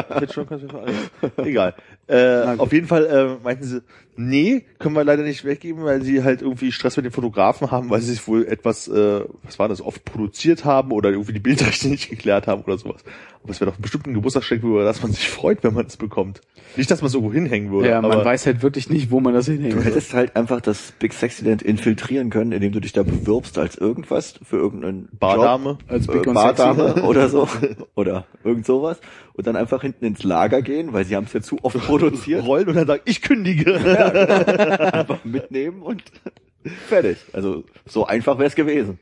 Hätte schon kannst du für. Egal. Äh, auf jeden Fall äh, meinten sie, nee, können wir leider nicht weggeben, weil sie halt irgendwie Stress mit den Fotografen haben, weil sie sich wohl etwas, äh, was war das, oft produziert haben oder irgendwie die Bildrechte nicht geklärt haben oder sowas. Aber es wäre doch bestimmt ein Geburtstagsgeschenk, über das man sich freut, wenn man es bekommt. Nicht, dass man es irgendwo hinhängen würde. ja, man aber weiß halt wirklich nicht, wo man das hinhängt. Du hättest halt einfach das Big Sexy Land infiltrieren können, indem du dich da bewirbst als irgendwas für irgendeinen Bardame. Job, Als äh, Big und Bardame oder so oder irgend sowas und dann einfach hinten ins Lager gehen, weil sie haben es ja zu oft produziert, rollen und dann sagen, ich kündige. einfach mitnehmen und fertig. Also so einfach wäre es gewesen.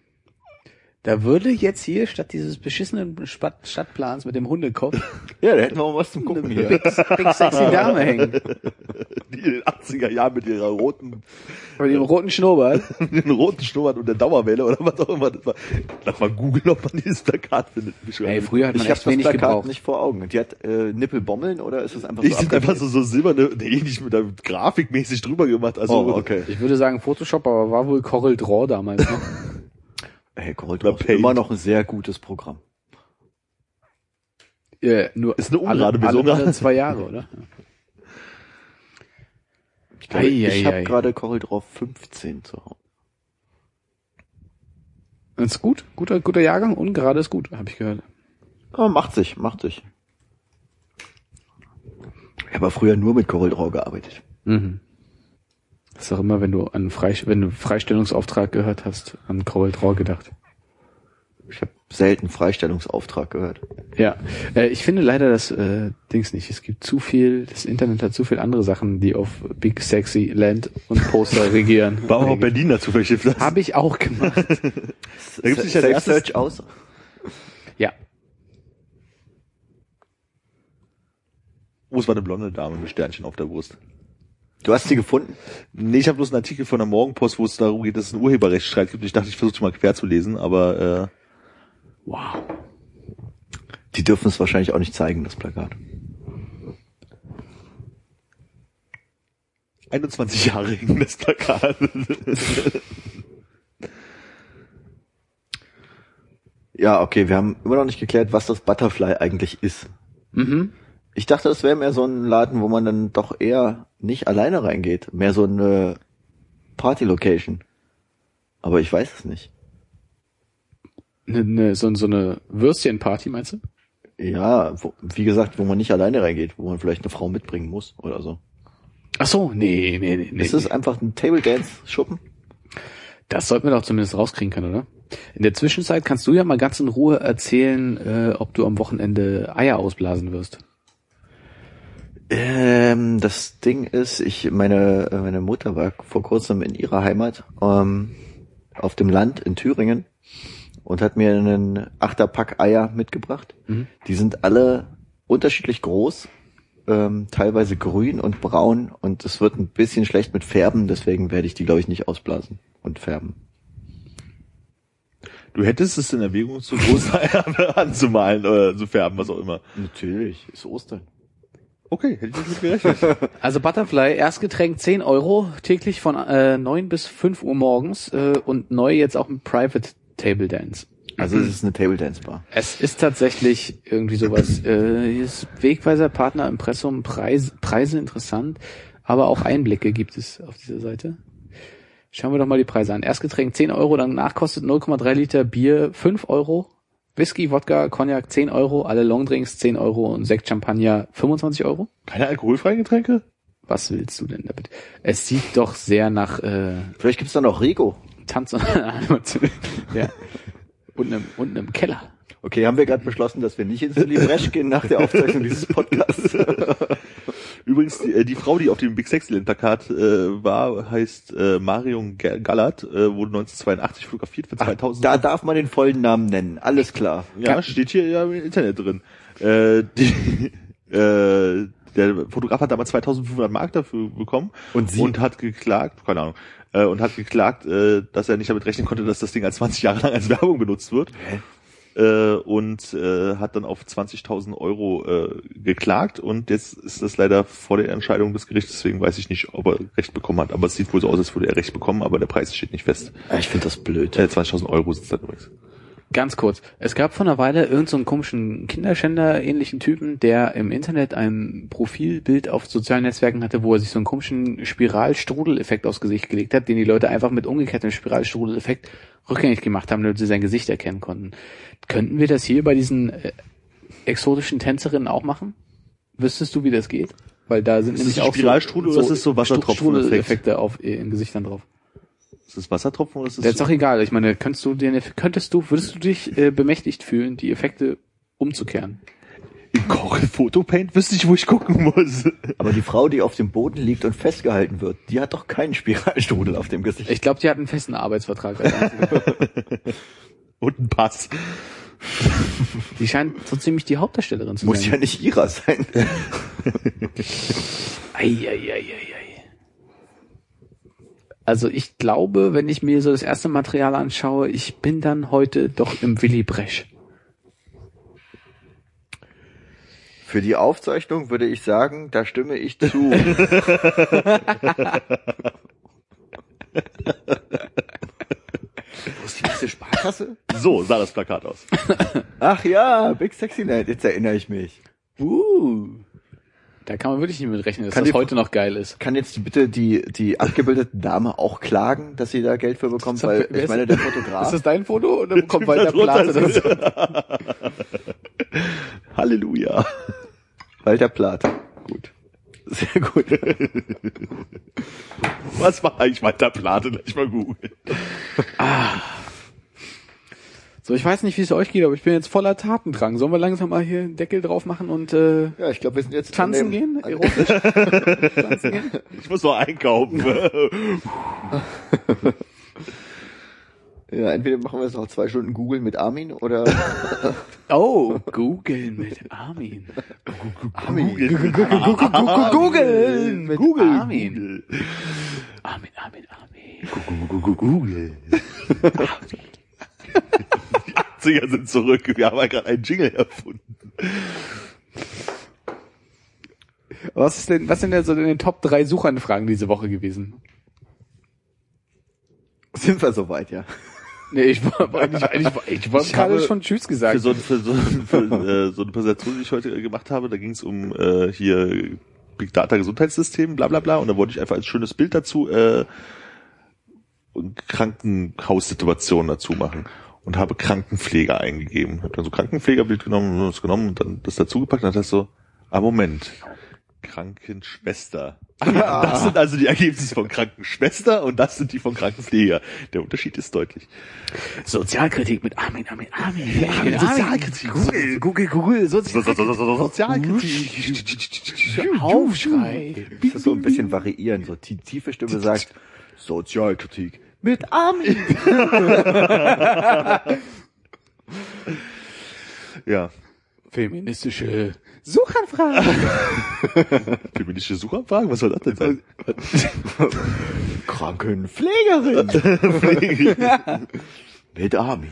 Da würde jetzt hier statt dieses beschissenen Spat- Stadtplans mit dem Hundekopf Ja, da hätten wir auch was zum Gucken hier. Big, Big Sexy Dame hängen. Die in den 80er Jahren mit ihrer roten, Mit dem roten Schnurrbart. mit den roten Schnurrbart und der Dauerwelle oder was auch immer das war. Lass mal googeln, ob man dieses Plakat findet. Ey, früher hat man Ich echt das wenig Plakat gebraucht. nicht vor Augen. Die hat äh, Nippelbommeln oder ist es einfach so sind einfach so, so silberne, nee, nicht mit der grafikmäßig drüber gemacht. Also, Oh, okay. Ich würde sagen Photoshop, aber war wohl Corel Draw damals. Ne? Hey, Draw Paint. immer noch ein sehr gutes Programm. ja, nur Ist eine ungerade alle, alle zwei Jahre, oder? Ich, glaube, Ei, ich habe gerade Cold Draw 15 zu Hause. Ist gut, guter, guter Jahrgang und gerade ist gut, habe ich gehört. Oh, macht sich, macht sich. Ich habe früher nur mit CorelDRAW gearbeitet. Mhm. Das ist auch immer, wenn du an Frei, wenn du Freistellungsauftrag gehört hast, an Corel Draw gedacht. Ich habe selten Freistellungsauftrag gehört. Ja, äh, ich finde leider das äh, Dings nicht. Es gibt zu viel, das Internet hat zu viel andere Sachen, die auf Big Sexy Land und Poster regieren. War auch Berlin dazu verschifft. Habe ich auch gemacht. Da gibt's nicht als erstes- Search aus. Ja. Oh, es war eine blonde Dame mit Sternchen auf der Brust. Du hast sie gefunden? Nee, ich habe bloß einen Artikel von der Morgenpost, wo es darum geht, dass es einen Urheberrechtsstreit gibt. Ich dachte, ich versuche mal quer zu lesen, aber äh, Wow. Die dürfen es wahrscheinlich auch nicht zeigen, das Plakat. 21 Jahre hing das Plakat. Ja, okay, wir haben immer noch nicht geklärt, was das Butterfly eigentlich ist. Mhm. Ich dachte, das wäre mehr so ein Laden, wo man dann doch eher nicht alleine reingeht. Mehr so eine Party-Location. Aber ich weiß es nicht. Ne, ne, so, so eine Würstchenparty, meinst du? Ja, wo, wie gesagt, wo man nicht alleine reingeht, wo man vielleicht eine Frau mitbringen muss oder so. Ach so, nee, nee, nee. nee. Ist es einfach ein Table Dance Schuppen? Das sollten wir doch zumindest rauskriegen können, oder? In der Zwischenzeit kannst du ja mal ganz in Ruhe erzählen, äh, ob du am Wochenende Eier ausblasen wirst. Ähm, das Ding ist, ich meine meine Mutter war vor kurzem in ihrer Heimat ähm, auf dem Land in Thüringen und hat mir einen Achterpack Eier mitgebracht. Mhm. Die sind alle unterschiedlich groß, ähm, teilweise grün und braun und es wird ein bisschen schlecht mit Färben, deswegen werde ich die glaube ich nicht ausblasen und färben. du hättest es in Erwägung, so große Eier anzumalen oder zu färben, was auch immer. Natürlich, ist Ostern. Okay, hätte ich nicht mit gerechnet. Also Butterfly, Erstgetränk 10 Euro, täglich von äh, 9 bis 5 Uhr morgens äh, und neu jetzt auch mit Private Table Dance. Also es ist eine Table Dance Bar. Es ist tatsächlich irgendwie sowas. Äh, hier ist Wegweiser, Partner, Impressum, Preis, Preise interessant, aber auch Einblicke gibt es auf dieser Seite. Schauen wir doch mal die Preise an. Erstgetränk 10 Euro, danach kostet 0,3 Liter Bier 5 Euro. Whisky, Wodka, Cognac 10 Euro, alle Longdrinks 10 Euro und Sekt, Champagner 25 Euro. Keine alkoholfreien Getränke? Was willst du denn damit? Es sieht doch sehr nach äh, Vielleicht gibt's da noch Rigo. Tanz und ja. Unten im, unten im Keller. Okay, haben wir gerade beschlossen, dass wir nicht ins Libresch gehen nach der Aufzeichnung dieses Podcasts. Übrigens, die, äh, die Frau, die auf dem Big Sexy Plakat äh, war, heißt äh, Marion Ga- Gallert, äh, wurde 1982 fotografiert für 2000. da darf man den vollen Namen nennen, alles klar. ja, steht hier ja im Internet drin. Äh, die, äh, der Fotograf hat damals 2500 Mark dafür bekommen Und sie? und hat geklagt, keine Ahnung, äh, und hat geklagt, äh, dass er nicht damit rechnen konnte, dass das Ding als 20 Jahre lang als Werbung benutzt wird. Äh, und äh, hat dann auf 20.000 Euro äh, geklagt und jetzt ist das leider vor der Entscheidung des Gerichts, deswegen weiß ich nicht, ob er Recht bekommen hat, aber es sieht wohl so aus, als würde er Recht bekommen, aber der Preis steht nicht fest. Ich finde das blöd. Äh, 20.000 Euro sind es dann übrigens. Ganz kurz. Es gab vor einer Weile irgendeinen so einen komischen Kinderschänder-ähnlichen Typen, der im Internet ein Profilbild auf sozialen Netzwerken hatte, wo er sich so einen komischen Spiralstrudeleffekt aufs Gesicht gelegt hat, den die Leute einfach mit umgekehrtem Spiralstrudeleffekt rückgängig gemacht haben, damit sie sein Gesicht erkennen konnten. Könnten wir das hier bei diesen äh, exotischen Tänzerinnen auch machen? Wüsstest du, wie das geht? Weil da sind Ist nämlich auch Spiralstrudel oder ist es so Wassertropfeneffekt? Strudeleffekte auf äh, in Gesichtern drauf. Ist das Wassertropfen oder ist das Das ist doch egal. Ich meine, könntest du dir, könntest du, würdest du dich äh, bemächtigt fühlen, die Effekte umzukehren? Im Corel Photopaint wüsste ich, wo ich gucken muss. Aber die Frau, die auf dem Boden liegt und festgehalten wird, die hat doch keinen Spiralstrudel auf dem Gesicht. Ich glaube, die hat einen festen Arbeitsvertrag. Und ein Pass. die scheint so ziemlich die Hauptdarstellerin zu Muss ja sein. nicht ihrer sein. Ei, ei, ei, ei, ei. Also ich glaube, wenn ich mir so das erste Material anschaue, ich bin dann heute doch im Willy Bresch. Für die Aufzeichnung würde ich sagen, da stimme ich zu. Wo ist die nächste Sparkasse? So sah das Plakat aus. Ach ja, Big Sexy Night, jetzt erinnere ich mich. Uh. Da kann man wirklich nicht mit rechnen, dass Kann das die- heute noch geil ist. Kann jetzt bitte die, die abgebildete Dame auch klagen, dass sie da Geld für bekommt? Weil ich ist- meine, der Ist Fotograf, das dein Foto oder kommt Walter darunter Plate ist- dazu? Halleluja. Walter Plath. Gut. Sehr gut. Was war eigentlich Walter Plate? Gleich mal googeln. So, ich weiß nicht, wie es euch geht, aber ich bin jetzt voller Tatendrang. Sollen wir langsam mal hier einen Deckel drauf machen und äh, Ja, ich glaube, wir sind jetzt tanzen gehen? Erotisch? tanzen gehen? Ich muss noch einkaufen. Ja, entweder machen wir jetzt noch zwei Stunden googeln mit Armin oder Oh, googeln mit Armin. Armin. Googeln mit Google. Armin. Armin, Armin, Armin. Google. Die 80er sind zurück. Wir haben ja gerade einen Jingle erfunden. Was ist denn, was sind denn so in den Top 3 Suchanfragen diese Woche gewesen? Sind wir soweit, ja. Nee, ich war eigentlich, eigentlich, ich wollte Ich gerade habe schon Tschüss Für gesagt. so, für so, für, äh, so eine Präsentation, die ich heute gemacht habe, da ging es um äh, hier Big Data Gesundheitssystem, bla bla bla. Und da wollte ich einfach als schönes Bild dazu äh, Krankenhaussituation dazu machen. Und habe Krankenpfleger eingegeben. Habe dann so Krankenpflegerbild genommen, das genommen und dann das dazugepackt und dann das so, ah Moment, Krankenschwester. Das sind also die Ergebnisse von Krankenschwester und das sind die von Krankenpfleger. Der Unterschied ist deutlich. Sozialkritik mit Armin, Armin, Armin. Armin, Sozialkritik. Google, Google, Google, So, so, so, so, so, Sozialkritik. Sozialkritik. Aufschrei. Das ist so ein bisschen variieren. So tiefe Stimme sagt Sozialkritik mit Armin. Ja. Feministische Suchanfragen. Feministische Suchanfragen? Was soll das denn sein? Krankenpflegerin mit Armin.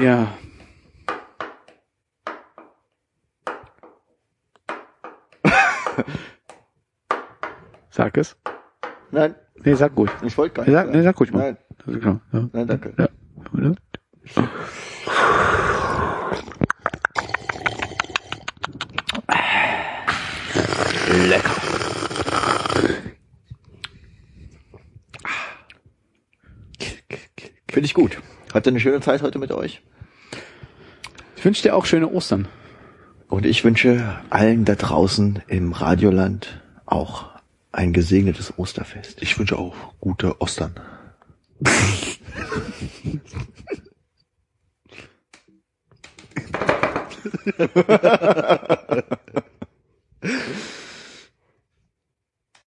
Ja. Sag es. Nein, Nee, sag ruhig. ich wollte gar Nee, nicht. sag, nee, sag ruhig mal. Nein, Also, genau. Ja. nein, danke. Ja. Oder? Lecker. Finde ich gut. Hatte eine schöne Zeit heute mit euch. Ich wünsche dir auch schöne Ostern. Und ich wünsche allen da draußen im Radioland auch ein gesegnetes Osterfest. Ich wünsche auch gute Ostern.